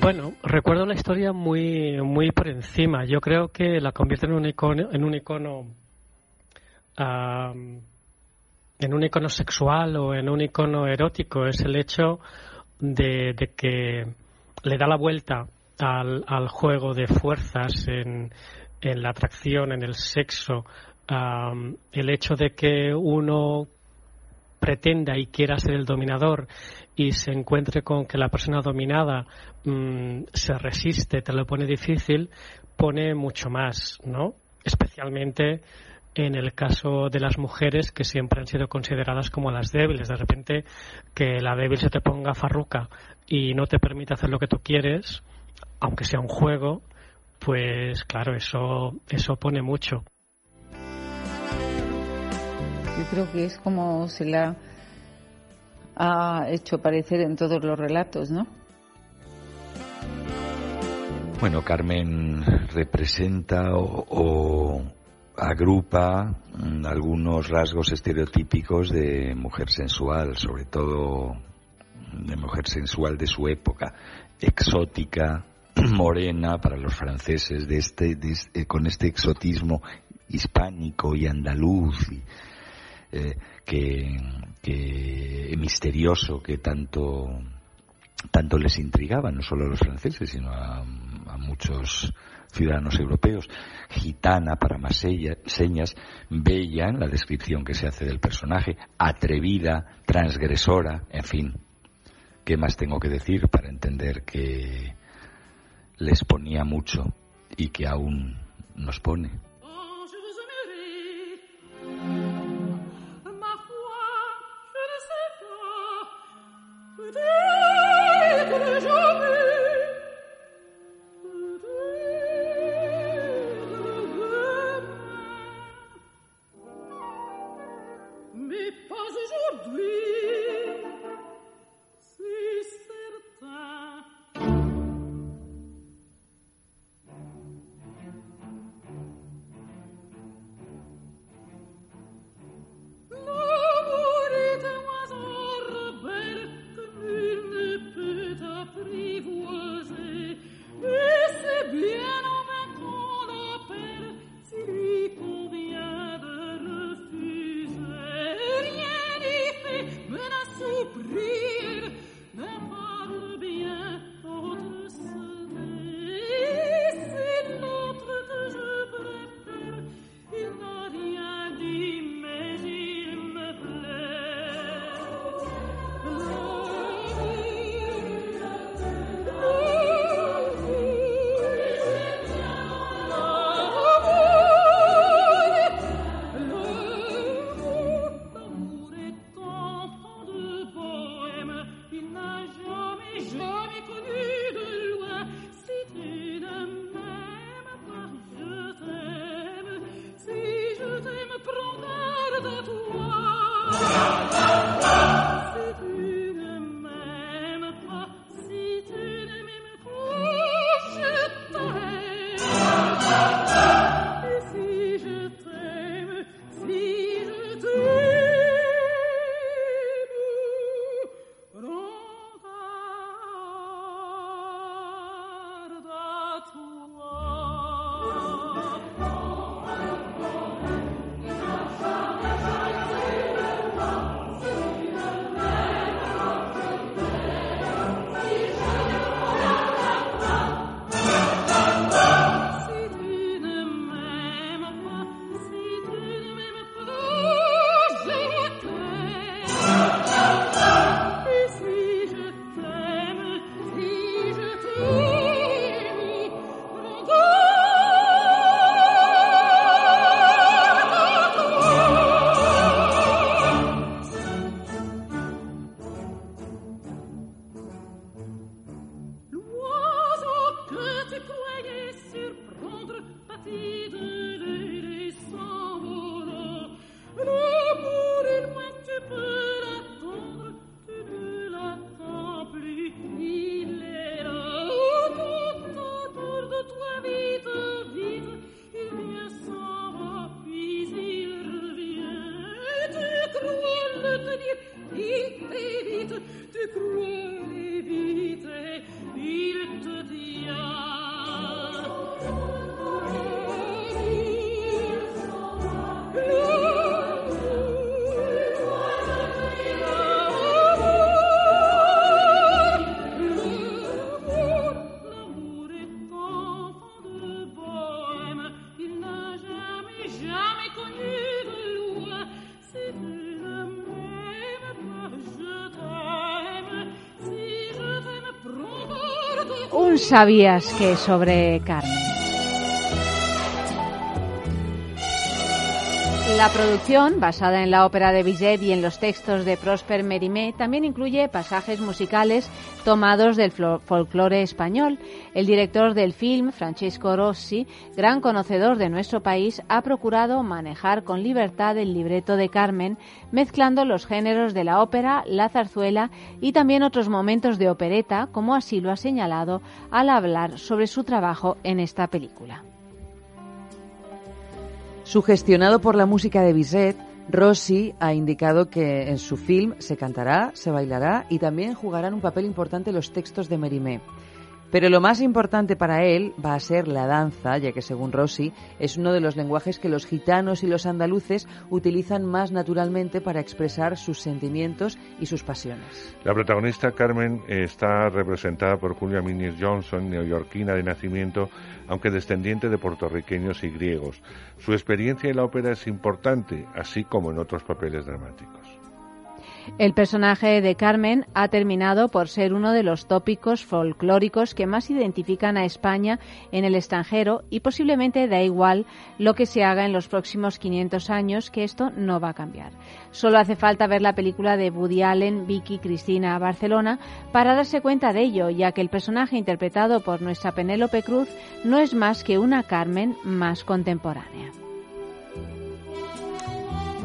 Bueno, recuerdo la historia muy, muy por encima. Yo creo que la convierte en un icono, en un icono, am, en un icono sexual o en un icono erótico. Es el hecho de, que le da la vuelta al, juego de fuerzas en, en la atracción, en el sexo. am, el hecho de que uno pretenda y quiera ser el dominador y se encuentre con que la persona dominada mm, se resiste, te lo pone difícil, pone mucho más, ¿no? Especialmente en el caso de las mujeres que siempre han sido consideradas como las débiles. De repente que la débil se te ponga farruca y no te permite hacer lo que tú quieres, aunque sea un juego, pues claro, eso, eso pone mucho. Yo creo que es como se la ha hecho aparecer en todos los relatos, ¿no? Bueno, Carmen representa o, o agrupa mm, algunos rasgos estereotípicos de mujer sensual, sobre todo de mujer sensual de su época, exótica, morena para los franceses, de este, de este- con este exotismo hispánico y andaluz eh, que, que misterioso que tanto tanto les intrigaba, no solo a los franceses, sino a muchos ciudadanos europeos. Gitana, para más señas, bella en la descripción que se hace del personaje, atrevida, transgresora, en fin. ¿Qué más tengo que decir para entender que les ponía mucho y que aún nos pone? Mais pas aujourd'hui, sabías que sobre Carmen. La producción, basada en la ópera de Bizet y en los textos de Prosper Mérimée, también incluye pasajes musicales tomados del folclore español. El director del film, Francesco Rossi, gran conocedor de nuestro país, ha procurado manejar con libertad el libreto de Carmen, mezclando los géneros de la ópera, la zarzuela y también otros momentos de opereta, como así lo ha señalado al hablar sobre su trabajo en esta película. Sugestionado por la música de Bizet, Rossi ha indicado que en su film se cantará, se bailará y también jugarán un papel importante los textos de Mérimée. Pero lo más importante para él va a ser la danza, ya que según Rossi es uno de los lenguajes que los gitanos y los andaluces utilizan más naturalmente para expresar sus sentimientos y sus pasiones. La protagonista Carmen está representada por Julia Minis Johnson, neoyorquina de nacimiento, aunque descendiente de puertorriqueños y griegos. Su experiencia en la ópera es importante, así como en otros papeles dramáticos. El personaje de Carmen ha terminado por ser uno de los tópicos folclóricos que más identifican a España en el extranjero y posiblemente da igual lo que se haga en los próximos 500 años, que esto no va a cambiar. Solo hace falta ver la película de Woody Allen, Vicky Cristina Barcelona para darse cuenta de ello, ya que el personaje interpretado por nuestra Penélope Cruz no es más que una Carmen más contemporánea.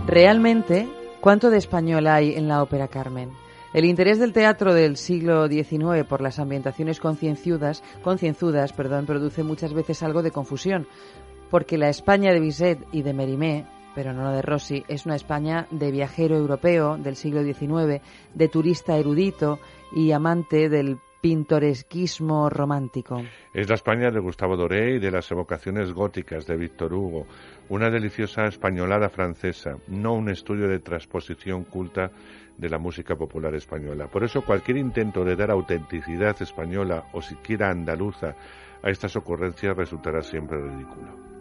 Realmente, ¿cuánto de español hay en la ópera Carmen? El interés del teatro del siglo XIX por las ambientaciones concienzudas, concienzudas perdón, produce muchas veces algo de confusión, porque la España de Bizet y de Mérimée, pero no de Rossi, es una España de viajero europeo del siglo XIX, de turista erudito y amante del pintoresquismo romántico. Es la España de Gustavo Doré y de las evocaciones góticas de Víctor Hugo, una deliciosa españolada francesa, no un estudio de transposición culta de la música popular española. Por eso cualquier intento de dar autenticidad española o siquiera andaluza a estas ocurrencias resultará siempre ridículo.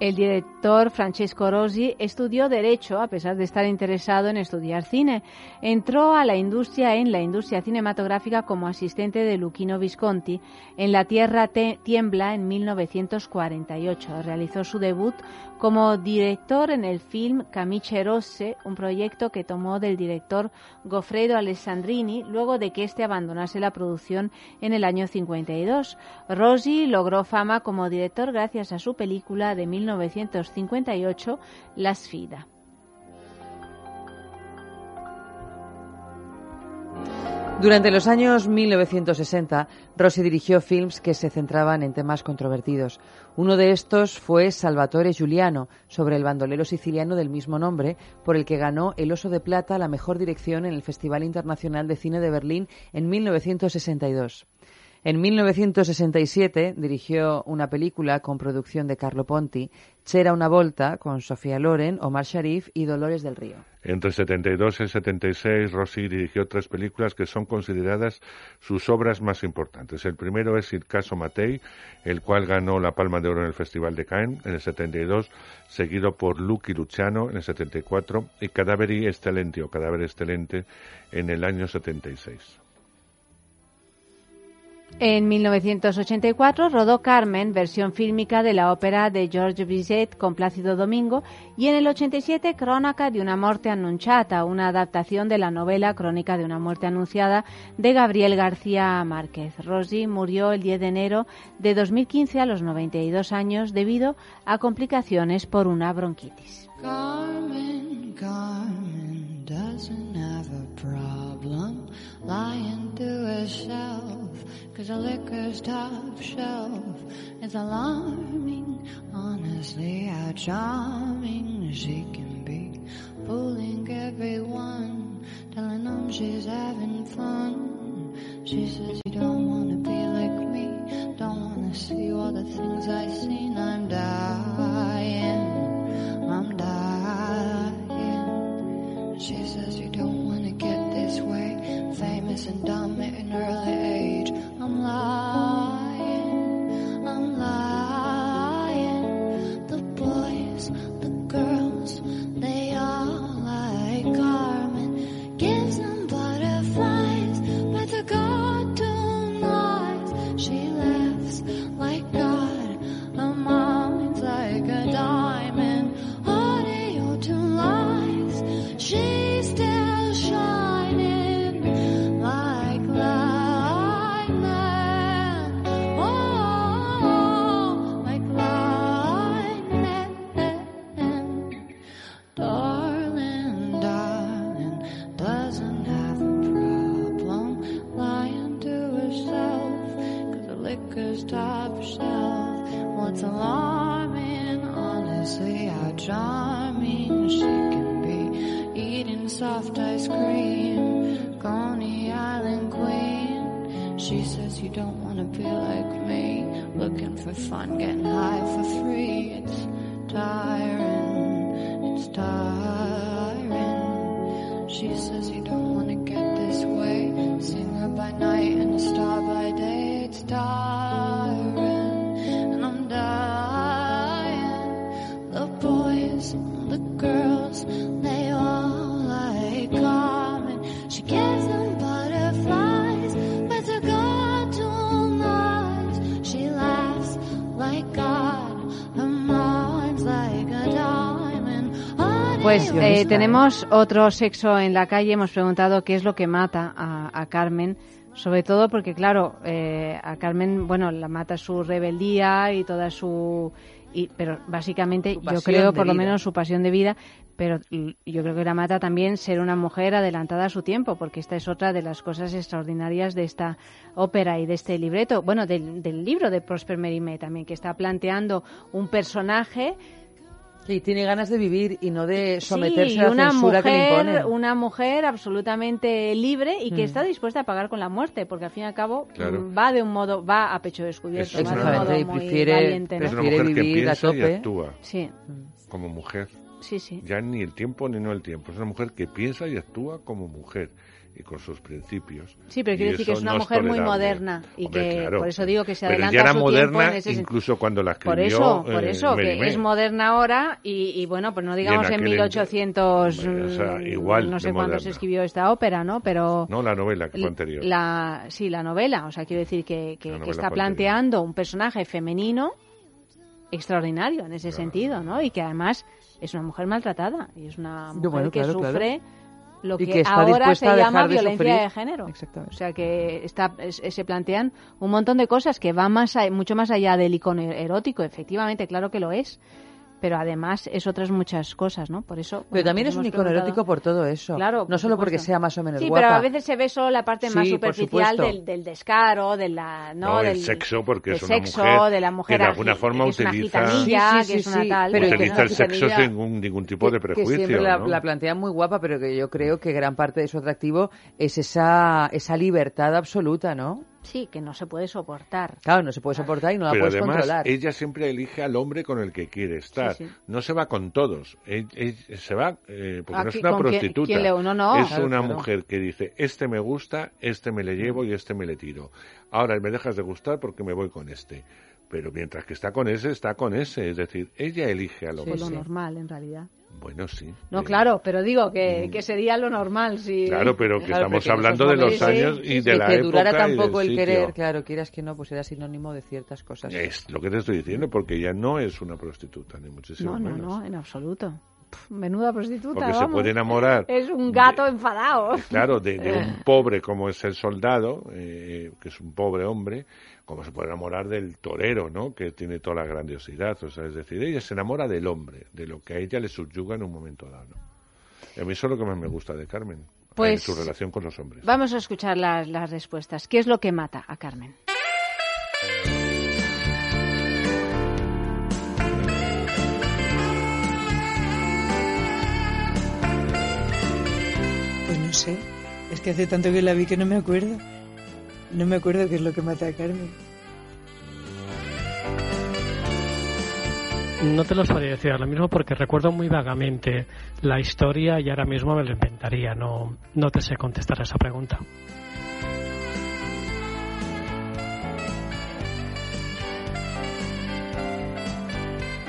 El director Francesco Rosi estudió Derecho a pesar de estar interesado en estudiar cine. Entró a la industria en la industria cinematográfica como asistente de Luchino Visconti. En La Tierra tiembla en 1948. Realizó su debut como director en el film Camicie Rosse, un proyecto que tomó del director Goffredo Alessandrini luego de que éste abandonase la producción en el año 52. Rosi logró fama como director gracias a su película de 1958, La Sfida. Durante los años 1960, Rossi dirigió films que se centraban en temas controvertidos. Uno de estos fue Salvatore Giuliano, sobre el bandolero siciliano del mismo nombre, por el que ganó el Oso de Plata la mejor dirección en el Festival Internacional de Cine de Berlín en 1962. En 1967 dirigió una película con producción de Carlo Ponti, C'era una volta, con Sofía Loren, Omar Sharif y Dolores del Río. Entre el 72 y el 76, Rossi dirigió tres películas que son consideradas sus obras más importantes. El primero es Il caso Matei, el cual ganó la Palma de Oro en el Festival de Cannes en el 72, seguido por Lucky Luciano en el 74 y Cadaveri Estelente o Cadáver Excelente en el año 76. En 1984 rodó Carmen, versión fílmica de la ópera de George Bizet con Plácido Domingo, y en el 87 Crónica de una muerte anunciada, una adaptación de la novela Crónica de una muerte anunciada de Gabriel García Márquez. Rosy murió el 10 de enero de 2015 a los 92 años debido a complicaciones por una bronquitis. Carmen, Carmen a problem lying to herself. Cause the liquor's top shelf is alarming. Honestly, how charming she can be. Fooling everyone, telling them she's having fun. She says, You don't wanna be like me, don't wanna see all the things I've seen. I'm dying. I'm dying. She says you don't this way, famous and dumb at an early age. I'm lying, be like me. Looking for fun, getting high for free. It's tiring, Pues eh, tenemos otro sexo en la calle. Hemos preguntado qué es lo que mata a, a Carmen. Sobre todo porque, claro, eh, a Carmen, bueno, la mata su rebeldía y toda su... Y, pero básicamente yo creo, por lo menos, su pasión de vida. Pero yo creo que la mata también ser una mujer adelantada a su tiempo, porque esta es otra de las cosas extraordinarias de esta ópera y de este libreto. Bueno, del, del libro de Prosper Mérimée también, que está planteando un personaje Sí, tiene ganas de vivir y no de someterse Sí, a la una censura que le mujer, imponen. una mujer absolutamente libre y que Mm. está dispuesta a pagar con la muerte, porque al fin y al cabo Claro. mm, va de un modo, va a pecho descubierto, Es va de una- un modo Exactamente, y muy prefiere- valiente, ¿no? Es una Prefiere mujer que piensa y actúa Sí, como mujer. sí, sí. Ya ni el tiempo ni no el tiempo. Es una mujer que piensa y actúa como mujer y con sus principios. Sí, pero quiere decir que es una no mujer muy moderna y Hombre, que claro. por eso digo que se Pero adelanta ya era a su tiempo moderna en ese sentido. incluso cuando la escribió Por eso, por eh, eso, que es moderna ahora y, y bueno, pues no digamos en, aquel 1800, Hombre, o sea, mm, igual no sé cuándo se escribió esta ópera, ¿no? Pero No, la novela que fue anterior. La, sí, la novela. O sea, quiero decir que, que- está planteando un personaje femenino extraordinario en ese sentido, ¿no? Y que además es una mujer maltratada y es una mujer bueno, que claro, claro. Lo que, ahora se llama de violencia sufrir. de género. O sea, que está, es- se plantean un montón de cosas que van más a- mucho más allá del icono erótico. Efectivamente, claro que lo es. Pero además es otras muchas cosas, ¿no? Por eso. Pero bueno, también pues es un icono preguntado- erótico por todo eso. Claro, no solo porque sea más o menos Sí, guapa. pero a veces se ve solo la parte más Sí, superficial del, del descaro, de la, ¿no? No, el del sexo, porque es una sexo, mujer de la mujer que de alguna forma que es una utiliza- gitanilla, Sí, sí, que es sí, una sí, tal. pero que utiliza no- el sexo sin ningún, ningún tipo de que prejuicio. siempre la, ¿no? la plantean muy guapa, pero que yo creo que gran parte de su atractivo es esa, esa libertad absoluta, ¿no? Sí, que no se puede soportar. Claro, no se puede soportar y no la Pero puedes además, controlar. ella siempre elige al hombre con el que quiere estar. Sí, sí. No se va con todos. Se va eh, porque no es una ¿con quién- prostituta. quién le- no, no. Es Claro, una claro. mujer que dice, este me gusta, este me le llevo y este me le tiro. Ahora me dejas de gustar porque me voy con este. Pero mientras que está con ese, está con ese. Es decir, ella elige al Es hombre. lo normal, en realidad. Bueno, sí. No, claro, pero digo que, que sería lo normal. Si... Mm. Claro, pero que Claro, estamos hablando de los años y de que la que época durara y del tampoco el querer, claro, quieras que no, pues era sinónimo de ciertas cosas. Es lo que te estoy diciendo, porque ella no es una prostituta, ni muchísimo No, no, menos. no, en absoluto. Pff, menuda prostituta. Porque se vamos. puede enamorar Es un gato enfadado. Claro, de, de un pobre como es el soldado, eh, que es un pobre hombre, como se puede enamorar del torero, ¿no? Que tiene toda la grandiosidad. O sea, es decir, ella se enamora del hombre, de lo que a ella le subyuga en un momento dado. ¿no? Y a mí eso es lo que más me gusta de Carmen, Pues- en su relación con los hombres. Vamos a escuchar las, las respuestas. ¿Qué es lo que mata a Carmen? Pues no sé. Es que hace tanto que la vi que no me acuerdo. No me acuerdo qué es lo que mata a Carmen. No te lo sabría decir ahora mismo porque recuerdo muy vagamente la historia y ahora mismo me lo inventaría. No, no te sé contestar a esa pregunta.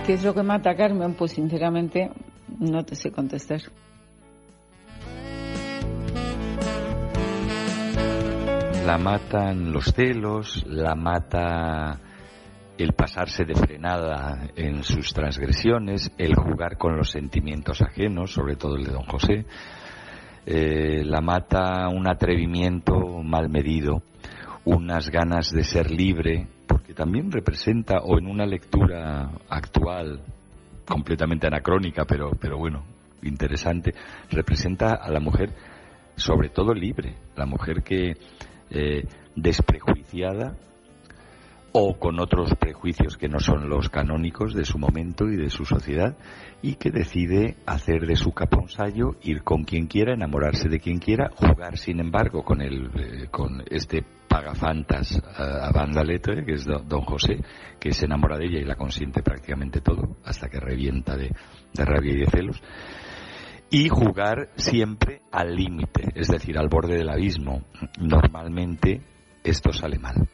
¿Qué es lo que mata a Carmen? Pues sinceramente no te sé contestar. La matan los celos, la mata el pasarse de frenada en sus transgresiones, el jugar con los sentimientos ajenos, sobre todo el de don José, eh, la mata un atrevimiento mal medido, unas ganas de ser libre, porque también representa, o en una lectura actual, completamente anacrónica, pero, pero bueno, interesante, representa a la mujer sobre todo libre, la mujer que eh, desprejuiciada o con otros prejuicios que no son los canónicos de su momento y de su sociedad y que decide hacer de su capa un ir con quien quiera, enamorarse de quien quiera, jugar sin embargo con el eh, con este pagafantas eh, a banda letra que es do- don José que se enamora de ella y la consiente prácticamente todo hasta que revienta de, de rabia y de celos y jugar siempre al límite, es decir, al borde del abismo. Normalmente esto sale mal.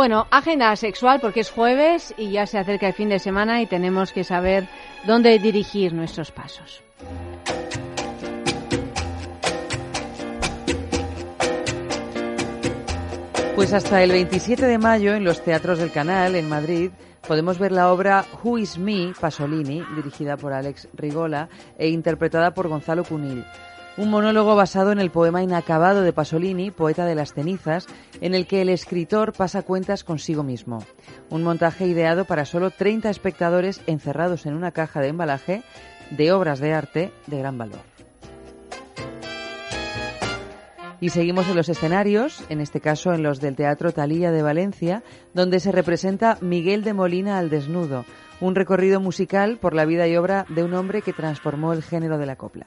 Bueno, agenda sexual porque es jueves y ya se acerca el fin de semana y tenemos que saber dónde dirigir nuestros pasos. Pues hasta el 27 de mayo en los teatros del Canal, en Madrid, podemos ver la obra Who is Me, Pasolini, dirigida por Alex Rigola e interpretada por Gonzalo Cunil. Un monólogo basado en el poema inacabado de Pasolini, Poeta de las cenizas, en el que el escritor pasa cuentas consigo mismo. Un montaje ideado para solo 30 espectadores encerrados en una caja de embalaje de obras de arte de gran valor. Y seguimos en los escenarios, en este caso en los del Teatro Talía de Valencia, donde se representa Miguel de Molina al desnudo, un recorrido musical por la vida y obra de un hombre que transformó el género de la copla.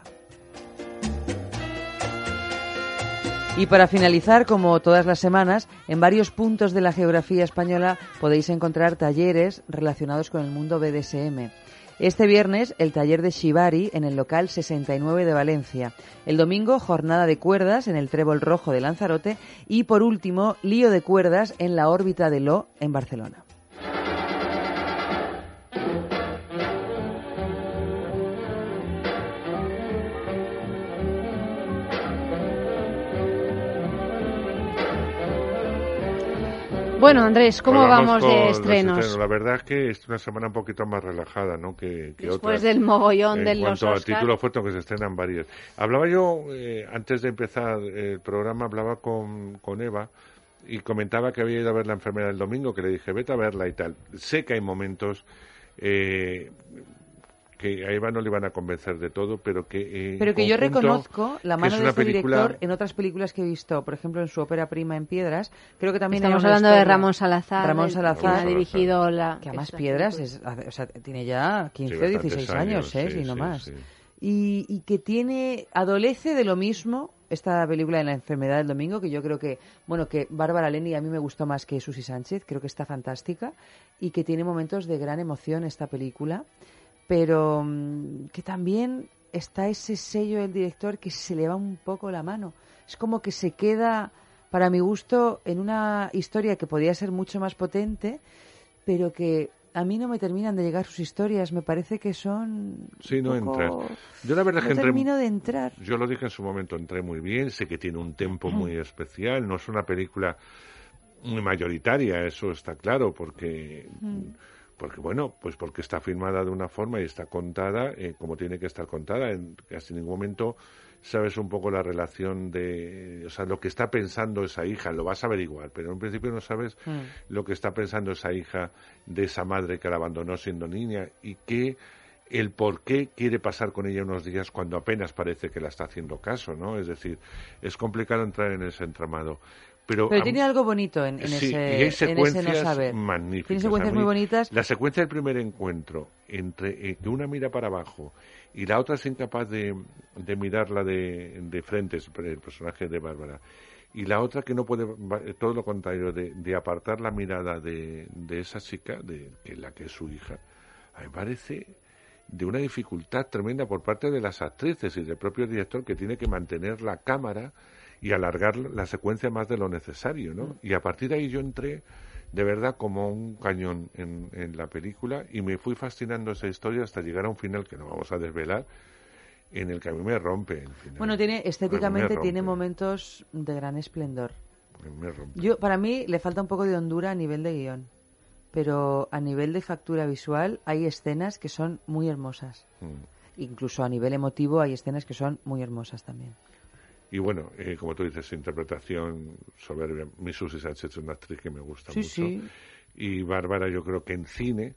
Y para finalizar, como todas las semanas, en varios puntos de la geografía española podéis encontrar talleres relacionados con el mundo BDSM. Este viernes, el taller de Shibari en el local 69 de Valencia. El domingo, jornada de cuerdas en el Trébol Rojo de Lanzarote. Y por último, lío de cuerdas en la órbita de Lo en Barcelona. Bueno, Andrés, ¿cómo Pues vamos de los estrenos? La verdad es que es una semana un poquito más relajada, ¿no? Que, que Después otras. del mogollón en de los cuanto a Oscar. títulos fuertes que se estrenan varios. Hablaba yo, eh, antes de empezar el programa, hablaba con, con Eva y comentaba que había ido a ver la enfermera el domingo, que le dije, vete a verla y tal. Sé que hay momentos eh, que a Eva no le van a convencer de todo, pero que... eh, Pero que yo reconozco la mano es de este película- director en otras películas que he visto, por ejemplo en su ópera prima en Piedras, creo que también Estamos hablando de Ramón Salazar, Ramón Salazar, ha dirigido la- que además esta Piedras es, o sea, tiene ya 15 o bastantes 16 años, años, ¿eh? sí, si no sí, más. sí. Y, y que tiene adolece de lo mismo esta película de la enfermedad del domingo que yo creo que bueno que Bárbara Leni a mí me gustó más que Susi Sánchez creo que está fantástica y que tiene momentos de gran emoción esta película pero mm, que también está ese sello del director que se le va un poco la mano. Es como que se queda, para mi gusto, en una historia que podría ser mucho más potente, pero que a mí no me terminan de llegar sus historias. Me parece que son. Sí, no poco-. Yo la verdad no que entré... termino de entrar. Yo lo dije en su momento, entré muy bien, sé que tiene un tempo muy especial, no es una película muy mayoritaria, eso está claro, porque porque bueno, pues porque está filmada de una forma y está contada eh, como tiene que estar contada. En casi ningún momento sabes un poco la relación de, o sea, lo que está pensando esa hija, lo vas a averiguar, pero en principio no sabes lo que está pensando esa hija de esa madre que la abandonó siendo niña y que el por qué quiere pasar con ella unos días cuando apenas parece que la está haciendo caso, ¿no? Es decir, es complicado entrar en ese entramado. Pero, Pero tiene algo bonito en, en Sí, ese, y hay en ese no saber. magníficas. Tiene secuencias muy bonitas. La secuencia del primer encuentro, entre eh, que una mira para abajo y la otra es incapaz de, de mirarla de, de frente, el personaje de Bárbara, y la otra que no puede, eh, todo lo contrario, de, de apartar la mirada de, de esa chica, de que la que es su hija, a mí me parece de una dificultad tremenda por parte de las actrices y del propio director que tiene que mantener la cámara y alargar la secuencia más de lo necesario, ¿no? Y a partir de ahí yo entré de verdad como un cañón en, en la película y me fui fascinando esa historia hasta llegar a un final que no vamos a desvelar en el que a mí me rompe el final. Bueno, tiene estéticamente tiene momentos de gran esplendor. me rompe. Yo, para mí, le falta un poco de hondura a nivel de guion. Pero a nivel de factura visual hay escenas que son muy hermosas. Mm. Incluso a nivel emotivo hay escenas que son muy hermosas también. Y bueno, eh, como tú dices, interpretación soberbia. Mi Susi Sánchez es una actriz que me gusta Sí, mucho. sí. Y Bárbara, yo creo que en cine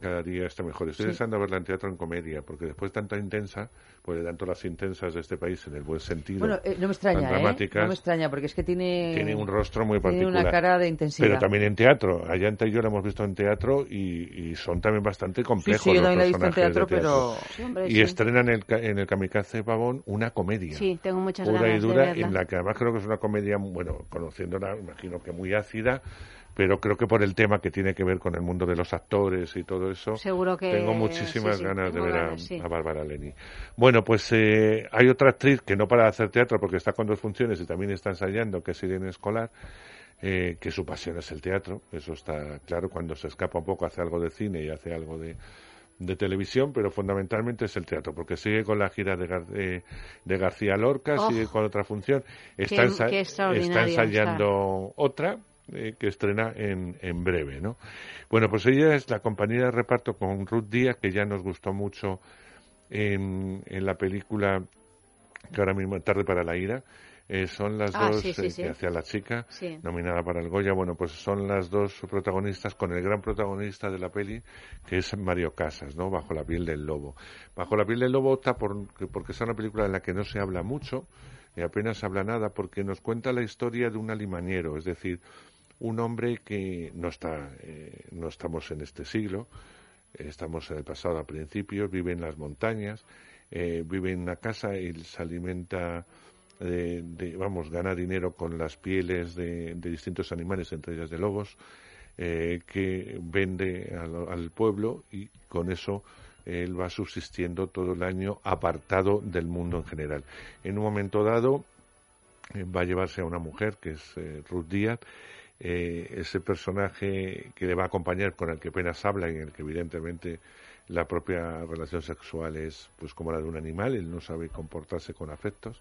cada día está mejor. Estoy Sí. deseando verla en teatro en comedia, porque después tanta intensa, pues de tanto las intensas de este país, en el buen sentido, Bueno, eh, no me tan extraña, ¿eh? dramáticas, No me extraña, porque es que tiene... tiene un rostro muy tiene particular. una cara de intensidad. Pero también en teatro. Allanta y yo la hemos visto en teatro y, y son también bastante complejos sí, yo los también la he visto en de teatro, pero- Sí, hombre, y sí. estrenan en el, ca- en el Kamikaze Pavón una comedia. Sí, tengo muchas pura ganas y de dura, verla. en la que además creo que es una comedia, bueno, conociéndola, imagino que muy ácida, pero creo que por el tema que tiene que ver con el mundo de los actores y todo eso, Seguro que- tengo muchísimas sí, sí, ganas de ver a, ganas, sí. a Bárbara Leni. Bueno, pues eh, hay otra actriz que no para de hacer teatro porque está con dos funciones y también está ensayando, que es Irene Escolar, eh, que su pasión es el teatro, eso está claro, cuando se escapa un poco hace algo de cine y hace algo de, de televisión, pero fundamentalmente es el teatro, porque sigue con la gira de, Gar- eh, de García Lorca, Oh, sigue con otra función, está, qué- ensa- qué está ensayando otra eh, que estrena en, en breve, ¿no? Bueno, pues ella es la compañía de reparto con Ruth Díaz, que ya nos gustó mucho en, en la película que ahora mismo Tarde para la Ira. Eh, son las Ah, dos sí, sí, eh, sí. hacía la chica, nominada para el Goya. Bueno, pues son las dos protagonistas con el gran protagonista de la peli, que es Mario Casas, ¿no? Bajo la piel del lobo. Bajo la piel del lobo opta por, porque es una película en la que no se habla mucho, y apenas se habla nada, porque nos cuenta la historia de un alimañero, es decir, un hombre que no está, eh, no estamos en este siglo, eh, estamos en el pasado a principios, vive en las montañas, eh, vive en una casa y se alimenta de, de- vamos, gana dinero con las pieles de, de distintos animales, entre ellas de lobos, que vende al, pueblo y con eso él va subsistiendo todo el año apartado del mundo en general. En un momento dado va a llevarse a una mujer que es Ruth Díaz, eh, ese personaje que le va a acompañar con el que apenas habla y en el que evidentemente la propia relación sexual es pues como la de un animal, él no sabe comportarse con afectos.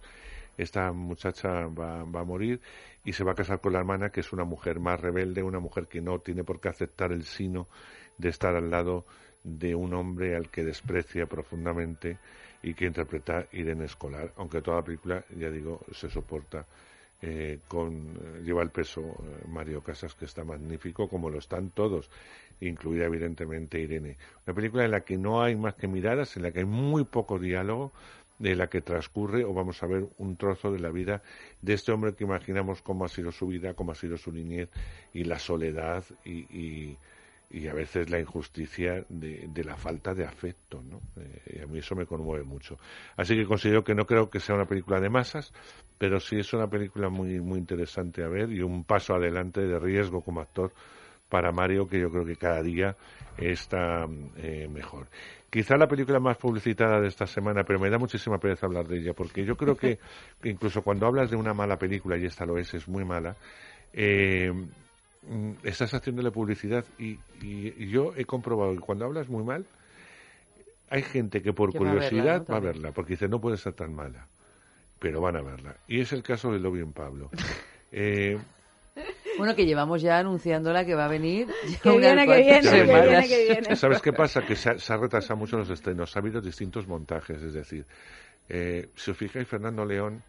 Esta muchacha va, va a morir y se va a casar con la hermana, que es una mujer más rebelde, una mujer que no tiene por qué aceptar el sino de estar al lado de un hombre al que desprecia profundamente y que interpreta Irene Escolar, aunque toda la película, ya digo, se soporta eh, con eh, lleva el peso eh, Mario Casas que está magnífico como lo están todos incluida evidentemente Irene. Una película en la que no hay más que miradas en la que hay muy poco diálogo de la que transcurre o vamos a ver un trozo de la vida de este hombre que imaginamos cómo ha sido su vida cómo ha sido su niñez y la soledad y, y, y a veces la injusticia de, de la falta de afecto, ¿no? Eh, y a mí eso me conmueve mucho. Así que considero que no creo que sea una película de masas, pero sí es una película muy, muy interesante a ver y un paso adelante de riesgo como actor para Mario que yo creo que cada día está eh, mejor. Quizá la película más publicitada de esta semana, pero me da muchísima pereza hablar de ella, porque yo creo que, que incluso cuando hablas de una mala película, y esta lo es, es muy mala, eh, estás haciéndole publicidad y, y- y yo he comprobado que cuando hablas muy mal, hay gente que por Que va a verla, curiosidad ¿no? va a verla, porque dice no puede ser tan mala, pero van a verla. Y es el caso de Lobby en Pablo. Eh, Bueno, que llevamos ya anunciándola que va a venir. Que viene, que viene, que viene, que viene. ¿Sabes qué pasa? Que se ha, se ha retrasado mucho los estrenos. Ha habido distintos montajes. Es decir, eh, si os fijáis, Fernando León,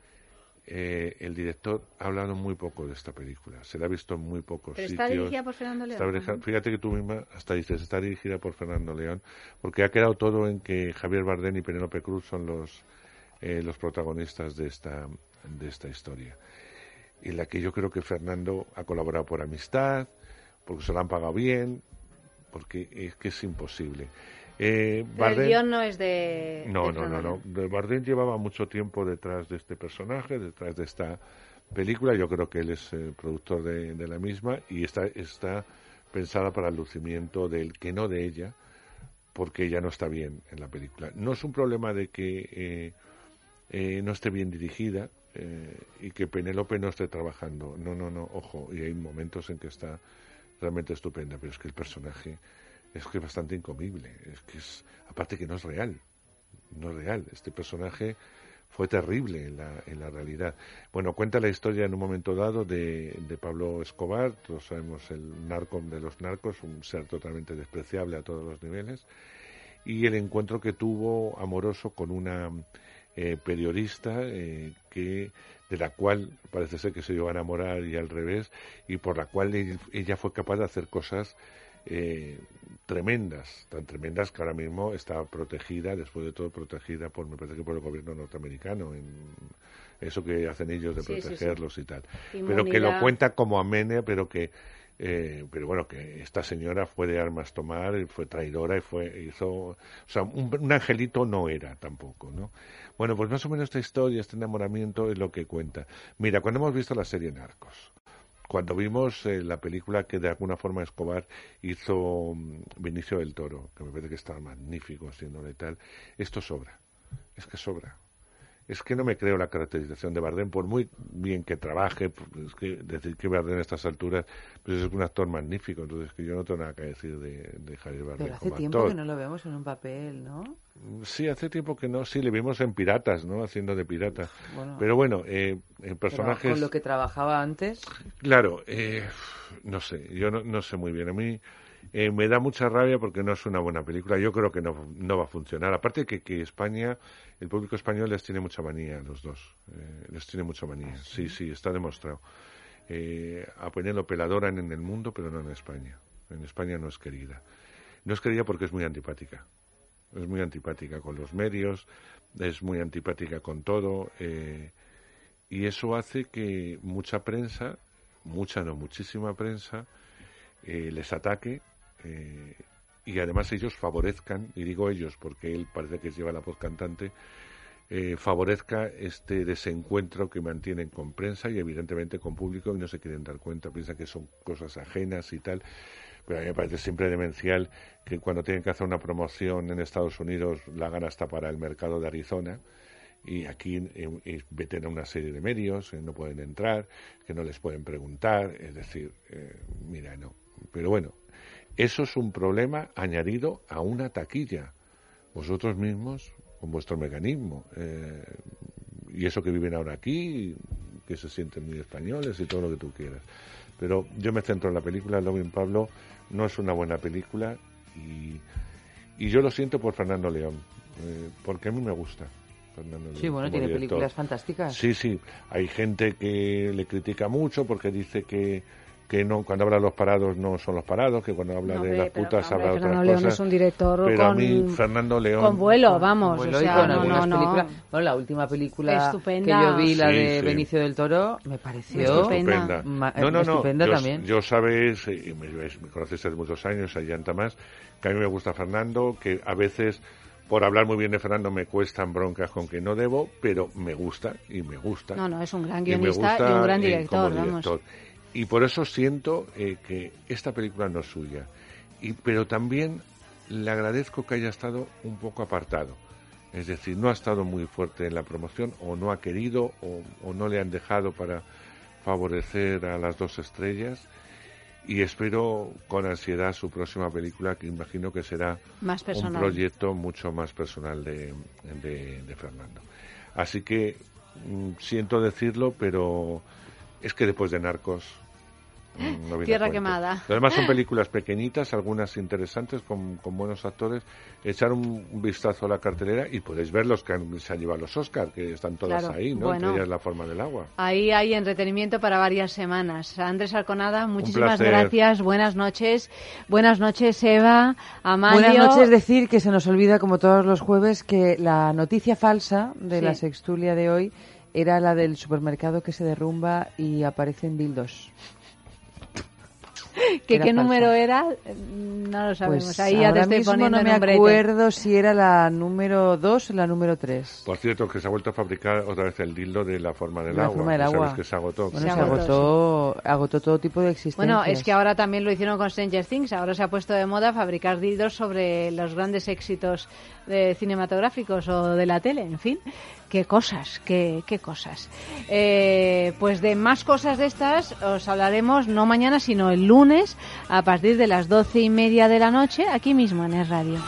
eh, el director, ha hablado muy poco de esta película. Se la ha visto en muy pocos Pero sitios. está dirigida por Fernando León. fíjate que tú misma hasta dices, está dirigida por Fernando León, porque ha quedado todo en que Javier Bardem y Penélope Cruz son los, eh, los protagonistas de esta, de esta historia. En la que yo creo que Fernando ha colaborado por amistad, porque se lo han pagado bien, porque es que es imposible. Eh, el guion no es de. no, de no, no, no. Bardem llevaba mucho tiempo detrás de este personaje, detrás de esta película. Yo creo que él es el productor de, de la misma y está, está pensada para el lucimiento del que no de ella, porque ella no está bien en la película. No es un problema de que eh, eh, no esté bien dirigida eh, y que Penélope no esté trabajando. No, no, no, ojo. Y hay momentos en que está realmente estupenda, pero es que el personaje es que es bastante incomible. Es que es, aparte que no es real, no es real. Este personaje fue terrible en la, en la realidad. Bueno, cuenta la historia en un momento dado de, de Pablo Escobar, todos sabemos el narco de los narcos, un ser totalmente despreciable a todos los niveles, y el encuentro que tuvo amoroso con una eh, periodista eh, que de la cual parece ser que se iba a enamorar y al revés, y por la cual ella fue capaz de hacer cosas eh, tremendas, tan tremendas que ahora mismo está protegida, después de todo protegida por, me parece que por el gobierno norteamericano, en eso que hacen ellos de Sí, sí, sí. protegerlos y tal. Pero que lo cuenta como amene, pero que eh, pero bueno, que esta señora fue de armas tomar, fue traidora y fue hizo, o sea, un, un angelito no era tampoco, ¿no? Bueno, pues más o menos esta historia, este enamoramiento es lo que cuenta. Mira, cuando hemos visto la serie Narcos, cuando vimos eh, la película que de alguna forma Escobar hizo mm, Vinicio del Toro, que me parece que estaba magnífico haciéndole tal, esto sobra, es que sobra. Es que no me creo la caracterización de Bardem, por muy bien que trabaje, es que decir que Bardem a estas alturas pues es un actor magnífico, entonces que yo no tengo nada que decir de, de Javier Bardem Pero hace como tiempo actor. que no lo vemos en un papel, ¿no? Sí, hace tiempo que no, sí, le vimos en Piratas, ¿no? Haciendo de pirata. Bueno. Pero bueno, eh, en personajes... con lo que trabajaba antes. Claro, eh, no sé, yo no, no sé muy bien. A mí eh, me da mucha rabia porque no es una buena película. Yo creo que no, no va a funcionar. Aparte que, que España, el público español les tiene mucha manía a los dos. Eh, les tiene mucha manía. Sí, sí, está demostrado. Eh, a Penélope la adoran en el mundo, pero no en España. En España no es querida. No es querida porque es muy antipática. Es muy antipática con los medios, es muy antipática con todo. eh, y eso hace que mucha prensa, mucha no, muchísima prensa, eh, les ataque eh, y además ellos favorezcan, y digo ellos porque él parece que lleva la voz cantante, eh, favorezca este desencuentro que mantienen con prensa y evidentemente con público y no se quieren dar cuenta, piensan que son cosas ajenas y tal. Pero a mí me parece siempre demencial que cuando tienen que hacer una promoción en Estados Unidos la hagan hasta para el mercado de Arizona y aquí eh, veten a una serie de medios, eh, no pueden entrar, que no les pueden preguntar, es decir, eh, mira, no. Pero bueno, eso es un problema añadido a una taquilla. Vosotros mismos, con vuestro mecanismo, eh, y eso que viven ahora aquí, que se sienten muy españoles y todo lo que tú quieras. Pero yo me centro en la película, Loving Pablo no es una buena película y, y yo lo siento por Fernando León, eh, porque a mí me gusta. Fernando Sí, León bueno, tiene director. películas fantásticas. Sí, sí. Hay gente que le critica mucho porque dice que, que no cuando habla de los parados no son los parados, que cuando habla No, de las putas hombre, habla de Fernando otras León cosas. es un director pero a con- mí Fernando León Con vuelo, vamos. Vuelo o y sea, con no, algunas no, no. películas. Bueno, la última película Estupenda. que yo vi, la Sí, de sí. Benicio del Toro, me pareció Estupenda. ma- No, no, no. estupenda yo, también. yo sabes, y me, me conoces hace muchos años, a Llanta más, que a mí me gusta Fernando, que a veces por hablar muy bien de Fernando me cuestan broncas con que no debo, pero me gusta y me gusta. No, no, es un gran Y me guionista y, gusta, un gran director, vamos. Y por eso siento eh, que esta película no es suya. Y, pero también le agradezco que haya estado un poco apartado. Es decir, no ha estado muy fuerte en la promoción o no ha querido o, o no le han dejado para favorecer a las dos estrellas. Y espero con ansiedad su próxima película, que imagino que será Más un proyecto mucho más personal de, de, de Fernando. Así que mm, siento decirlo, pero es que después de Narcos. mm, no viene a Tierra quemada. Además son películas pequeñitas, algunas interesantes, con, con buenos actores. Echar un, un vistazo a la cartelera y podéis ver los que han- se han llevado los Oscars, que están todas Claro, ahí, ¿no? bueno. Entre ellas La Forma del Agua. Ahí hay entretenimiento para varias semanas. Andrés Alconada, muchísimas gracias. Buenas noches. Buenas noches, Eva, Amalio. Buenas noches, decir que se nos olvida, como todos los jueves, que la noticia falsa de Sí. la sextulia de hoy era la del supermercado que se derrumba y aparecen dildos. ¿Que Era ¿Qué falsa. número era? No lo sabemos. Pues Ahí ya te ahora estoy mismo poniendo no me acuerdo si era la número 2 o la número 3. Por cierto, que se ha vuelto a fabricar otra vez el dildo de La Forma del La Agua. forma del agua. sabes que se agotó. Bueno, se, agotó, agotó todo tipo de existencias. Bueno, es que ahora también lo hicieron con Stranger Things. Ahora se ha puesto de moda fabricar dildos sobre los grandes éxitos de cinematográficos o de la tele. En fin, qué cosas, qué, cosas. Eh, pues de más cosas de estas os hablaremos no mañana, sino el lunes a partir de las doce y media de la noche aquí mismo en Es Radio.